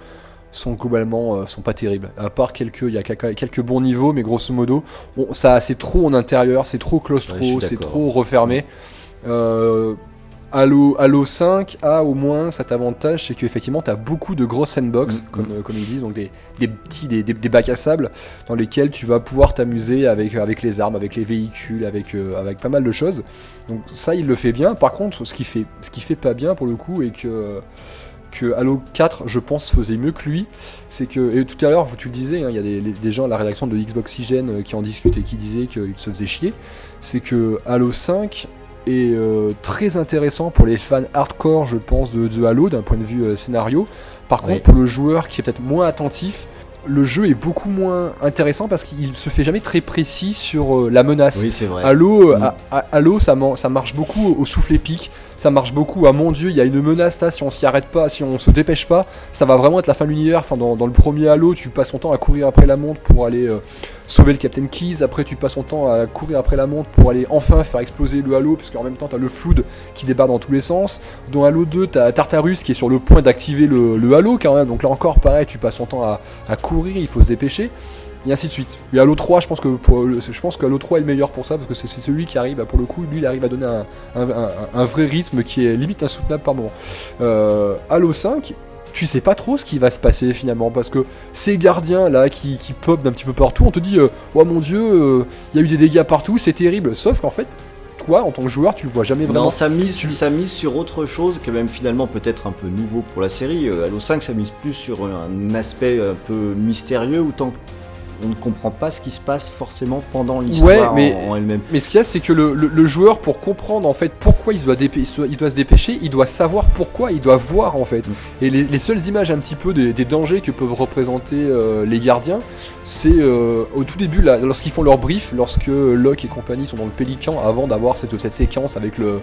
Speaker 4: sont globalement euh, sont pas terribles. À part quelques, il y a quelques, bons niveaux, mais grosso modo, on- ça c'est trop en intérieur, c'est trop
Speaker 3: Ouais,
Speaker 4: claustro,
Speaker 3: suis
Speaker 4: c'est trop refermé. Euh, Halo, Halo 5 a au moins cet avantage, c'est qu'effectivement tu as beaucoup de grosses sandbox,
Speaker 3: Mm,
Speaker 4: comme, euh, comme ils disent, donc des, des petits, des, des- des bacs à sable dans lesquels tu vas pouvoir t'amuser avec, avec les armes, avec les véhicules, avec, euh, avec pas mal de choses. Donc ça, il le fait bien. Par contre, ce qui fait, ce qui fait pas bien pour le coup, et que, que Halo 4, je pense, faisait mieux que lui, c'est que, et tout à l'heure, tu le disais, hein, il y a des, gens à la rédaction de Xbox Oxygen euh, qui en discutent et qui disaient qu'ils se faisaient chier, c'est que Halo 5 est euh, très intéressant pour les fans hardcore, je pense, de, de Halo d'un point de vue euh, scénario. Par
Speaker 3: Oui.
Speaker 4: contre, pour le joueur qui est peut-être moins attentif, le jeu est beaucoup moins intéressant parce qu'il se fait jamais très précis sur euh, la menace.
Speaker 3: Oui, c'est vrai.
Speaker 4: Halo, euh,
Speaker 3: Mm.
Speaker 4: à- à- Halo ça, man- ça marche beaucoup au souffle épique, ça marche beaucoup à mon dieu, il y a une menace là, si on s'y arrête pas, si on se dépêche pas, ça va vraiment être la fin de l'univers. Enfin, dans, dans le premier Halo, tu passes ton temps à courir après la montre pour aller euh, sauver le Captain Keys, après tu passes ton temps à courir après la montre pour aller enfin faire exploser le Halo, parce qu'en même temps t'as le flood qui débarque dans tous les sens. Dans Halo 2, t'as Tartarus qui est sur le point d'activer le, Halo quand même, donc là encore pareil, tu passes ton temps à, courir, il faut se dépêcher et ainsi de suite. Et Halo 3, je pense que je pense que Halo 3 est le meilleur pour ça parce que c'est celui qui arrive, à, pour le coup, lui, il arrive à donner un vrai rythme qui est limite insoutenable par moment. Euh, Halo 5, tu sais pas trop ce qui va se passer finalement parce que ces gardiens là qui, qui pop d'un petit peu partout, on te dit, euh, oh mon dieu, euh, il y a eu des dégâts partout, c'est terrible. Sauf qu'en fait, toi, en tant que joueur, tu le vois jamais vraiment.
Speaker 3: Non, ça mise,
Speaker 4: tu-
Speaker 3: ça mise sur autre chose qui est même finalement peut-être un peu nouveau pour la série. Euh, Halo 5, ça mise plus sur un aspect un peu mystérieux, autant qu'on ne comprend pas ce qui se passe forcément pendant l'histoire
Speaker 4: Ouais, mais-
Speaker 3: en, en elle-même.
Speaker 4: Mais ce qu'il y a, c'est que le, le- le joueur, pour comprendre en fait pourquoi il doit, il se dépêcher, il doit savoir pourquoi, il doit voir en fait.
Speaker 3: Mm.
Speaker 4: Et les, les seules images un petit peu des, des dangers que peuvent représenter euh, les gardiens, c'est euh, au tout début, lorsqu'ils font leur brief, lorsque Locke et compagnie sont dans le Pélican, avant d'avoir cette, cette séquence avec le.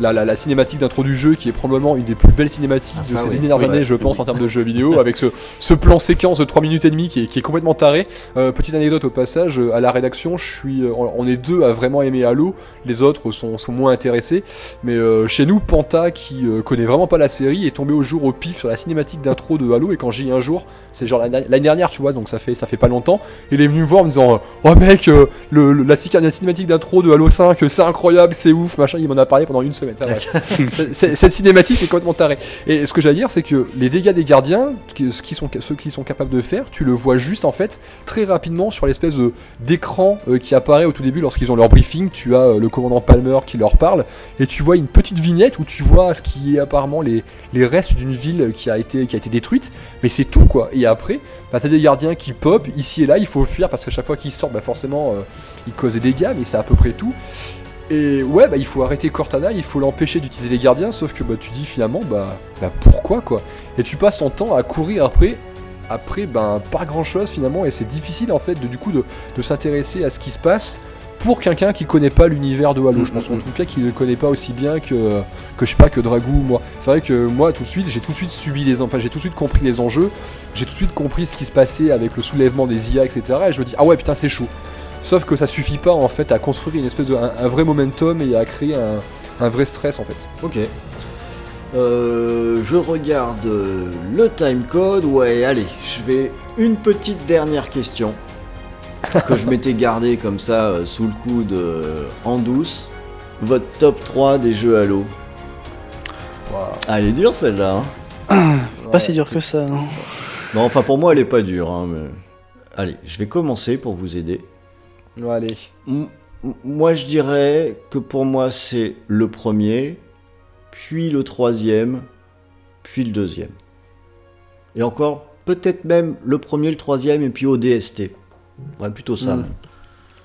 Speaker 4: La, la- la cinématique d'intro du jeu qui est probablement une des plus belles cinématiques
Speaker 3: Ah,
Speaker 4: de ces
Speaker 3: oui.
Speaker 4: dernières
Speaker 3: Oui,
Speaker 4: années
Speaker 3: ouais.
Speaker 4: je pense en termes de jeux vidéo avec ce, ce plan séquence de 3 minutes et demie qui est, qui est complètement taré euh, petite anecdote au passage, euh, à la rédaction, je suis, euh, on est deux à vraiment aimer Halo, les autres sont, sont moins intéressés, mais euh, chez nous, Panta, qui euh, connaît vraiment pas la série, est tombé au jour au pif sur la cinématique d'intro de Halo, et quand j'y ai un jour, c'est genre l'année dernière, tu vois, donc ça fait, ça fait pas longtemps, il est venu me voir en me disant, oh mec, le, le- la, la cinématique d'intro de Halo 5, euh, c'est incroyable, c'est ouf, machin, il m'en a parlé pendant une semaine. Cette cinématique est complètement tarée. Et ce que j'allais dire, c'est que les dégâts des gardiens, ce qu'ils sont, ceux qui sont capables de faire, tu le vois juste en fait très rapidement sur l'espèce d'écran euh, qui apparaît au tout début lorsqu'ils ont leur briefing. Tu as euh, le commandant Palmer qui leur parle et tu vois une petite vignette où tu vois ce qui est apparemment les, restes d'une ville qui a été qui a été détruite. Mais c'est tout quoi. Et après, bah, t'as des gardiens qui pop ici et là. Il faut fuir parce qu'à chaque fois qu'ils sortent, bah, forcément, euh, ils causent des dégâts. Mais c'est à peu près tout. Et ouais, bah, il faut arrêter Cortana, il faut l'empêcher d'utiliser les gardiens, sauf que bah, tu dis finalement, bah, bah pourquoi quoi? Et tu passes ton temps à courir après, après, ben pas grand chose finalement, et c'est difficile en fait de, du coup de, de s'intéresser à ce qui se passe pour quelqu'un qui connaît pas l'univers de Halo. Je pense en tout cas qu'il ne connaît pas aussi bien que, que je sais pas, que Dragou ou moi. C'est vrai que moi tout de suite, j'ai tout de suite subi les, enfin j'ai tout de suite compris les enjeux, j'ai tout de suite compris ce qui se passait avec le soulèvement des IA, etc. Et je me dis, ah ouais, putain, c'est chaud. Sauf que ça suffit pas en fait à construire une espèce de un, un vrai momentum et à créer un, un vrai stress en fait.
Speaker 3: Ok. Euh, je regarde le timecode. Ouais, allez, je vais une petite dernière question que je m'étais gardé comme ça euh, sous le coude euh, en douce. Votre top 3 des jeux Halo. Ah, elle est dure celle-là. hein.
Speaker 5: Pas si dur que ça, non
Speaker 3: Non, enfin pour moi elle est pas dure. hein, mais... Allez, je vais commencer pour vous aider.
Speaker 4: Allez.
Speaker 3: M- Moi, je dirais que pour moi, c'est le premier, puis le troisième, puis le deuxième. Et encore, peut-être même le premier, le troisième, et puis ODST. Ouais, plutôt ça.
Speaker 4: Mm.
Speaker 3: même.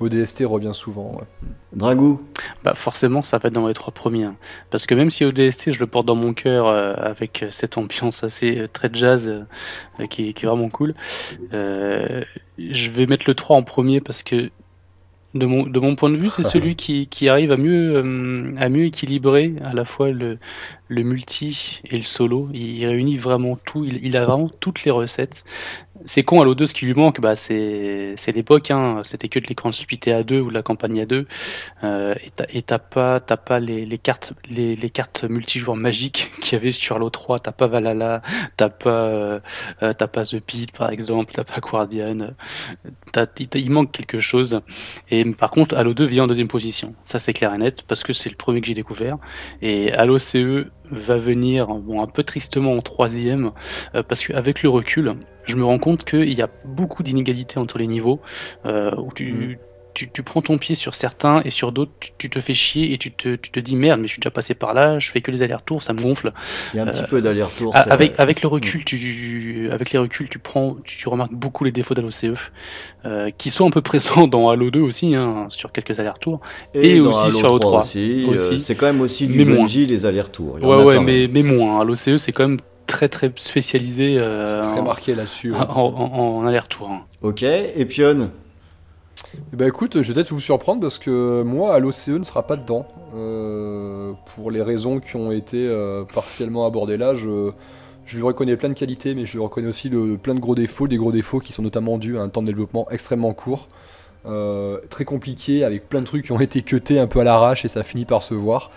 Speaker 4: ODST revient souvent. ouais.
Speaker 3: Dragou
Speaker 5: Bah forcément, ça va être dans les trois premiers. hein. Parce que même si ODST, je le porte dans mon cœur euh, avec cette ambiance assez euh, très jazz euh, qui, est- qui est vraiment cool, euh, je vais mettre le 3 en premier parce que de mon, de mon point de vue, c'est celui qui, qui arrive à mieux, euh, à mieux équilibrer à la fois le, le multi et le solo. Il réunit vraiment tout, il, il a vraiment toutes les recettes. C'est con, Halo 2, ce qui lui manque, bah, c'est l'époque, hein. c'était que de l'écran splitté à 2 ou de la campagne à 2. Euh, et t'as- pas, t'as pas les, les cartes, les, les cartes multijoueurs magiques qu'il y avait sur Halo 3. T'as pas Valhalla, t'as pas, euh, euh, pas The Pit par exemple, t'as pas Guardian. t'as- il manque quelque chose. Et par contre, Halo 2 vient en deuxième position. Ça c'est clair et net parce que c'est le premier que j'ai découvert. Et Halo CE va venir, bon, un peu tristement en troisième euh, parce qu'avec le recul, je me rends compte qu'il y a beaucoup d'inégalités entre les niveaux euh, où tu,
Speaker 4: Mhm.
Speaker 5: Tu, tu prends ton pied sur certains et sur d'autres tu, tu te fais chier et tu te, tu te dis merde mais je suis déjà passé par là, je fais que les allers-retours, ça me gonfle.
Speaker 3: Il y a un petit
Speaker 5: Euh,
Speaker 3: peu d'aller-retour.
Speaker 5: Avec, avec le recul, tu, avec les reculs, tu prends, tu, tu remarques beaucoup les défauts d'Halo CE, euh, qui sont un peu présents dans Halo 2 aussi, hein, sur quelques allers-retours. et
Speaker 3: dans
Speaker 5: aussi
Speaker 3: Halo
Speaker 5: sur Halo 3
Speaker 3: aussi. euh,
Speaker 5: aussi.
Speaker 3: c'est quand même aussi du. Bungie, les allers-retours.
Speaker 5: Ouais, ouais, mais, mais moins. Halo CE, c'est quand même très très spécialisé euh,
Speaker 4: Très
Speaker 5: en,
Speaker 4: marqué là-dessus. ouais.
Speaker 5: en, en- en aller-retour. hein.
Speaker 3: Ok, et Pion
Speaker 4: Eh ben écoute, je vais peut-être vous surprendre parce que moi, à l'OCE ne sera pas dedans. Euh, pour les raisons qui ont été euh, partiellement abordées là, je, je lui reconnais plein de qualités, mais je lui reconnais aussi de, plein de gros défauts, des gros défauts qui sont notamment dus à un temps de développement extrêmement court, euh, très compliqué, avec plein de trucs qui ont été cutés un peu à l'arrache et ça finit par se voir.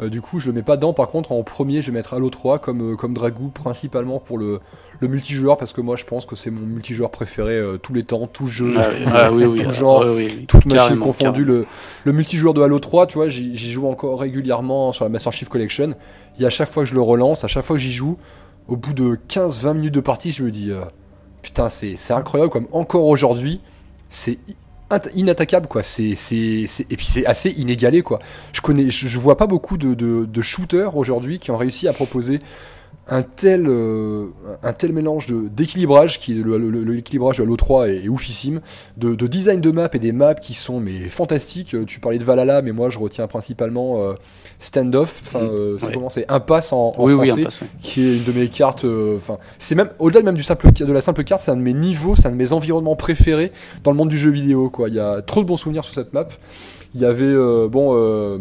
Speaker 4: Euh, du coup, je le mets pas dedans. Par contre, en premier, je vais mettre Halo 3 comme, euh, comme Dragou, principalement pour le, le multijoueur, parce que moi, je pense que c'est mon multijoueur préféré euh, tous les temps, tout jeu,
Speaker 5: Ah, ah oui, oui,
Speaker 4: tout genre, toute machine confondue. Le, le multijoueur de Halo 3, tu vois, j'y joue encore régulièrement sur la Master Chief Collection. Et à chaque fois que je le relance, à chaque fois que j'y joue, au bout de 15-20 minutes de partie, je me dis euh, putain, c'est incroyable, comme encore aujourd'hui, c'est inattaquable quoi. C'est et puis c'est assez inégalé quoi. Je connais, je, je vois pas beaucoup de, de- de shooters aujourd'hui qui ont réussi à proposer un tel, euh, un tel mélange d'équilibrage, qui le, le- le- l'équilibrage de Halo 3 est, est oufissime, de, de design de map et des maps qui sont mais fantastiques. Euh, Tu parlais de Valhalla, mais moi je retiens principalement euh, Standoff. Enfin,
Speaker 5: Mm,
Speaker 4: euh, c'est comment c'est Impasse en, en
Speaker 5: Oui,
Speaker 4: français
Speaker 5: ouais.
Speaker 4: qui est une de mes cartes. Enfin, c'est même au-delà même du simple de la simple carte, c'est un de mes niveaux, c'est un de mes environnements préférés dans le monde du jeu vidéo. Quoi, il y a trop de bons souvenirs sur cette map. Il y avait bon.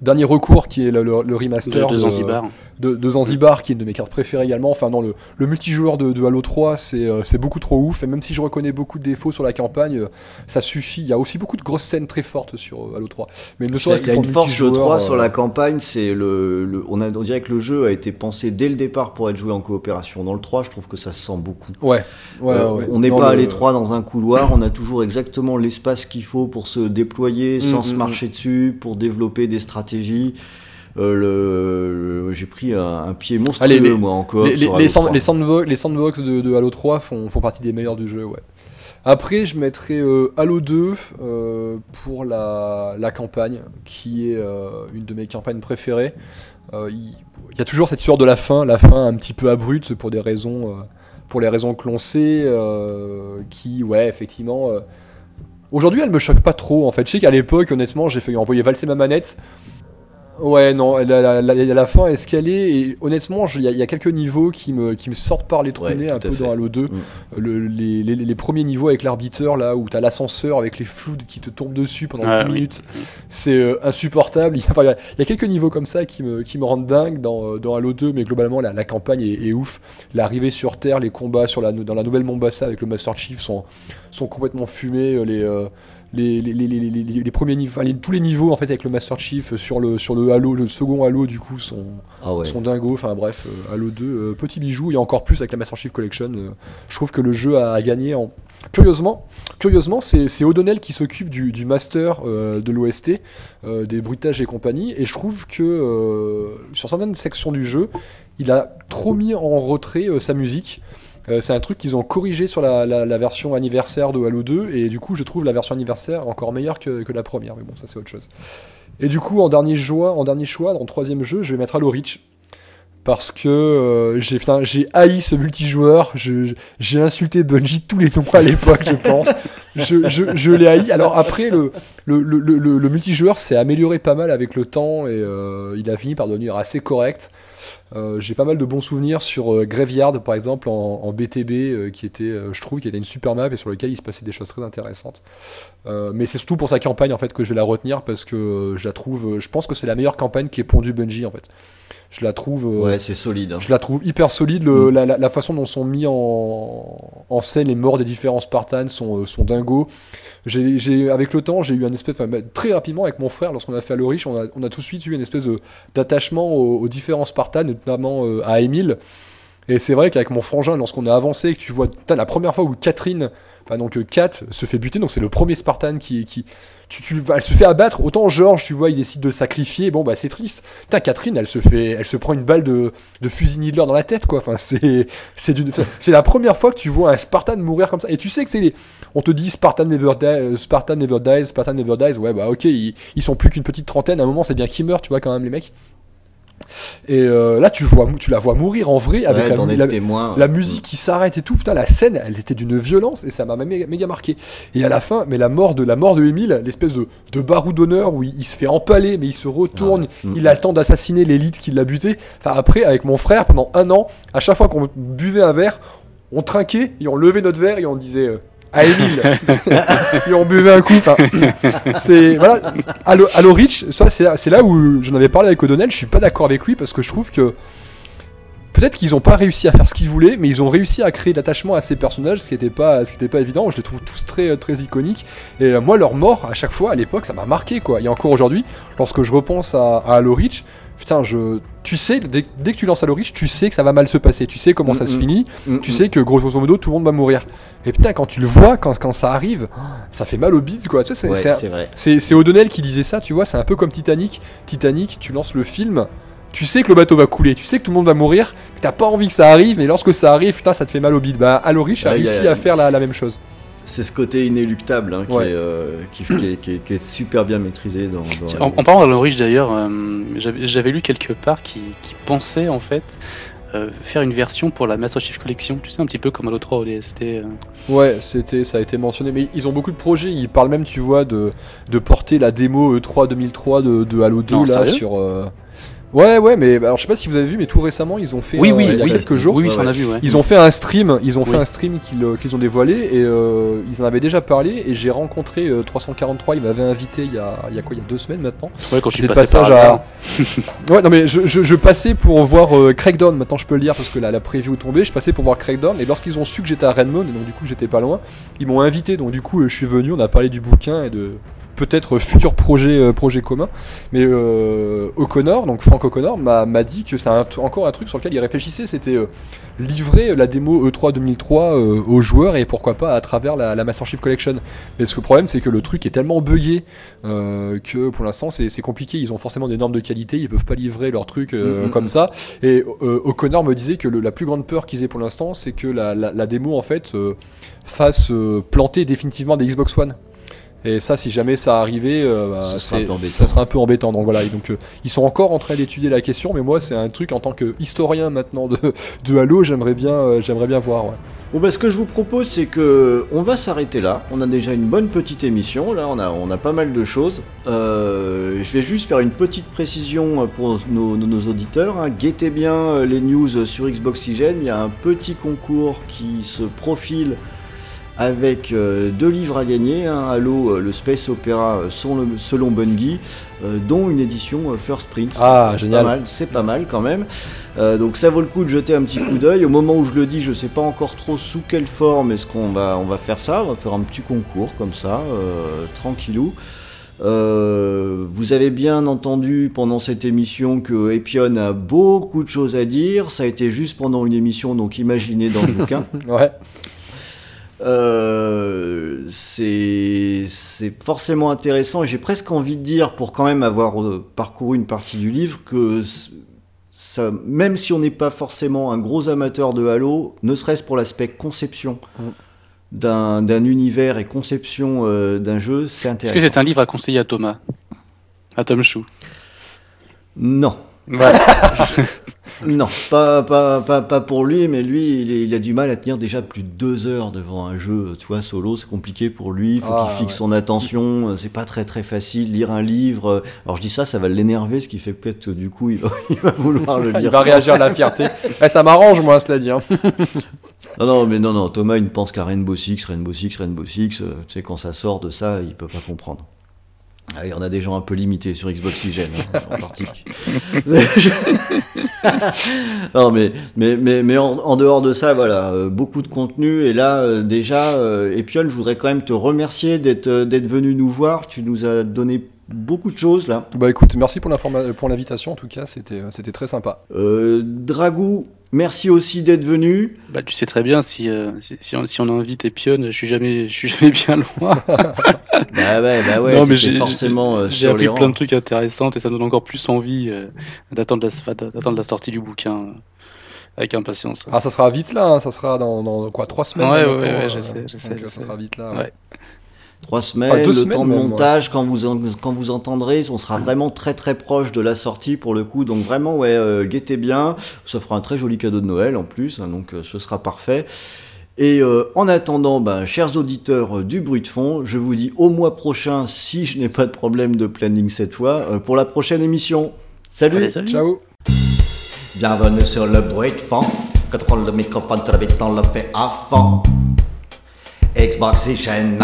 Speaker 4: Dernier recours qui est le, le- le remaster
Speaker 5: de, de Zanzibar.
Speaker 4: De, de Zanzibar, qui est une de mes cartes préférées également. Enfin, dans le, le multijoueur de, de Halo 3, c'est euh, c'est beaucoup trop ouf. Et même si je reconnais beaucoup de défauts sur la campagne, euh, ça suffit. Il y a aussi beaucoup de grosses scènes très fortes sur euh, Halo 3. Mais ne
Speaker 3: Il y a,
Speaker 4: serait-ce
Speaker 3: y a une
Speaker 4: le
Speaker 3: force de
Speaker 4: multijoueur,
Speaker 3: 3
Speaker 4: euh,
Speaker 3: sur la campagne, c'est le, le- on, a, on dirait que le jeu a été pensé dès le départ pour être joué en coopération. Dans le 3, je trouve que ça se sent beaucoup.
Speaker 4: Ouais, ouais, ouais.
Speaker 3: On n'est
Speaker 4: Non,
Speaker 3: pas à l'étroit dans un couloir, on a toujours exactement l'espace qu'il faut pour se déployer sans
Speaker 4: Mm,
Speaker 3: se
Speaker 4: mm,
Speaker 3: marcher dessus, pour développer des stratégies. Euh, le, le- j'ai pris un, un pied monstrueux,
Speaker 4: Allez, les-
Speaker 3: moi, encore.
Speaker 4: Les, les- les sand- les sandbo- les sandbox de, de Halo 3 font, font partie des meilleurs du jeu, ouais. Après, je mettrais euh, Halo 2 euh, pour la, la campagne, qui est euh, une de mes campagnes préférées. Il y, a toujours cette histoire de la fin, la fin un petit peu abrupte pour des raisons, pour les raisons que l'on sait, qui, ouais, effectivement. Aujourd'hui, elle me choque pas trop. En fait, je sais qu'à l'époque, honnêtement, j'ai failli envoyer valser ma manette. Ouais, non, la, la, la- la fin est est, et honnêtement, il y, a- il y a quelques niveaux qui me, qui me sortent par les trous
Speaker 3: Ouais,
Speaker 4: un peu
Speaker 3: fait.
Speaker 4: dans Halo 2.
Speaker 3: Mm.
Speaker 4: Le- les, les- les premiers niveaux avec l'arbiteur, là, où t'as l'ascenseur avec les flous qui te tombent dessus pendant
Speaker 5: Ah,
Speaker 4: 10
Speaker 5: oui.
Speaker 4: minutes, c'est euh, insupportable. Il y, a, enfin, il y a- il y a quelques niveaux comme ça qui me, qui me rendent dingue dans, euh, dans Halo 2, mais globalement, la, la campagne est, est ouf. L'arrivée sur Terre, les combats sur la, dans la nouvelle Mombasa avec le Master Chief sont, sont complètement fumés. euh, Les. euh, les, les, les, les, les- les premiers niveaux, enfin, tous les niveaux en fait avec le Master Chief sur le, sur le Halo, le second Halo du coup sont,
Speaker 3: Ah ouais.
Speaker 4: sont dingos. Enfin bref, euh, Halo 2, euh, petit bijou et encore plus avec la Master Chief Collection. euh, je trouve que le jeu a, gagné en. Curieusement, curieusement, c'est O'Donnell qui s'occupe du, du master euh, de l'OST, euh, des bruitages et compagnie, et je trouve que euh, sur certaines sections du jeu, il a trop mis en retrait sa musique. Euh, c'est un truc qu'ils ont corrigé sur la, version anniversaire de Halo 2, et du coup, je trouve la version anniversaire encore meilleure que, la première, mais bon, ça c'est autre chose. Et du coup, en dernier, choix, en dernier choix, troisième jeu, je vais mettre Halo Reach. Parce que euh, j'ai haï ce multijoueur, j'ai insulté Bungie tous les noms à l'époque, je pense. Je, l'ai haï. Alors après, le multijoueur s'est amélioré pas mal avec le temps et euh, il a fini par devenir assez correct. Euh, j'ai pas mal de bons souvenirs sur euh, Graveyard par exemple en, en BTB euh, qui était euh, je trouve qui était une super map et sur lequel il se passait des choses très intéressantes mais c'est surtout pour sa campagne en fait que je vais la retenir parce que je la trouve je pense que c'est la meilleure campagne qui est pondue Bungie en fait je la trouve
Speaker 3: Ouais, c'est solide. hein.
Speaker 4: je la trouve hyper solide. Le-
Speaker 3: Mm.
Speaker 4: la, la- la façon dont sont mis en, en scène les morts des différents Spartans sont, sont dingos. J'ai, avec le temps, j'ai eu un espèce, enfin, bah, très rapidement avec mon frère, lorsqu'on a fait Reach, on a, on a tout de suite eu une espèce d'attachement aux, aux différents Spartans, notamment euh, à Emile. Et c'est vrai qu'avec mon frangin, lorsqu'on a avancé, que tu vois, la première fois où Catherine, enfin donc euh, Kat se fait buter, donc c'est le premier Spartan qui, qui tu, tu- elle se fait abattre. Autant George, tu vois, il décide de sacrifier. Bon bah c'est triste. Putain, Catherine, elle se fait, elle se prend une balle de, de fusil Needler dans la tête, quoi. Enfin, c'est, c'est la première fois que tu vois un Spartan mourir comme ça. Et tu sais que c'est, on te dit Spartan never die, euh, Spartan never dies, Spartan never dies. Ouais, bah ok, ils, ils sont plus qu'une petite trentaine. À un moment, c'est bien qu'ils meurent, tu vois quand même les mecs. Et euh, là, tu vois, tu la vois mourir en vrai avec
Speaker 3: Ouais,
Speaker 4: la,
Speaker 3: témoin.
Speaker 4: musique qui s'arrête et tout, putain, la scène, elle était d'une violence et ça m'a méga, méga marqué. Et à la fin, mais la mort de la mort de Émile, l'espèce de, de barou d'honneur où il, il se fait empaler, mais il se retourne,
Speaker 3: Ah
Speaker 4: il a le temps d'assassiner l'élite qui l'a buté. Enfin, après, avec mon frère, pendant un an, à chaque fois qu'on buvait un verre, on trinquait et on levait notre verre et on disait. euh, à Émile et on buvait un coup c'est voilà Halo, Halo Reach ça c'est là, où j'en avais parlé avec O'Donnell je suis pas d'accord avec lui parce que je trouve que Peut-être qu'ils n'ont pas réussi à faire ce qu'ils voulaient, mais ils ont réussi à créer l'attachement à ces personnages, ce qui n'était pas, ce qui était pas évident. Je les trouve tous très, très iconiques. Et euh, moi, leur mort, à chaque fois, à l'époque, ça m'a marqué, quoi. Et encore aujourd'hui, lorsque je repense à, à Halo Reach, putain, je, tu sais, dès, dès que tu lances Halo Reach, tu sais que ça va mal se passer. Tu sais comment ça se
Speaker 3: Mm, mm.
Speaker 4: finit.
Speaker 3: Mm,
Speaker 4: Tu
Speaker 3: mm.
Speaker 4: sais que grosso modo, tout le monde va mourir. Et putain, quand tu le vois, quand, quand ça arrive, ça fait mal au bide, quoi. Tu sais, c'est-
Speaker 3: Ouais,
Speaker 4: c'est O'Donnell qui disait ça, tu vois, c'est un peu comme Titanic. Titanic, tu lances le film, tu sais que le bateau va couler, tu sais que tout le monde va mourir, t'as pas envie que ça arrive, mais lorsque ça arrive, putain, ça te fait mal au bide. Bah, Halo Reach a réussi à faire la, la même chose.
Speaker 3: C'est ce côté inéluctable hein, qui,
Speaker 4: Ouais.
Speaker 3: est, euh, qui, qui est, qui est- qui est super bien maîtrisé dans.
Speaker 5: En, en parlant d'Halo Reach d'ailleurs, euh, j'avais lu quelque part qui, qui pensait en fait euh, faire une version pour la Master Chief Collection, tu sais, un petit peu comme Halo 3 ou DST. euh.
Speaker 4: Ouais, c'était, ça a été mentionné, mais ils ont beaucoup de projets. Ils parlent même, tu vois, de, de porter la démo E E3 2003 de, de Halo 2
Speaker 5: Non,
Speaker 4: là sur. Euh, Ouais, ouais, mais alors je sais pas si vous avez vu, mais tout récemment, ils ont fait.
Speaker 5: Oui,
Speaker 4: euh,
Speaker 5: oui,
Speaker 4: il y a
Speaker 3: oui,
Speaker 4: quelques jours.
Speaker 5: Oui, oui, vu, ouais.
Speaker 4: Ils ont fait un stream, ils ont fait un stream qu'ils euh, qu'ils ont dévoilé et euh, ils en avaient déjà parlé et j'ai rencontré euh, 343, il m'avait invité il y, a, il y a quoi, il y a deux semaines maintenant.
Speaker 5: Ouais, quand je suis passé par
Speaker 4: à-. Ouais, non mais je, je- je passais pour voir euh, Crackdown, maintenant je peux le dire parce que la, la preview est tombée, je passais pour voir Crackdown et lorsqu'ils ont su que j'étais à Redmond et donc du coup j'étais pas loin, ils m'ont invité donc du coup euh, je suis venu, on a parlé du bouquin et de, peut-être futur projet, euh, projet commun. Mais euh, O'Connor, donc Frank O'Connor, m'a dit que c'est encore un truc sur lequel il réfléchissait, c'était euh, livrer la démo E E3 2003 euh, aux joueurs et pourquoi pas à travers la, la Master Chief Collection. Mais ce que le problème, c'est que le truc est tellement buggé que pour l'instant c'est compliqué. Ils ont forcément des normes de qualité, ils peuvent pas livrer leur truc euh,
Speaker 3: Mhm.
Speaker 4: comme ça. Et O'Connor me disait que le- la plus grande peur qu'ils aient pour l'instant, c'est que la, la- la démo en fait euh, fasse euh, planter définitivement des Xbox One. Et ça, si jamais ça arrivait, euh, bah,
Speaker 3: sera
Speaker 4: ça serait un peu embêtant. Donc voilà, et donc euh, ils sont encore en train d'étudier la question, mais moi c'est un truc en tant que historien maintenant de, de Halo, j'aimerais bien, euh, j'aimerais bien voir. ouais.
Speaker 3: Bon bah ce que je vous propose c'est que on va s'arrêter là. On a déjà une bonne petite émission, là on a, on a pas mal de choses. Je vais juste faire une petite précision pour nos, nos- nos auditeurs. hein. Guettez bien les news sur Xboxygène. Il y a un petit concours qui se profile avec euh, deux livres à gagner. hein. Halo, euh, le Space Opera euh, selon, selon Bungie, dont une édition First Print.
Speaker 4: Ah, génial.
Speaker 3: c'est pas mal quand même. Euh, donc ça vaut le coup de jeter un petit coup d'œil. Au moment où je le dis, je sais pas encore trop sous quelle forme est-ce qu'on va, on va faire ça. On va faire un petit concours comme ça, euh, tranquillou. Euh, vous avez bien entendu pendant cette émission que Epion a beaucoup de choses à dire. Ça a été juste pendant une émission, donc imaginez dans le bouquin.
Speaker 4: Ouais.
Speaker 3: Euh, c'est c'est forcément intéressant et j'ai presque envie de dire, pour quand même avoir euh, parcouru une partie du livre, que ça, même si on n'est pas forcément un gros amateur de Halo, ne serait-ce pour l'aspect conception
Speaker 4: Mm.
Speaker 3: d'un d'un univers et conception euh, d'un jeu, c'est
Speaker 5: Est-ce
Speaker 3: intéressant.
Speaker 5: que c'est un livre à conseiller à Thomas? À Tom Chou?
Speaker 3: Non. Non, pas, pas, pas, pas pour lui, mais lui, il, a du mal à tenir déjà plus de deux heures devant un jeu, tu vois, solo, c'est compliqué pour lui, il faut
Speaker 4: Ah,
Speaker 3: qu'il fixe
Speaker 4: ouais.
Speaker 3: son attention, c'est pas très très facile, lire un livre, alors je dis ça, ça va l'énerver, ce qui fait peut-être que du coup, il va, il va vouloir le lire.
Speaker 4: Il va réagir à la fierté. Eh, ça m'arrange, moi, cela dit. hein.
Speaker 3: Non, non, mais non, non, Thomas, il ne pense qu'à Rainbow Six, Rainbow Six, Rainbow Six, euh, tu sais, quand ça sort de ça, il peut pas comprendre. Ah, Il y en a des gens un peu limités sur Xbox Oxygène, hein, en particulier. non, mais, mais, mais, mais en, en dehors de ça, voilà, euh, beaucoup de contenu. Et là, euh, déjà, euh, Epion, je voudrais quand même te remercier d'être d'être venu nous voir. Tu nous as donné beaucoup de choses là.
Speaker 4: Bah écoute, merci pour l'invitation, en tout cas, c'était c'était très sympa.
Speaker 3: Euh, Dragou, merci aussi d'être venu.
Speaker 5: Bah, tu sais très bien, si, euh, si, si on, si on invite Epion, je suis jamais, je suis jamais bien loin.
Speaker 3: Bah ouais, bah ouais,
Speaker 5: Non, mais j'ai-
Speaker 3: forcément euh,
Speaker 5: J'ai
Speaker 3: sur les
Speaker 5: appris plein de trucs intéressants et ça me donne encore plus envie euh, d'attendre la, d'attendre la sortie du bouquin euh, avec impatience.
Speaker 4: Ah, ça sera vite là, hein, ça sera dans, dans quoi, trois semaines
Speaker 5: Ouais, ouais, ouais,
Speaker 4: euh,
Speaker 5: je sais, je sais,
Speaker 4: donc,
Speaker 5: je
Speaker 4: ça
Speaker 5: sais.
Speaker 4: sera vite là.
Speaker 5: Ouais.
Speaker 3: Trois semaines,
Speaker 4: Enfin, deux
Speaker 3: le
Speaker 4: semaines
Speaker 3: temps de
Speaker 4: même, ouais.
Speaker 3: montage, quand, vous en- quand vous entendrez, on sera vraiment très très proche de la sortie pour le coup. Donc vraiment, ouais, euh, guettez bien. Ça fera un très joli cadeau de Noël en plus, hein, donc euh, ce sera parfait. Et euh, en attendant, ben, chers auditeurs euh, du bruit de fond, je vous dis au mois prochain, si je n'ai pas de problème de planning cette fois, euh, pour la prochaine émission. Salut
Speaker 5: Allez, salut.
Speaker 4: Ciao
Speaker 3: Bienvenue sur le bruit de fond. Contrôle le microphone, très vite, on le fait à fond. Xboxygène,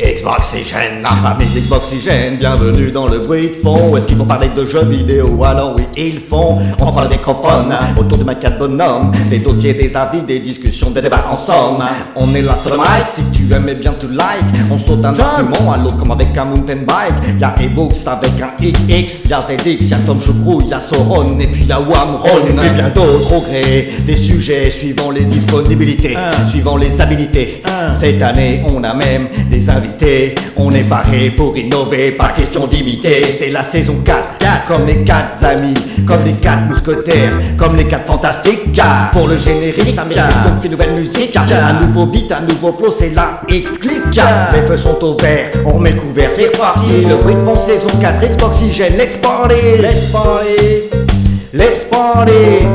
Speaker 3: Xboxygène, amis Xboxygène, bienvenue dans le bruit de fond. Est-ce qu'ils vont parler de jeux vidéo? Alors oui, ils font. On prend le microphone autour du mic de bonhomme. Des dossiers, des avis, des discussions, des débats en somme. On est là sur le mic, si tu aimes, bien tu like. On saute d'un argument à l'autre comme avec un mountain bike. Y'a ebooks avec un XX, y'a ZX, y'a Tom Choucrou, y'a Sauron, et puis y'a Wamron. Et bien d'autres au gré des sujets suivant les disponibilités, suivant les habilités. Cette année, on a même des invités. On est paré pour innover, pas question d'imiter. C'est la saison 4, 4 comme les 4 amis, comme les 4 mousquetaires, comme les 4 fantastiques. Car Pour le générique, ça mérite donc une nouvelle musique. Un nouveau beat, un nouveau flow, c'est la X-Click. Les feux sont au vert, on remet le couvert, c'est parti. Le bruit de fond, saison 4, Xboxygène, let's party! Let's party! Let's party!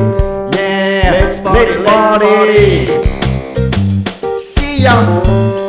Speaker 3: Yeah! Let's party! Let's party! See ya!